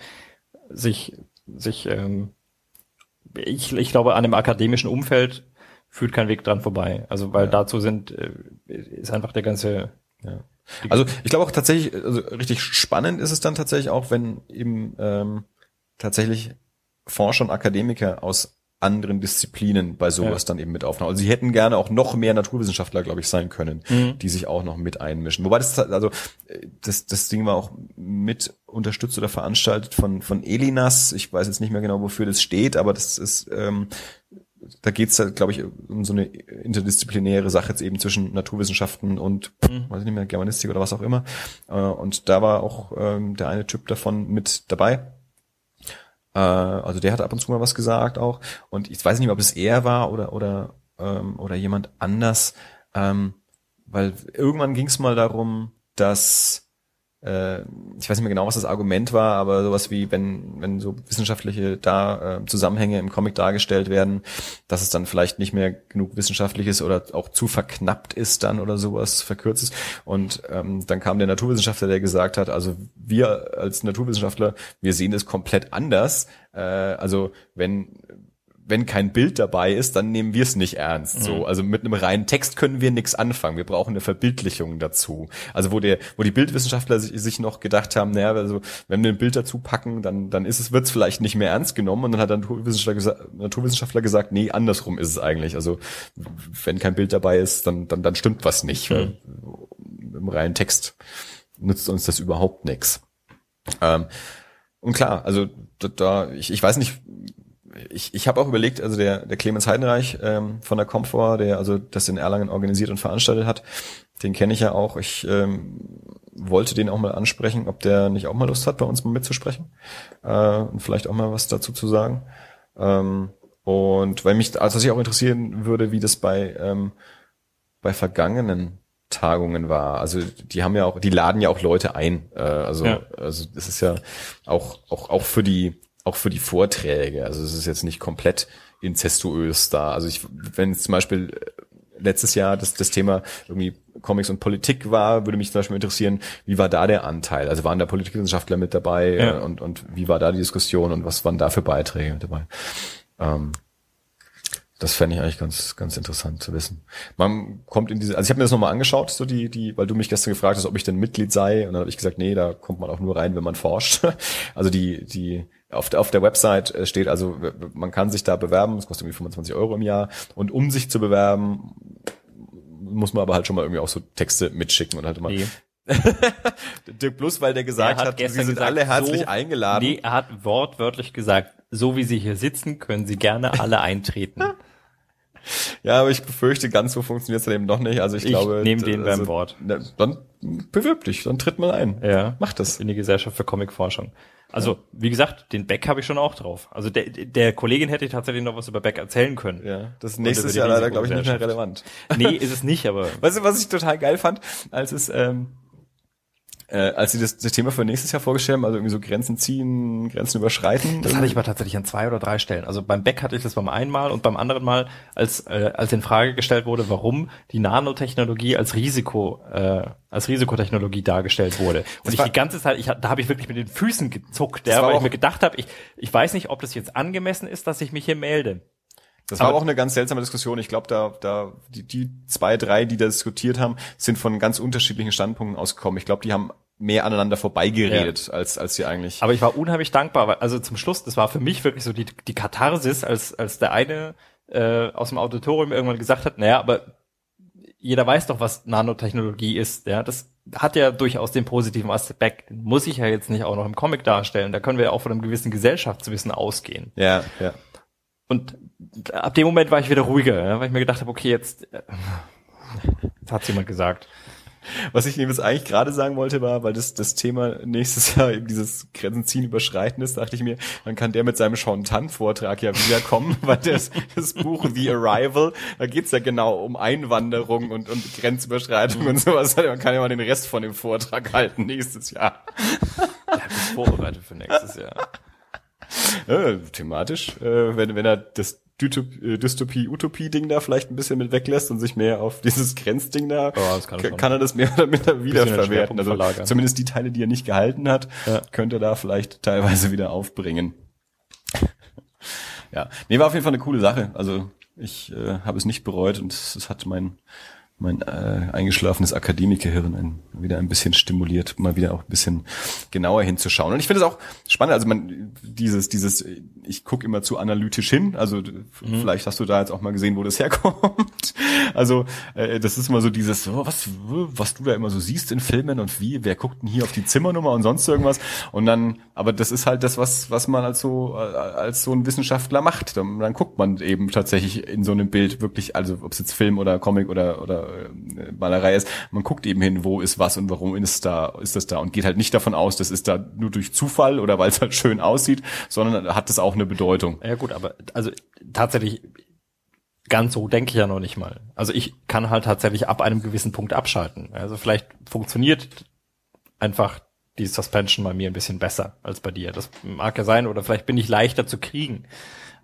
sich sich ähm, ich, ich glaube an einem akademischen Umfeld führt kein Weg dran vorbei. Also weil ja. dazu sind, äh, ist einfach der ganze, ja. Also ich glaube auch tatsächlich, also richtig spannend ist es dann tatsächlich auch, wenn eben ähm, tatsächlich Forscher und Akademiker aus anderen Disziplinen bei sowas ja. dann eben mit aufnehmen. Also sie hätten gerne auch noch mehr Naturwissenschaftler, glaube ich, sein können, mhm. die sich auch noch mit einmischen. Wobei das also das das Ding war auch mit unterstützt oder veranstaltet von von Elinas. Ich weiß jetzt nicht mehr genau, wofür das steht, aber das ist ähm, da geht's da, glaube ich, um so eine interdisziplinäre Sache jetzt eben zwischen Naturwissenschaften und, mhm. weiß ich nicht mehr, Germanistik oder was auch immer. Äh, und da war auch ähm, der eine Typ davon mit dabei. Äh, also der hat ab und zu mal was gesagt auch. Und ich weiß nicht, ob es er war oder oder ähm, oder jemand anders, ähm, weil irgendwann ging es mal darum, dass äh, ich weiß nicht mehr genau, was das Argument war, aber sowas wie, wenn, wenn so wissenschaftliche da äh, Zusammenhänge im Comic dargestellt werden, dass es dann vielleicht nicht mehr genug wissenschaftlich ist oder auch zu verknappt ist dann oder sowas, verkürzt ist. Und ähm, dann kam der Naturwissenschaftler, der gesagt hat, also wir als Naturwissenschaftler, wir sehen es komplett anders. Äh, also wenn wenn kein Bild dabei ist, dann nehmen wir es nicht ernst. Mhm. So, also mit einem reinen Text können wir nichts anfangen. Wir brauchen eine Verbildlichung dazu. Also wo der, wo die Bildwissenschaftler sich, sich noch gedacht haben, naja, also wenn wir ein Bild dazu packen, dann dann ist es wird's vielleicht nicht mehr ernst genommen. Und dann hat der Naturwissenschaftler, gesa Naturwissenschaftler gesagt, nee, andersrum ist es eigentlich. Also wenn kein Bild dabei ist, dann dann dann stimmt was nicht. Mhm. Im reinen Text nützt uns das überhaupt nichts. Ähm, und klar, also da, da ich, ich weiß nicht, ich, ich habe auch überlegt, also der, der Clemens Heidenreich ähm, von der Comfort, der also das in Erlangen organisiert und veranstaltet hat, den kenne ich ja auch. Ich ähm, wollte den auch mal ansprechen, ob der nicht auch mal Lust hat, bei uns mal mitzusprechen äh, und vielleicht auch mal was dazu zu sagen. Ähm, und weil mich, also was ich auch interessieren würde, wie das bei ähm, bei vergangenen Tagungen war. Also die haben ja auch, die laden ja auch Leute ein. Äh, also ja. also das ist ja auch auch auch für die auch für die Vorträge. Also es ist jetzt nicht komplett incestuös da. Also ich, wenn zum Beispiel äh, letztes Jahr das, das Thema irgendwie Comics und Politik war, würde mich zum Beispiel interessieren, wie war da der Anteil? Also waren da Politikwissenschaftler mit dabei ja. und, und wie war da die Diskussion und was waren da für Beiträge mit dabei? Ähm, das fände ich eigentlich ganz, ganz interessant zu wissen. Man kommt in diese, also ich habe mir das nochmal angeschaut, so die, die, weil du mich gestern gefragt hast, ob ich denn Mitglied sei, und dann habe ich gesagt, nee, da kommt man auch nur rein, wenn man forscht. Also die, die, auf der, auf der Website äh, steht also, man kann sich da bewerben, es kostet irgendwie 25 Euro im Jahr. Und um sich zu bewerben, muss man aber halt schon mal irgendwie auch so Texte mitschicken und halt immer. Nee. Dirk Plus, weil der gesagt hat, hat sie sind gesagt, alle herzlich so, eingeladen. Nee, er hat wortwörtlich gesagt, so wie sie hier sitzen, können sie gerne alle eintreten. Ja, aber ich befürchte, ganz so funktioniert es dann eben doch nicht. Also ich, ich glaube, nehme den also, beim Wort. Dann bewirb dich, dann tritt mal ein. Ja, mach das. In die Gesellschaft für Comicforschung. Also, ja. wie gesagt, den Beck habe ich schon auch drauf. Also der, der Kollegin hätte ich tatsächlich noch was über Beck erzählen können. Ja, das ist nächstes Jahr leider, glaube ich, nicht mehr relevant. Nee, ist es nicht, aber. Weißt du, was ich total geil fand, als es ähm, äh, als sie das, das Thema für nächstes Jahr vorgestellt haben, also irgendwie so Grenzen ziehen, Grenzen überschreiten. Das hatte ich aber tatsächlich an zwei oder drei Stellen. Also beim Beck hatte ich das beim einen Mal und beim anderen Mal, als, äh, als in Frage gestellt wurde, warum die Nanotechnologie als Risiko, äh, als Risikotechnologie dargestellt wurde. Und das ich die ganze Zeit, ich, da habe ich wirklich mit den Füßen gezuckt, ja, weil ich mir gedacht habe, ich, ich weiß nicht, ob das jetzt angemessen ist, dass ich mich hier melde. Das war aber auch eine ganz seltsame Diskussion. Ich glaube, da, da die, die zwei, drei, die da diskutiert haben, sind von ganz unterschiedlichen Standpunkten ausgekommen. Ich glaube, die haben mehr aneinander vorbeigeredet, ja. als, als sie eigentlich. Aber ich war unheimlich dankbar, weil, also zum Schluss, das war für mich wirklich so die, die Katharsis, als, als der eine äh, aus dem Auditorium irgendwann gesagt hat, naja, aber jeder weiß doch, was Nanotechnologie ist, ja, das hat ja durchaus den positiven Aspekt, muss ich ja jetzt nicht auch noch im Comic darstellen, da können wir ja auch von einem gewissen Gesellschaftswissen ausgehen. Ja, ja. Und ab dem Moment war ich wieder ruhiger, weil ich mir gedacht habe, okay, jetzt, äh, hat jemand gesagt. Was ich jetzt eigentlich gerade sagen wollte, war, weil das, das Thema nächstes Jahr eben dieses Grenzen ziehen überschreiten ist, dachte ich mir, dann kann der mit seinem Sean Tan-Vortrag ja wiederkommen, weil das, das Buch The Arrival, da geht's ja genau um Einwanderung und, und Grenzüberschreitung und sowas. Man kann ja mal den Rest von dem Vortrag halten nächstes Jahr. Ja, ist vorbereitet für nächstes Jahr. Ja, thematisch, äh, wenn, wenn er das äh, Dystopie-Utopie-Ding da vielleicht ein bisschen mit weglässt und sich mehr auf dieses Grenzding da, oh, kann, kann, er das mehr oder minder wiederverwerten. Also zumindest die Teile, die er nicht gehalten hat, ja. könnte er da vielleicht teilweise wieder aufbringen. ja, nee, war auf jeden Fall eine coole Sache. Also ich äh, habe es nicht bereut und es, es hat mein mein äh, eingeschlafenes Akademikerhirn ein, wieder ein bisschen stimuliert, mal wieder auch ein bisschen genauer hinzuschauen. Und ich finde es auch spannend, also man dieses dieses ich gucke immer zu analytisch hin, also mhm. vielleicht hast du da jetzt auch mal gesehen, wo das herkommt. Also äh, das ist immer so dieses oh, was was du da immer so siehst in Filmen und wie wer guckt denn hier auf die Zimmernummer und sonst irgendwas und dann aber das ist halt das was was man als so als so ein Wissenschaftler macht. Dann, dann guckt man eben tatsächlich in so einem Bild wirklich also ob es jetzt Film oder Comic oder oder äh, Malerei ist. Man guckt eben hin, wo ist was und warum ist da, ist das da und geht halt nicht davon aus, das ist da nur durch Zufall oder weil es halt schön aussieht, sondern hat das auch eine Bedeutung. Ja gut, aber also tatsächlich ganz so denke ich ja noch nicht mal. Also ich kann halt tatsächlich ab einem gewissen Punkt abschalten. Also vielleicht funktioniert einfach die Suspension bei mir ein bisschen besser als bei dir. Das mag ja sein oder vielleicht bin ich leichter zu kriegen.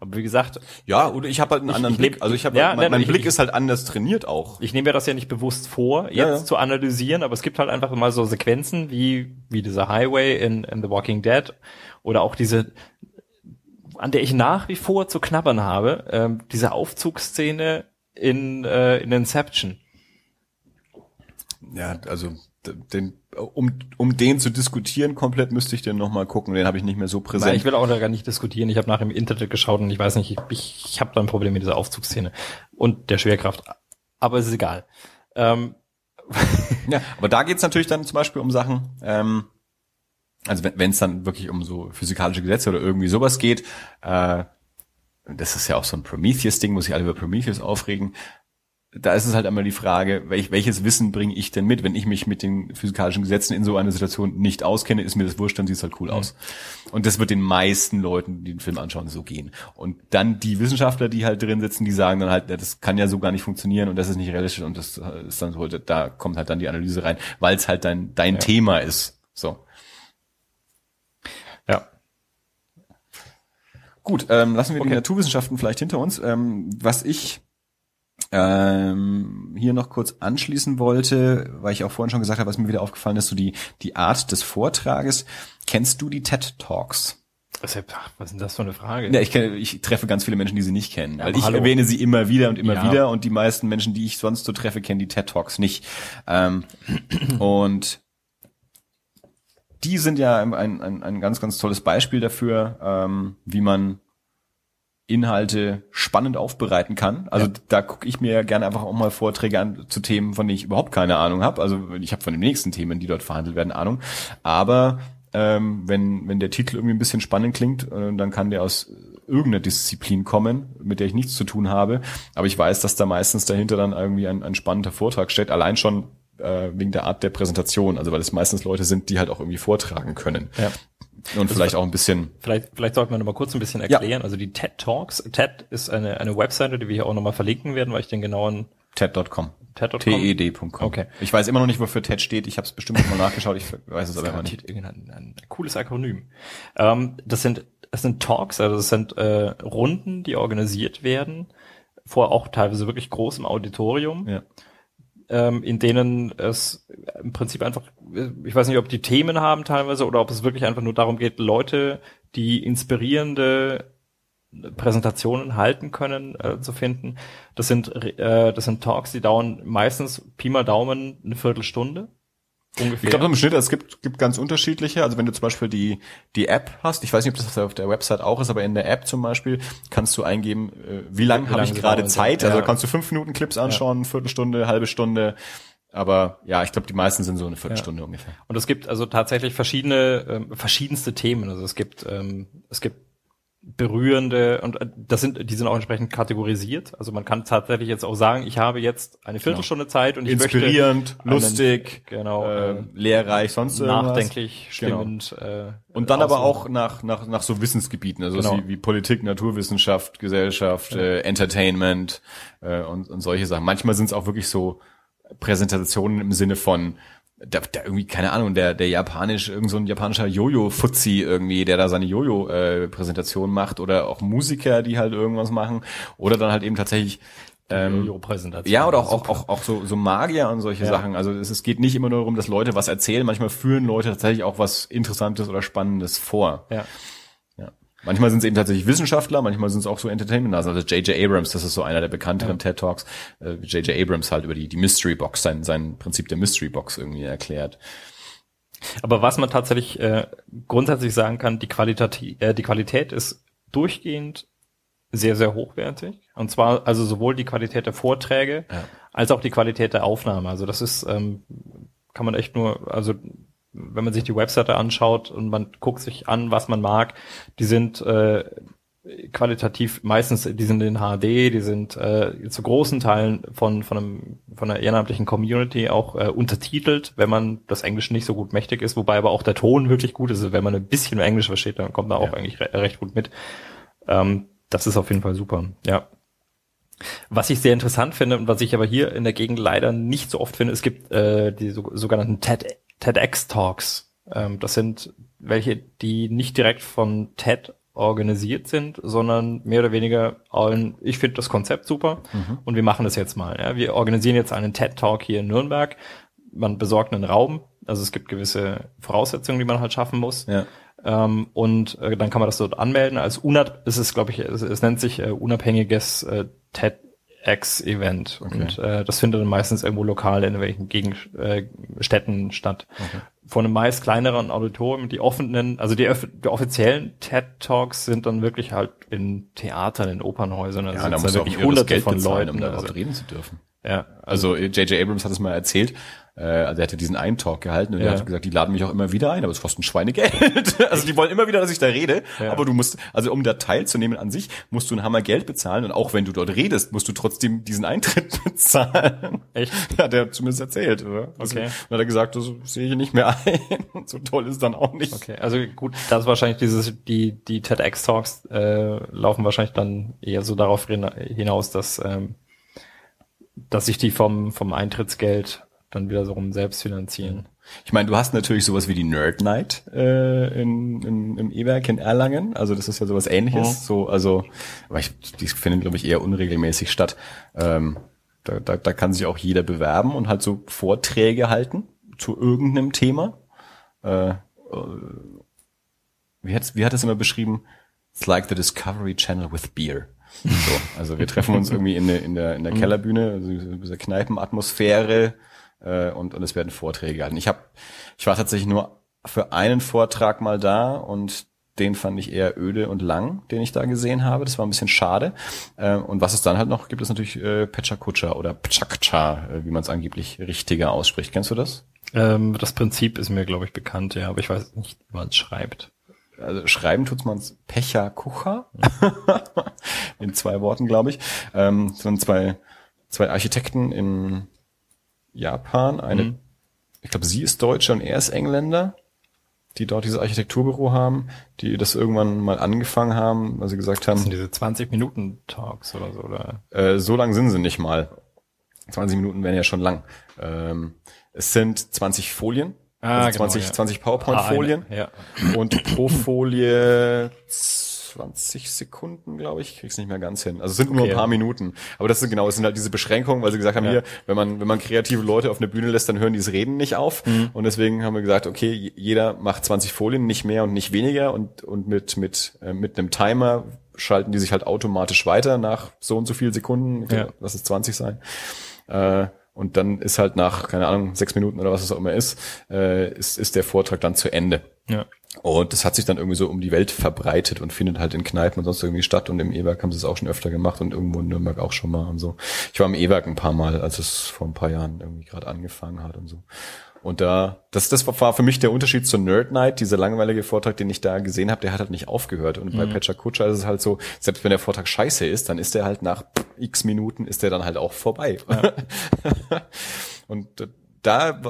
Aber wie gesagt. Ja, oder ich habe halt einen ich, anderen ich Blick. Also ich habe, ja, mein, mein Blick ich, ist halt anders trainiert auch. Ich nehme mir das ja nicht bewusst vor, jetzt ja, ja. zu analysieren, aber es gibt halt einfach mal so Sequenzen wie, wie dieser Highway in, in The Walking Dead oder auch diese, an der ich nach wie vor zu knabbern habe, ähm, diese Aufzugsszene in, äh, in Inception. Ja, also den, um, um den zu diskutieren komplett müsste ich den nochmal gucken. Den habe ich nicht mehr so präsent. Nein, ich will auch gar nicht diskutieren. Ich habe nach dem Internet geschaut und ich weiß nicht, ich, ich, ich habe da ein Problem mit dieser Aufzugsszene und der Schwerkraft. Aber es ist egal. Ähm. ja, aber da geht's natürlich dann zum Beispiel um Sachen, ähm, also wenn es dann wirklich um so physikalische Gesetze oder irgendwie sowas geht, äh, das ist ja auch so ein Prometheus-Ding, muss ich alle über Prometheus aufregen da ist es halt einmal die Frage, welch, welches Wissen bringe ich denn mit? Wenn ich mich mit den physikalischen Gesetzen in so einer Situation nicht auskenne, ist mir das wurscht, dann sieht es halt cool mhm. aus. Und das wird den meisten Leuten, die den Film anschauen, so gehen. Und dann die Wissenschaftler, die halt drin sitzen, die sagen dann halt, das kann ja so gar nicht funktionieren und das ist nicht realistisch und das ist dann so, da kommt halt dann die Analyse rein, weil es halt dein, dein ja. Thema ist. So. Ja. Gut, ähm, lassen wir okay. die Naturwissenschaften vielleicht hinter uns. Ähm, was ich ähm, hier noch kurz anschließen wollte, weil ich auch vorhin schon gesagt habe, was mir wieder aufgefallen ist, so die, die Art des Vortrages. Kennst du die TED Talks? Was, ist denn das für eine Frage? Ja, ich, kenne, ich treffe ganz viele Menschen, die sie nicht kennen. Ja, weil ich hallo. erwähne sie immer wieder und immer ja. wieder und die meisten Menschen, die ich sonst so treffe, kennen die TED Talks nicht. Ähm, und die sind ja ein, ein, ein ganz, ganz tolles Beispiel dafür, ähm, wie man Inhalte spannend aufbereiten kann. Also ja. da gucke ich mir gerne einfach auch mal Vorträge an zu Themen, von denen ich überhaupt keine Ahnung habe. Also ich habe von den nächsten Themen, die dort verhandelt werden, Ahnung. Aber ähm, wenn, wenn der Titel irgendwie ein bisschen spannend klingt, äh, dann kann der aus irgendeiner Disziplin kommen, mit der ich nichts zu tun habe. Aber ich weiß, dass da meistens dahinter dann irgendwie ein, ein spannender Vortrag steht. Allein schon äh, wegen der Art der Präsentation. Also weil es meistens Leute sind, die halt auch irgendwie vortragen können. Ja. Und also vielleicht auch ein bisschen. Vielleicht, vielleicht sollten wir noch mal kurz ein bisschen erklären. Ja. Also die TED Talks. TED ist eine, eine Webseite, die wir hier auch noch mal verlinken werden, weil ich den genauen TED.com. TED.com? TED.com. Okay. Ich weiß immer noch nicht, wofür TED steht. Ich habe es bestimmt mal nachgeschaut. Ich weiß es aber immer nicht. Ein, ein cooles Akronym. Ähm, das sind das sind Talks, also das sind äh, Runden, die organisiert werden vor auch teilweise wirklich großem Auditorium. Ja ähm, in denen es im Prinzip einfach, ich weiß nicht, ob die Themen haben teilweise oder ob es wirklich einfach nur darum geht, Leute, die inspirierende Präsentationen halten können, äh, zu finden. Das sind, äh, das sind Talks, die dauern meistens Pi mal Daumen eine Viertelstunde. Ungefähr. Ich glaube, im Schnitt, es gibt, gibt ganz unterschiedliche. Also wenn du zum Beispiel die, die App hast, ich weiß nicht, ob das auf der Website auch ist, aber in der App zum Beispiel kannst du eingeben, äh, wie lange habe ich gerade Zeit. Also ja. kannst du fünf Minuten Clips anschauen, ja. Viertelstunde, halbe Stunde. Aber ja, ich glaube, die meisten sind so eine Viertelstunde ja. ungefähr. Und es gibt also tatsächlich verschiedene, ähm, verschiedenste Themen. Also es gibt, ähm, es gibt berührende und äh, das sind die sind auch entsprechend kategorisiert. Also man kann tatsächlich jetzt auch sagen, ich habe jetzt eine genau. Viertelstunde genau. Zeit und ich inspirierend, möchte lustig, genau, äh, ähm, lehrreich, sonst nachdenklich, stimmend. Genau. Äh, und dann aber auch nach nach nach so Wissensgebieten, also genau. wie, wie Politik, Naturwissenschaft, Gesellschaft, ja. äh, Entertainment äh, und und solche Sachen. Manchmal sind es auch wirklich so Präsentationen im Sinne von da, da irgendwie, keine Ahnung, der, der japanisch, irgend so ein japanischer Jojo-Fuzzi irgendwie, der da seine Jojo-Präsentation macht oder auch Musiker, die halt irgendwas machen oder dann halt eben tatsächlich ähm, ja, oder auch, auch, auch, auch so, so Magier und solche ja. Sachen. Also es, es geht nicht immer nur darum, dass Leute was erzählen, manchmal führen Leute tatsächlich auch was Interessantes oder Spannendes vor. Ja. Manchmal sind es eben tatsächlich Wissenschaftler, manchmal sind es auch so Entertainment. Also J.J. Abrams, das ist so einer der bekannteren ja. TED Talks. J.J. Äh, Abrams halt über die, die Mystery Box, sein, sein Prinzip der Mystery Box irgendwie erklärt. Aber was man tatsächlich äh, grundsätzlich sagen kann, die Qualität, äh, die Qualität ist durchgehend sehr, sehr hochwertig. Und zwar also sowohl die Qualität der Vorträge ja. als auch die Qualität der Aufnahme. Also das ist, ähm, kann man echt nur, also wenn man sich die Webseite anschaut und man guckt sich an, was man mag, die sind äh, qualitativ meistens, die sind in HD, die sind äh, zu großen Teilen von von einem von einer ehrenamtlichen Community auch äh, untertitelt, wenn man das Englisch nicht so gut mächtig ist, wobei aber auch der Ton wirklich gut ist. Wenn man ein bisschen Englisch versteht, dann kommt man auch ja. eigentlich re recht gut mit. Ähm, das ist auf jeden Fall super. Ja. Was ich sehr interessant finde und was ich aber hier in der Gegend leider nicht so oft finde, es gibt äh, die so, sogenannten TED TEDx Talks. Ähm, das sind welche, die nicht direkt von TED organisiert sind, sondern mehr oder weniger allen, ich finde das Konzept super mhm. und wir machen das jetzt mal. Ja. Wir organisieren jetzt einen TED-Talk hier in Nürnberg. Man besorgt einen Raum, also es gibt gewisse Voraussetzungen, die man halt schaffen muss. Ja. Ähm, und äh, dann kann man das dort anmelden. Als unab es ist, glaube ich, es, es, nennt sich äh, unabhängiges äh, TEDx-Event. Okay. Und äh, das findet dann meistens irgendwo lokal in irgendwelchen Gegend, äh, Städten statt. Okay von einem meist kleineren Auditorium, die offenen, also die, die offiziellen TED Talks sind dann wirklich halt in Theatern, in Opernhäusern, also ja, da muss wirklich hunderte von bezahlen, Leuten, um da also, reden zu dürfen. Ja, also J.J. Also Abrams hat es mal erzählt, äh, also er hatte diesen einen Talk gehalten und ja. er hat gesagt, die laden mich auch immer wieder ein, aber es kostet ein Schweinegeld. also die wollen immer wieder, dass ich da rede, ja. aber du musst, also um da teilzunehmen an sich, musst du ein Hammer Geld bezahlen und auch wenn du dort redest, musst du trotzdem diesen Eintritt bezahlen. Echt? Ja, der hat zumindest erzählt, oder? Also, okay. Dann hat er gesagt, das sehe ich nicht mehr ein. so toll ist dann auch nicht. Okay, also gut, das ist wahrscheinlich dieses, die, die TEDx-Talks äh, laufen wahrscheinlich dann eher so darauf hinaus, dass ähm, dass sich die vom, vom Eintrittsgeld dann wieder so rum selbst finanzieren. Ich meine, du hast natürlich sowas wie die Nerd Night äh, in, in, im E-Werk in Erlangen. Also das ist ja sowas ähnliches. Oh. So, also, aber ich, die finden, glaube ich, eher unregelmäßig statt. Ähm, da, da, da kann sich auch jeder bewerben und halt so Vorträge halten zu irgendeinem Thema. Äh, äh, wie, hat, wie hat es immer beschrieben? It's like the Discovery Channel with beer. So, also wir treffen uns irgendwie in der, in der, in der mhm. Kellerbühne, also dieser Kneipenatmosphäre äh, und, und es werden Vorträge gehalten. Ich hab, ich war tatsächlich nur für einen Vortrag mal da und den fand ich eher öde und lang, den ich da gesehen habe. Das war ein bisschen schade. Äh, und was es dann halt noch gibt, ist natürlich äh, Pechakucha oder Pchakcha, äh, wie man es angeblich richtiger ausspricht. Kennst du das? Ähm, das Prinzip ist mir, glaube ich, bekannt, ja, aber ich weiß nicht, wie man es schreibt also schreiben tut's man's Pecha Kucha. in zwei Worten, glaube ich. Ähm, sind zwei, zwei Architekten in Japan. Eine, mhm. ich glaube, sie ist Deutsche und er ist Engländer, die dort dieses Architekturbüro haben, die das irgendwann mal angefangen haben, weil sie gesagt haben. Das sind diese 20 Minuten Talks oder so, oder? Äh, so lang sind sie nicht mal. 20 Minuten wären ja schon lang. Ähm, es sind 20 Folien Ah, also 20, genau, ja. 20 PowerPoint-Folien. Ah, ja. Und pro Folie 20 Sekunden, glaube ich. Krieg's nicht mehr ganz hin. Also es sind nur okay. ein paar Minuten. Aber das sind genau, es sind halt diese Beschränkungen, weil sie gesagt haben, ja. hier, wenn man, wenn man kreative Leute auf eine Bühne lässt, dann hören die das Reden nicht auf. Mhm. Und deswegen haben wir gesagt, okay, jeder macht 20 Folien, nicht mehr und nicht weniger. Und, und mit, mit, äh, mit einem Timer schalten die sich halt automatisch weiter nach so und so viel Sekunden. Ja. Lass es 20 sein. Äh, und dann ist halt nach, keine Ahnung, sechs Minuten oder was es auch immer ist, äh, ist, ist der Vortrag dann zu Ende. Ja. Und das hat sich dann irgendwie so um die Welt verbreitet und findet halt in Kneipen und sonst irgendwie statt. Und im E-Werk haben sie es auch schon öfter gemacht und irgendwo in Nürnberg auch schon mal und so. Ich war im E-Werk ein paar Mal, als es vor ein paar Jahren irgendwie gerade angefangen hat und so. Und da, das, das war für mich der Unterschied zur Nerd Night. Dieser langweilige Vortrag, den ich da gesehen habe, der hat halt nicht aufgehört. Und mhm. bei Pecha Kutscher ist es halt so, selbst wenn der Vortrag scheiße ist, dann ist der halt nach x Minuten ist der dann halt auch vorbei. Ja. und da,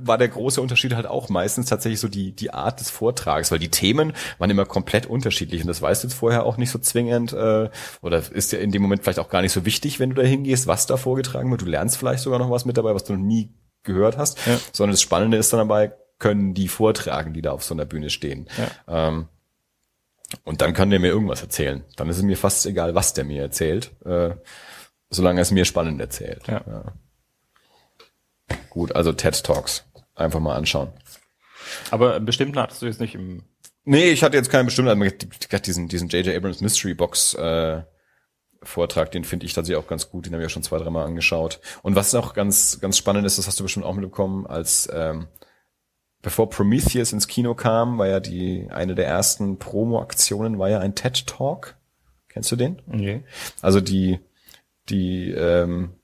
war der große Unterschied halt auch meistens tatsächlich so die, die Art des Vortrags, weil die Themen waren immer komplett unterschiedlich und das weißt du jetzt vorher auch nicht so zwingend äh, oder ist ja in dem Moment vielleicht auch gar nicht so wichtig, wenn du da hingehst, was da vorgetragen wird. Du lernst vielleicht sogar noch was mit dabei, was du noch nie gehört hast, ja. sondern das Spannende ist dann dabei, können die vortragen, die da auf so einer Bühne stehen. Ja. Ähm, und dann kann der mir irgendwas erzählen. Dann ist es mir fast egal, was der mir erzählt, äh, solange er es mir spannend erzählt. Ja. ja. Gut, also TED Talks. Einfach mal anschauen. Aber bestimmten hattest du jetzt nicht im Nee, ich hatte jetzt keinen bestimmten, also diesen, diesen J.J. Abrams Mystery Box äh, Vortrag, den finde ich tatsächlich auch ganz gut, den habe ich ja schon zwei, dreimal angeschaut. Und was auch ganz, ganz spannend ist, das hast du bestimmt auch mitbekommen, als ähm, bevor Prometheus ins Kino kam, war ja die eine der ersten Promo-Aktionen, war ja ein TED Talk. Kennst du den? Okay. Also die, die, ähm,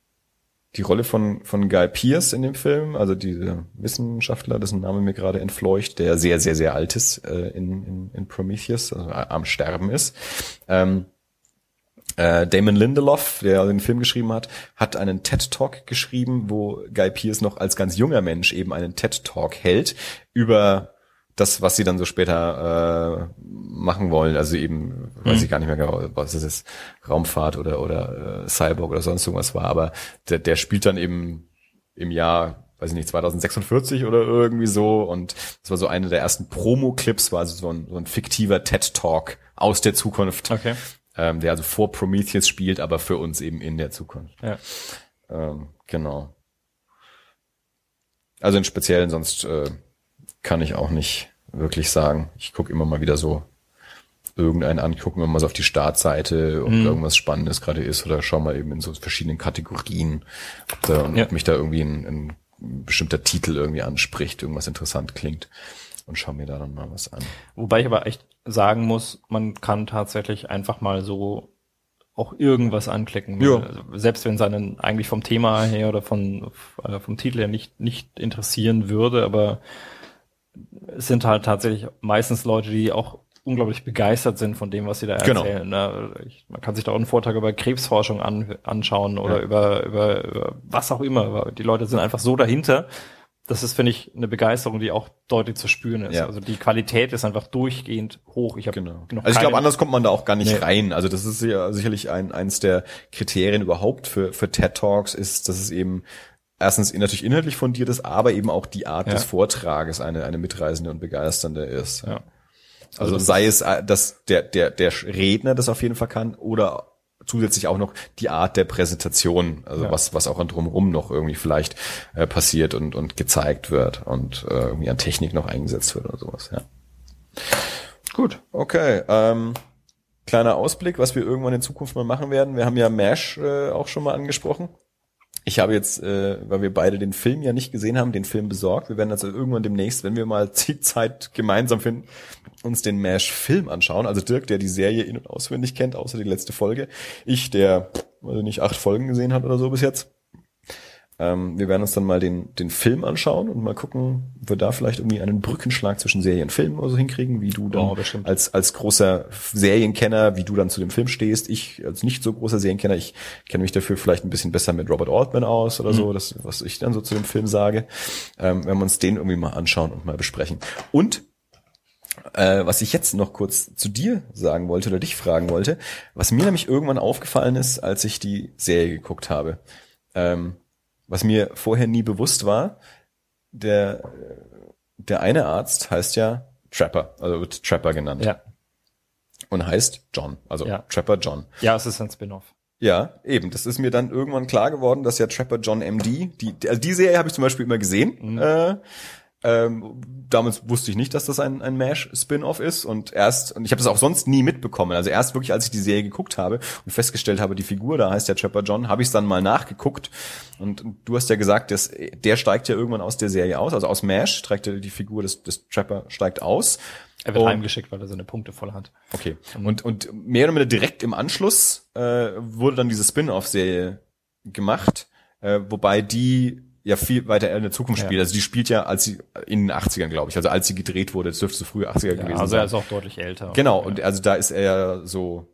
die Rolle von, von Guy Pierce in dem Film, also dieser Wissenschaftler, dessen Name mir gerade entfleucht, der sehr, sehr, sehr alt ist äh, in, in, in Prometheus, also am Sterben ist. Ähm, äh, Damon Lindelof, der den Film geschrieben hat, hat einen TED Talk geschrieben, wo Guy Pierce noch als ganz junger Mensch eben einen TED Talk hält über das, was sie dann so später äh, machen wollen, also eben, weiß ich gar nicht mehr genau, was es ist, Raumfahrt oder oder äh, Cyborg oder sonst irgendwas war, aber der, der spielt dann eben im Jahr, weiß ich nicht, 2046 oder irgendwie so und das war so eine der ersten Promo-Clips, war also so ein, so ein fiktiver TED-Talk aus der Zukunft, Okay. ähm, der also vor Prometheus spielt, aber für uns eben in der Zukunft. Ja. Ähm, genau. Also in Speziellen, sonst äh, kann ich auch nicht wirklich sagen. Ich gucke immer mal wieder so irgendeinen an, gucke mir mal so auf die Startseite, ob Mhm. irgendwas Spannendes gerade ist oder schau mal eben in so verschiedenen Kategorien, ob, da, und Ja. ob mich da irgendwie ein, ein bestimmter Titel irgendwie anspricht, irgendwas interessant klingt und schau mir da dann mal was an. Wobei ich aber echt sagen muss, man kann tatsächlich einfach mal so auch irgendwas anklicken. Ja. Also selbst wenn es einen eigentlich vom Thema her oder von, äh, vom Titel her nicht, nicht interessieren würde, aber es sind halt tatsächlich meistens Leute, die auch unglaublich begeistert sind von dem, was sie da Genau. erzählen. Ne? Ich, man kann sich da auch einen Vortrag über Krebsforschung an, anschauen oder Ja. über, über, über was auch immer. Die Leute sind einfach so dahinter. Das ist, finde ich, eine Begeisterung, die auch deutlich zu spüren ist. Ja. Also die Qualität ist einfach durchgehend hoch. Ich habe Genau. Also ich glaube, anders kommt man da auch gar nicht Nee. rein. Also das ist ja sicherlich ein, eins der Kriterien überhaupt für, für TED Talks ist, dass es eben erstens natürlich inhaltlich fundiert ist, aber eben auch die Art Ja. des Vortrages eine, eine mitreißende und begeisternde ist. Ja. Also, sei es, äh, dass der, der, der Redner das auf jeden Fall kann oder zusätzlich auch noch die Art der Präsentation, also Ja. was, was auch an drumherum noch irgendwie vielleicht äh, passiert und, und gezeigt wird und äh, irgendwie an Technik noch eingesetzt wird oder sowas, ja. Gut. Okay, ähm, kleiner Ausblick, was wir irgendwann in Zukunft mal machen werden. Wir haben ja MASH äh, auch schon mal angesprochen. Ich habe jetzt, äh, weil wir beide den Film ja nicht gesehen haben, den Film besorgt. Wir werden also irgendwann demnächst, wenn wir mal die Zeit gemeinsam finden, uns den MASH-Film anschauen. Also Dirk, der die Serie in- und auswendig kennt, außer die letzte Folge. Ich, der, ich nicht, acht Folgen gesehen hat oder so bis jetzt. Ähm, wir werden uns dann mal den, den Film anschauen und mal gucken, ob wir da vielleicht irgendwie einen Brückenschlag zwischen Serie und Film oder so hinkriegen, wie du dann Oh, als, als großer Serienkenner, wie du dann zu dem Film stehst. Ich als nicht so großer Serienkenner, ich kenne mich dafür vielleicht ein bisschen besser mit Robert Altman aus oder so, das, was ich dann so zu dem Film sage. Ähm, wenn wir uns den irgendwie mal anschauen und mal besprechen. Und äh, was ich jetzt noch kurz zu dir sagen wollte oder dich fragen wollte, was mir nämlich irgendwann aufgefallen ist, als ich die Serie geguckt habe, ähm, was mir vorher nie bewusst war, der, der eine Arzt heißt ja Trapper, also wird Trapper genannt Ja. und heißt John, also Ja. Trapper John. Ja, es ist ein Spin-off. Ja, eben. Das ist mir dann irgendwann klar geworden, dass ja Trapper John MD, die, also die Serie habe ich zum Beispiel immer gesehen. Äh, ähm, damals wusste ich nicht, dass das ein, ein Mash-Spin-Off ist und erst, und ich habe das auch sonst nie mitbekommen. Also erst wirklich, als ich die Serie geguckt habe und festgestellt habe, die Figur, da heißt ja Trapper John, habe ich es dann mal nachgeguckt. Und, du hast ja gesagt, dass, der steigt ja irgendwann aus der Serie aus, also aus Mash steigt ja die Figur des, des Trapper steigt aus. Er wird Und- heimgeschickt, weil er seine Punkte voll hat. Okay. Und, und mehr oder weniger direkt im Anschluss äh, wurde dann diese Spin-off-Serie gemacht, äh, wobei die ja viel weiter in der Zukunft Ja. spielt. Also die spielt ja als sie in den 80ern, glaube ich. Also als sie gedreht wurde, das dürfte so frühe 80er Ja, gewesen also er sein. ist auch deutlich älter. Genau, Ja. und also da ist er ja so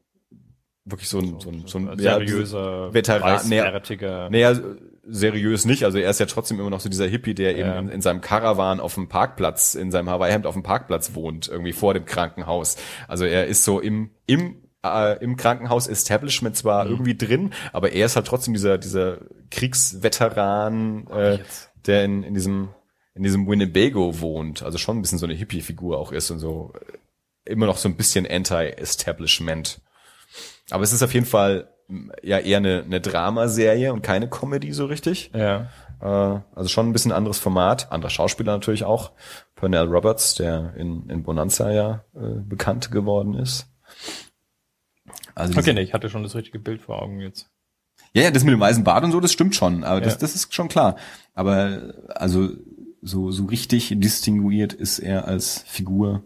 wirklich so ein, so ein, so ein seriöser, Veteran- nee, weißbärtiger. naja, seriös nicht. Also er ist ja trotzdem immer noch so dieser Hippie, der eben Ja. in, in seinem Caravan auf dem Parkplatz, in seinem Hawaii-Hemd auf dem Parkplatz wohnt, irgendwie vor dem Krankenhaus. Also er ist so im, im, äh, im Krankenhaus-Establishment zwar Mhm. irgendwie drin, aber er ist halt trotzdem dieser, dieser Kriegsveteran, äh, der in, in diesem, in diesem Winnebago wohnt. Also schon ein bisschen so eine Hippie-Figur auch ist und so äh, immer noch so ein bisschen Anti-Establishment. Aber es ist auf jeden Fall ja eher eine, eine Dramaserie und keine Comedy so richtig. Ja. Äh, also schon ein bisschen anderes Format, anderer Schauspieler natürlich auch, Pernell Roberts, der in, in Bonanza ja äh, bekannt geworden ist. Also Okay, nee, ich hatte schon das richtige Bild vor Augen jetzt. Ja, ja, das mit dem weißen Bart und so, das stimmt schon, aber das, Ja. das ist schon klar. Aber also so, so richtig distinguiert ist er als Figur.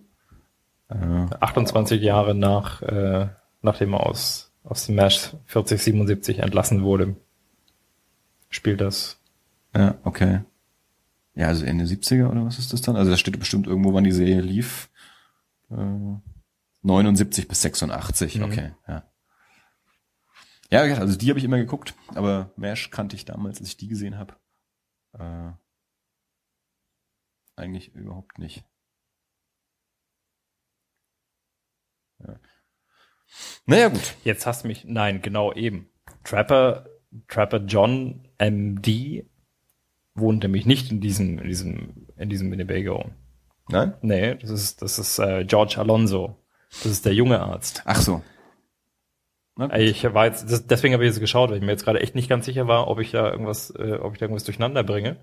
Äh, 28 Jahre nach, äh, nachdem er aus, aus dem Match 4077 entlassen wurde, spielt das. ja, okay. Ja, also Ende 70er oder was ist das dann? Also da steht bestimmt irgendwo, wann die Serie lief. Äh, 79 bis 86, Mhm. okay, ja. Ja, also die habe ich immer geguckt, aber MASH kannte ich damals, als ich die gesehen habe. Äh, eigentlich überhaupt nicht. Ja. Naja, gut. Jetzt hast du mich, nein, genau eben. Trapper, Trapper John MD wohnt nämlich nicht in diesem, in diesem, in diesem Winnebago. Nein? Nee, das ist, das ist äh, George Alonso. Das ist der junge Arzt. Ach so. Na. Ich war jetzt, das, deswegen habe ich jetzt geschaut, weil ich mir jetzt gerade echt nicht ganz sicher war, ob ich da irgendwas, äh, ob ich da irgendwas durcheinander bringe.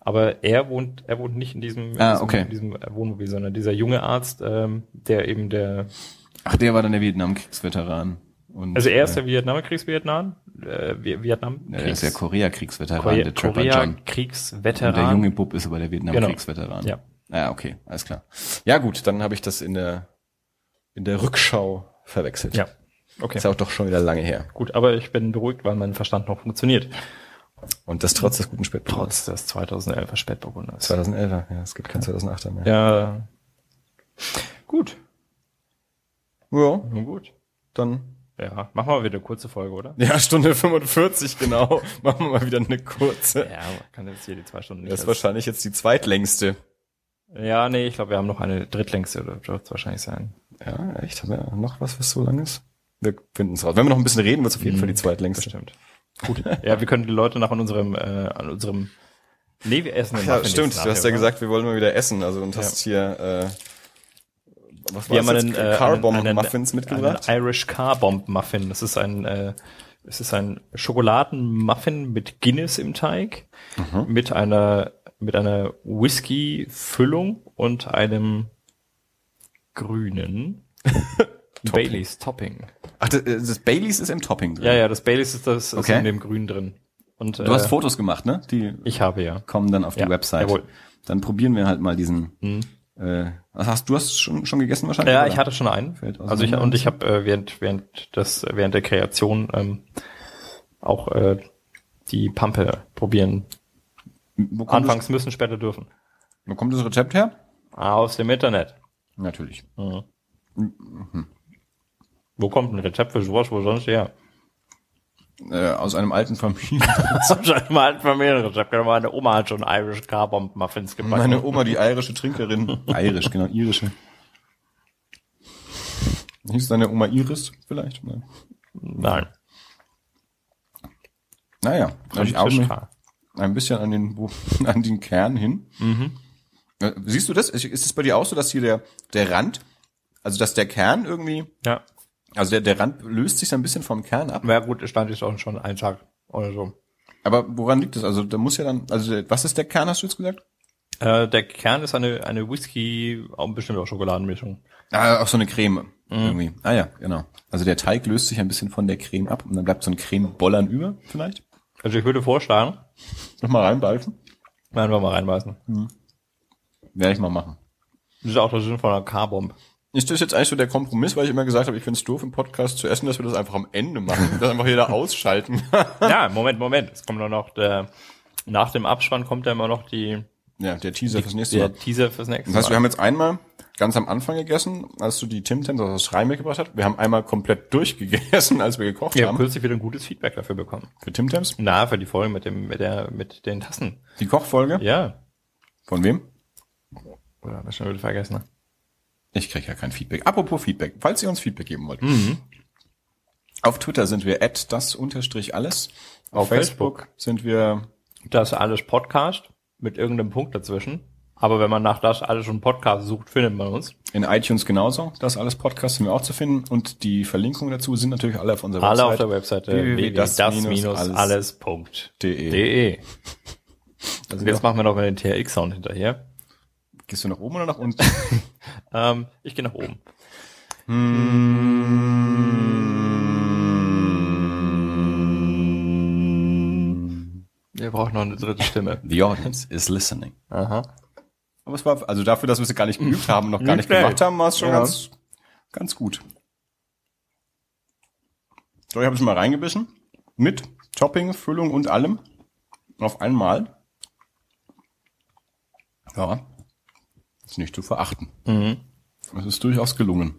Aber er wohnt, er wohnt nicht in diesem, in Ah, diesem, okay. in diesem Wohnmobil, sondern dieser junge Arzt, ähm, der eben der, Ach, der war dann der Vietnamkriegsveteran. Und, also er ist äh, der Vietnamkriegsvietnam, äh, Vi- Vietnam, ja, der ist der Korea-Kriegsveteran, Korea, der Trapper Korea John. Kriegsveteran. Und der junge Bub ist aber der Vietnamkriegsveteran. Ja. Ja, okay, alles klar. Ja, gut, dann habe ich das in der in der Rückschau verwechselt. Ja. Okay. Ist ja auch doch schon wieder lange her. Gut, aber ich bin beruhigt, weil mein Verstand noch funktioniert. Und das trotz des guten Spätburgunders. Trotz des 2011er Spätburgunders. 2011er, ja, es gibt kein 2008er mehr. Ja. Gut. Ja, Nun gut. dann Ja, machen wir wieder eine kurze Folge, oder? ja, Stunde 45 genau. Machen wir mal wieder eine kurze. Ja, man kann jetzt hier die zwei Stunden nicht. Das ist wahrscheinlich jetzt die zweitlängste. ja, nee, ich glaube, wir haben noch eine drittlängste, oder wird es wahrscheinlich sein. Ja, echt? Haben wir noch was, was so lang ist? Wir finden es raus. Wenn wir noch ein bisschen reden, wird es auf jeden Fall die zweitlängste. Bestimmt. Gut. ja, wir können die Leute nach an unserem, äh, an unserem, nee, wir essen den Ja, stimmt. Du hast ja oder? gesagt, wir wollen mal wieder essen. Also und hast hier äh, was wir haben war's einen, äh, Carbomb einen, Muffins mitgebracht. Einen Irish Car Bomb Muffin. Das ist ein, äh, es ist ein Schokoladenmuffin mit Guinness im Teig, Mhm. mit einer, mit einer Whisky-Füllung und einem grünen Baileys Topping. Ach, das, das Baileys ist im Topping drin. Ja, ja, das Baileys ist das ist Okay. in dem grün drin. Und Du hast äh, Fotos gemacht, ne? Die ich habe ja. kommen dann auf die Ja, Website. jawohl. Dann probieren wir halt mal diesen. Mhm. Äh, hast du hast schon schon gegessen wahrscheinlich? Ja, oder? ich hatte schon einen. Also ich und ich habe äh, während während des während der Kreation ähm, auch äh, die Pampe probieren. Anfangs müssen, später dürfen. das, wo kommt das Rezept her? Aus dem Internet. Natürlich. Mhm. Wo kommt ein Rezept für sowas, wo sonst her? Äh, aus einem alten Familien. Wahrscheinlich mal ein Familienrezept. Meine Oma hat schon Irish Car Bomb Muffins gebacken. Meine Oma, die irische Trinkerin. Irisch, genau, irische. Hieß deine Oma Iris vielleicht? Nein. Nein. Naja, ich auch ein bisschen an den, an den Kern hin. Äh, Siehst du das? Ist es bei dir auch so, dass hier der, der Rand, also dass der Kern irgendwie, Ja. also der, der Rand löst sich so ein bisschen vom Kern ab? Ja gut, es stand jetzt auch schon ein Tag oder so. Aber woran liegt das? Also da muss ja dann, also was ist der Kern, hast du jetzt gesagt? Äh, der Kern ist eine, eine Whisky, auch bestimmt auch Schokoladenmischung. Ah, auch so eine Creme irgendwie. Ah ja, genau. Also der Teig löst sich ein bisschen von der Creme ab und dann bleibt so ein Cremebollern über, vielleicht? Also ich würde vorschlagen, Noch mal reinbeißen? werden wir mal reinbeißen. Werde ich mal machen. Das ist auch der Sinn von einer Car-Bomb. Ist das jetzt eigentlich so der Kompromiss, weil ich immer gesagt habe, ich finde es doof im Podcast zu essen, dass wir das einfach am Ende machen, dass einfach jeder ausschalten. ja, Moment, Moment. Es kommt doch noch der, nach dem Abspann kommt ja immer noch die, ja, der Teaser fürs nächste der Mal. Teaser fürs nächste Das heißt, wir Mal. haben jetzt einmal ganz am Anfang gegessen, als du die Tim Tams aus Rhein mitgebracht hast. Wir haben einmal komplett durchgegessen, als wir gekocht Wir haben haben. kürzlich wieder ein gutes Feedback dafür bekommen. Für Tim Tams. Na, für die Folge mit dem, mit der, mit den Tassen. Die Kochfolge. Ja. Von wem? Oder hab ich schon wieder vergessen. Ne? Ich kriege ja kein Feedback. Apropos Feedback, falls ihr uns Feedback geben wollt. Auf Twitter sind wir at das unterstrich alles. Auf Facebook. Facebook sind wir Das alles Podcast mit irgendeinem Punkt dazwischen. Aber wenn man nach das alles schon Podcast sucht, findet man uns. in iTunes genauso. Das alles Podcasts sind wir auch zu finden. Und die Verlinkungen dazu sind natürlich alle auf unserer Alle auf Website. der Webseite www.das-alles.de. www.das-alles.de. Also jetzt machen wir noch mal den TRX-Sound hinterher. Gehst du nach oben oder nach unten? Ähm, ich gehe nach oben. Wir brauchen noch eine dritte Stimme. The audience is listening. Aha. Aber es war, also dafür, dass wir es gar nicht geübt haben, noch gar Nicht gemacht haben, war es schon Ja. ganz, ganz gut. So, ich habe es mal reingebissen. Mit Topping, Füllung und allem. Auf einmal. Ja. Ist nicht zu verachten. Es ist durchaus gelungen.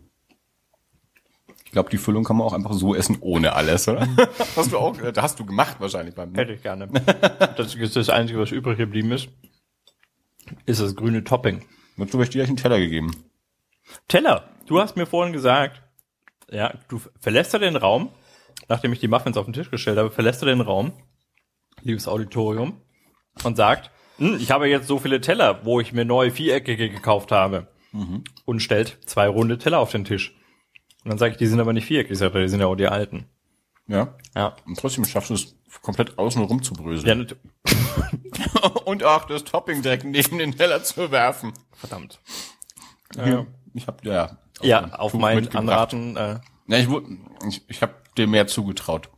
Ich glaube, die Füllung kann man auch einfach so essen, ohne alles, oder? hast du auch, äh, hast du gemacht wahrscheinlich beim, Hätte ich gerne. Das ist das Einzige, was übrig geblieben ist, ist das grüne Topping. Wozu habe ich dir gleich einen Teller gegeben? Teller, du hast mir vorhin gesagt, ja, du verlässt ja den Raum, nachdem ich die Muffins auf den Tisch gestellt habe, verlässt du den Raum, liebes Auditorium, und sagt, hm, ich habe jetzt so viele Teller, wo ich mir neue Viereckige gekauft habe. Und stellt zwei runde Teller auf den Tisch. Und dann sage ich, die sind aber nicht viereckig, ich sage, die sind ja auch die alten. Ja. Ja. Und trotzdem schaffst du es komplett außen rum zu bröseln. Ja, und auch das Topping direkt neben den Teller zu werfen. verdammt. Ja. Ich habe ja Ja, auf Tuch mein mitgebracht. Anraten, äh, Ja, ich, ich, ich habe dir mehr zugetraut.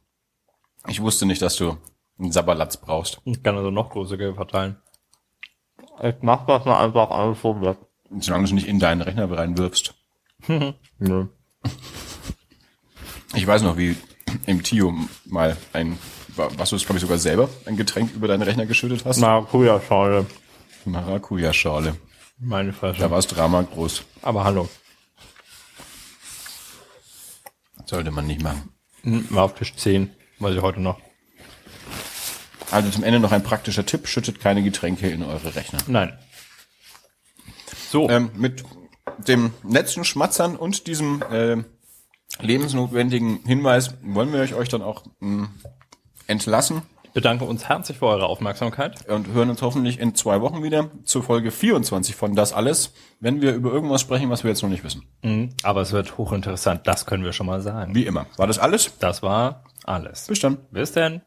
Ich wusste nicht, dass du einen Sabberlatz brauchst. ich kann also noch größere verteilen. Ich mach das mal einfach alles so weg. Solange du es nicht in deinen Rechner reinwirfst. Nö. Ich weiß noch, wie im Tio mal ein, was du es glaube ich sogar selber, ein Getränk über deinen Rechner geschüttet hast. Maracuja-Schale. Maracuja-Schale. Meine Fresse. Da war das Drama groß. Aber hallo. Sollte man nicht machen. Hm, War auf Tisch 10, weiß ich heute noch. Also zum Ende noch ein praktischer Tipp. Schüttet keine Getränke in eure Rechner. Nein. So, Ähm, mit dem letzten Schmatzern und diesem äh, lebensnotwendigen Hinweis wollen wir euch dann auch mh, entlassen bedanke uns herzlich für eure Aufmerksamkeit. und hören uns hoffentlich in zwei Wochen wieder zur Folge 24 von Das Alles, wenn wir über irgendwas sprechen, was wir jetzt noch nicht wissen. Mhm. Aber es wird hochinteressant, das können wir schon mal sagen. Wie immer. War das alles? Das war alles. Bis dann. Bis denn.